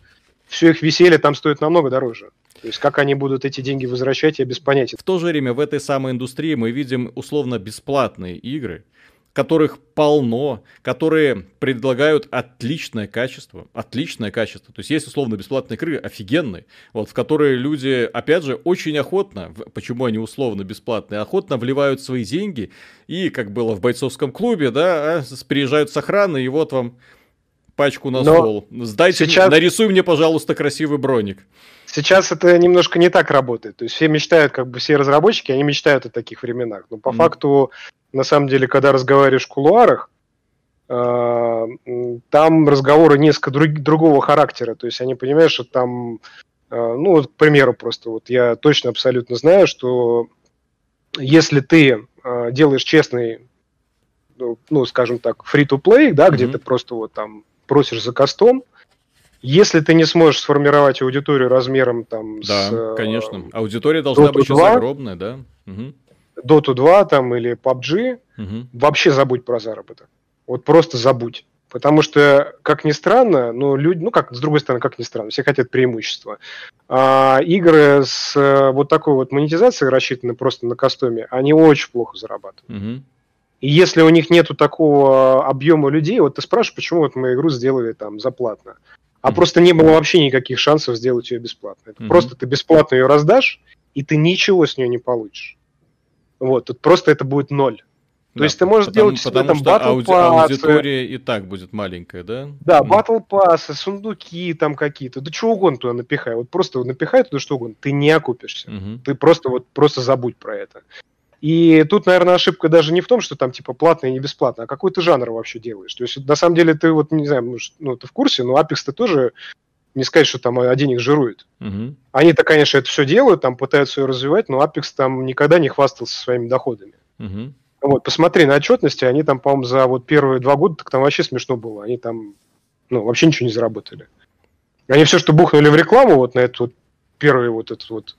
все их веселье там стоит намного дороже. То есть как они будут эти деньги возвращать, я без понятия. В то же время в этой самой индустрии мы видим условно бесплатные игры, которых полно, которые предлагают отличное качество, отличное качество. То есть есть условно бесплатные игры офигенные, вот, в которые люди, опять же, очень охотно, почему они условно бесплатные, охотно вливают свои деньги и, как было в бойцовском клубе, да, а, приезжают с охраны, и вот вам пачку на Но стол. Сдайте, сейчас- нарисуй мне, пожалуйста, красивый броник. Сейчас это немножко не так работает. То есть все мечтают, как бы все разработчики, они мечтают о таких временах. Но по Мгм. факту, на самом деле, когда разговариваешь в кулуарах, э, там разговоры несколько друг- другого характера. То есть они понимают, что там, э, ну, вот, к примеру, просто вот я точно абсолютно знаю, что если ты э, делаешь честный, ну, ну, скажем так, free-to-play, да, где Мгм. ты просто вот там просишь за кастом, если ты не сможешь сформировать аудиторию размером там Да, с э, конечно. Аудитория должна Dota быть 2. огромная, да. Мгм, Dota 2 там или PUBG, мгм. вообще забудь про заработок. Вот просто забудь. Потому что, как ни странно, ну, люди, ну, как, с другой стороны, как ни странно, все хотят преимущества. А игры с э, вот такой вот монетизацией, рассчитанной просто на кастоме, они очень плохо зарабатывают. Мгм. И если у них нету такого объема людей, вот ты спрашиваешь, почему вот мы игру сделали там за платно. А Мгм. просто не было вообще никаких шансов сделать ее бесплатно. Это Мгм. Просто ты бесплатно ее раздашь, и ты ничего с нее не получишь. Вот, тут просто это будет ноль. То Да, есть ты можешь потому, сделать себе потому там что Battle ауди- аудитория и так будет маленькая, да? Да, батл пассы, сундуки там какие-то, да что угодно туда напихай. Вот просто напихай туда что угодно, ты не окупишься. Мгм. Ты просто вот просто забудь про это. И тут, наверное, ошибка даже не в том, что там типа платно и не бесплатно, а какой ты жанр вообще делаешь. То есть, на самом деле, ты вот, не знаю, ну, ты в курсе, но Apex ты тоже не сказать, что там один их жирует. Мгм. Они-то, конечно, это все делают, там пытаются ее развивать, но Apex там никогда не хвастался своими доходами. Мгм. Вот, посмотри на отчетности, они там, по-моему, за вот первые два года, так там вообще смешно было. Они там, ну, вообще ничего не заработали. Они все, что бухнули в рекламу, вот на этот вот первый вот этот вот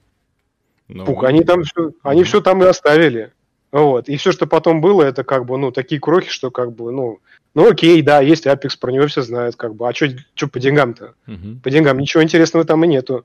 Ну, пук, они там все, они все там и оставили. Вот. И все, что потом было, это как бы, ну, такие крохи, что как бы, ну, ну окей, да, есть Apex, про него все знают, как бы, а что по деньгам-то? Мгм. По деньгам ничего интересного там и нету.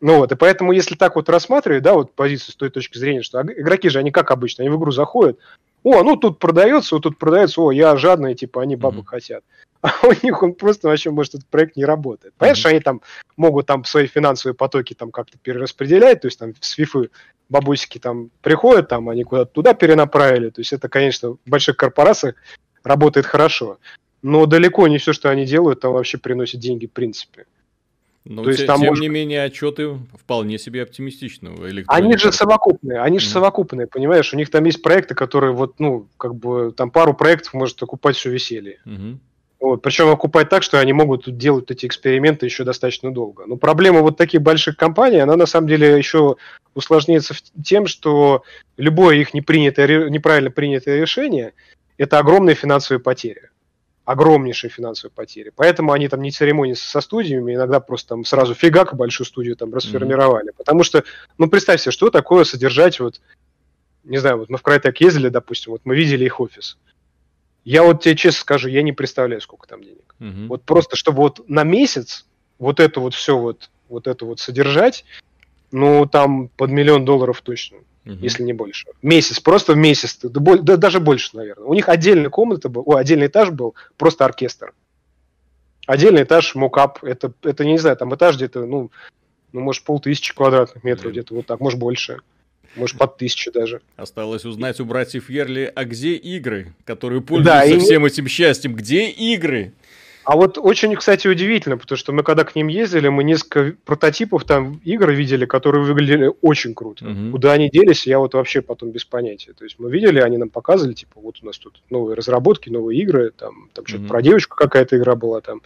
Ну вот, и поэтому, если так вот рассматривать, да, вот позицию с той точки зрения, что игроки же, они как обычно, они в игру заходят, о, ну тут продается, вот тут продается, о, я жадный, типа, они бабок Мгм. хотят. А у них он просто вообще, может, этот проект не работает. Понятно, Мгм. что они там могут там свои финансовые потоки там как-то перераспределять, то есть там с фифы бабусики там приходят, там они куда-то туда перенаправили, то есть это, конечно, в больших корпорациях работает хорошо, но далеко не все, что они делают, там вообще приносит деньги в принципе. Но То есть те- там тем может- не менее отчеты вполне себе оптимистичного Они же совокупные, они же Мгм. совокупные, понимаешь? У них там есть проекты, которые вот, ну, как бы, там пару проектов может окупать все веселье. Мгм. Вот, причем окупать так, что они могут делать эти эксперименты еще достаточно долго. Но проблема вот таких больших компаний, она на самом деле еще усложняется тем, что любое их непринятое, неправильно принятое решение – это огромные финансовые потери. Огромнейшие финансовые потери. Поэтому они там не церемонятся со студиями, иногда просто там сразу фигак большую студию там расформировали. Потому что, ну, представь себе, что такое содержать вот, не знаю, вот мы в Крайтек ездили, допустим, вот мы видели их офис. Я вот тебе честно скажу, я не представляю, сколько там денег. Мгм. Вот просто, чтобы вот на месяц вот это вот все вот, вот это вот содержать, ну, там под миллион долларов точно, Мгм. если не больше. Месяц, просто в месяц, да, да даже больше, наверное. У них отдельная комната был, ой, отдельный этаж был, просто оркестр. Отдельный этаж, мокап, это, это не знаю, там этаж где-то, ну, ну, может, полтысячи квадратных метров, где-то вот так, может, больше. Может, под тысячу даже. Осталось узнать у братьев Ерли, а где игры, которые Да, пользуются и- всем этим счастьем? Где игры? А вот очень, кстати, удивительно, потому что мы когда к ним ездили, мы несколько прототипов там игр видели, которые выглядели очень круто. Мгм. Куда они делись, я вот вообще потом без понятия. То есть мы видели, они нам показывали, типа, вот у нас тут новые разработки, новые игры, там, там что-то Мгм. про девочку какая-то игра была там.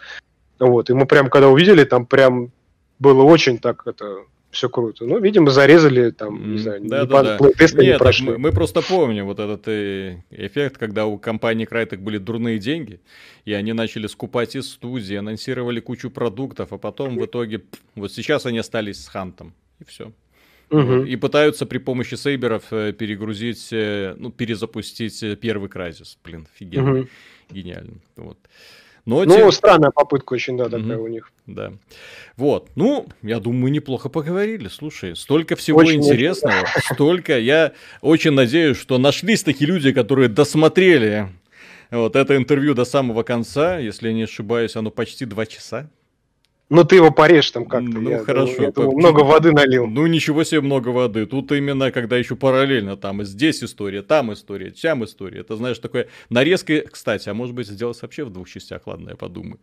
Вот, и мы прям, когда увидели, там прям было очень так это все круто. Ну, видимо, зарезали там, не знаю, да, не да, да. не Нет, так прошли. мы, мы просто помним вот этот э, эффект, когда у компании Crytek были дурные деньги, и они начали скупать из студии, анонсировали кучу продуктов, а потом в итоге, вот сейчас они остались с Хантом, и все. Мгм. И пытаются при помощи сейберов э, перегрузить, э, ну, перезапустить первый Crysis. Блин, офигенно, Мгм. гениально. Вот. Но, Ну, тем- странная попытка очень, да, такая Мгм. у них. да. Вот. Ну, я думаю, мы неплохо поговорили. Слушай, столько всего Очень интересного, столько. Я очень надеюсь, что нашлись такие люди, которые досмотрели вот это интервью до самого конца. Если я не ошибаюсь, оно почти два часа. Ну, ты его порежь там как-то. Ну, я хорошо, думаю, я думаю, много воды налил. Ну, ничего себе много воды. Тут именно, когда еще параллельно, там и здесь история, там история, там история. Это, знаешь, такое нарезка, кстати, а может быть, сделать вообще в двух частях, ладно, я подумаю.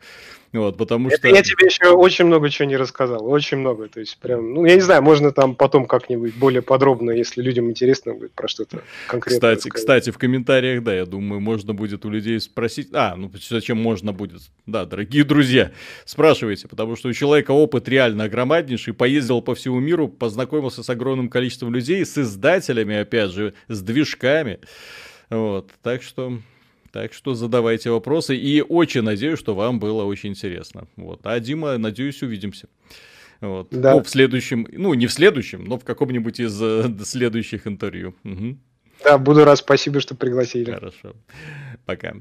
Вот, потому Это что... я тебе еще очень много чего не рассказал, очень много. То есть прям, ну я не знаю, можно там потом как-нибудь более подробно, если людям интересно будет про что-то конкретное. Кстати, рассказать. кстати, в комментариях, да, я думаю, можно будет у людей спросить. А, ну зачем можно будет? Да, дорогие друзья, спрашивайте, потому что у человека опыт реально огромнейший, поездил по всему миру, познакомился с огромным количеством людей, с издателями, опять же, с движками. Вот, так что... Так что задавайте вопросы. И очень надеюсь, что вам было очень интересно. Вот. А Дима, надеюсь, увидимся. Вот. Да. Ну, в следующем, ну, не в следующем, но в каком-нибудь из э, следующих интервью. Мгм. Да, буду рад, спасибо, что пригласили. Хорошо. Пока.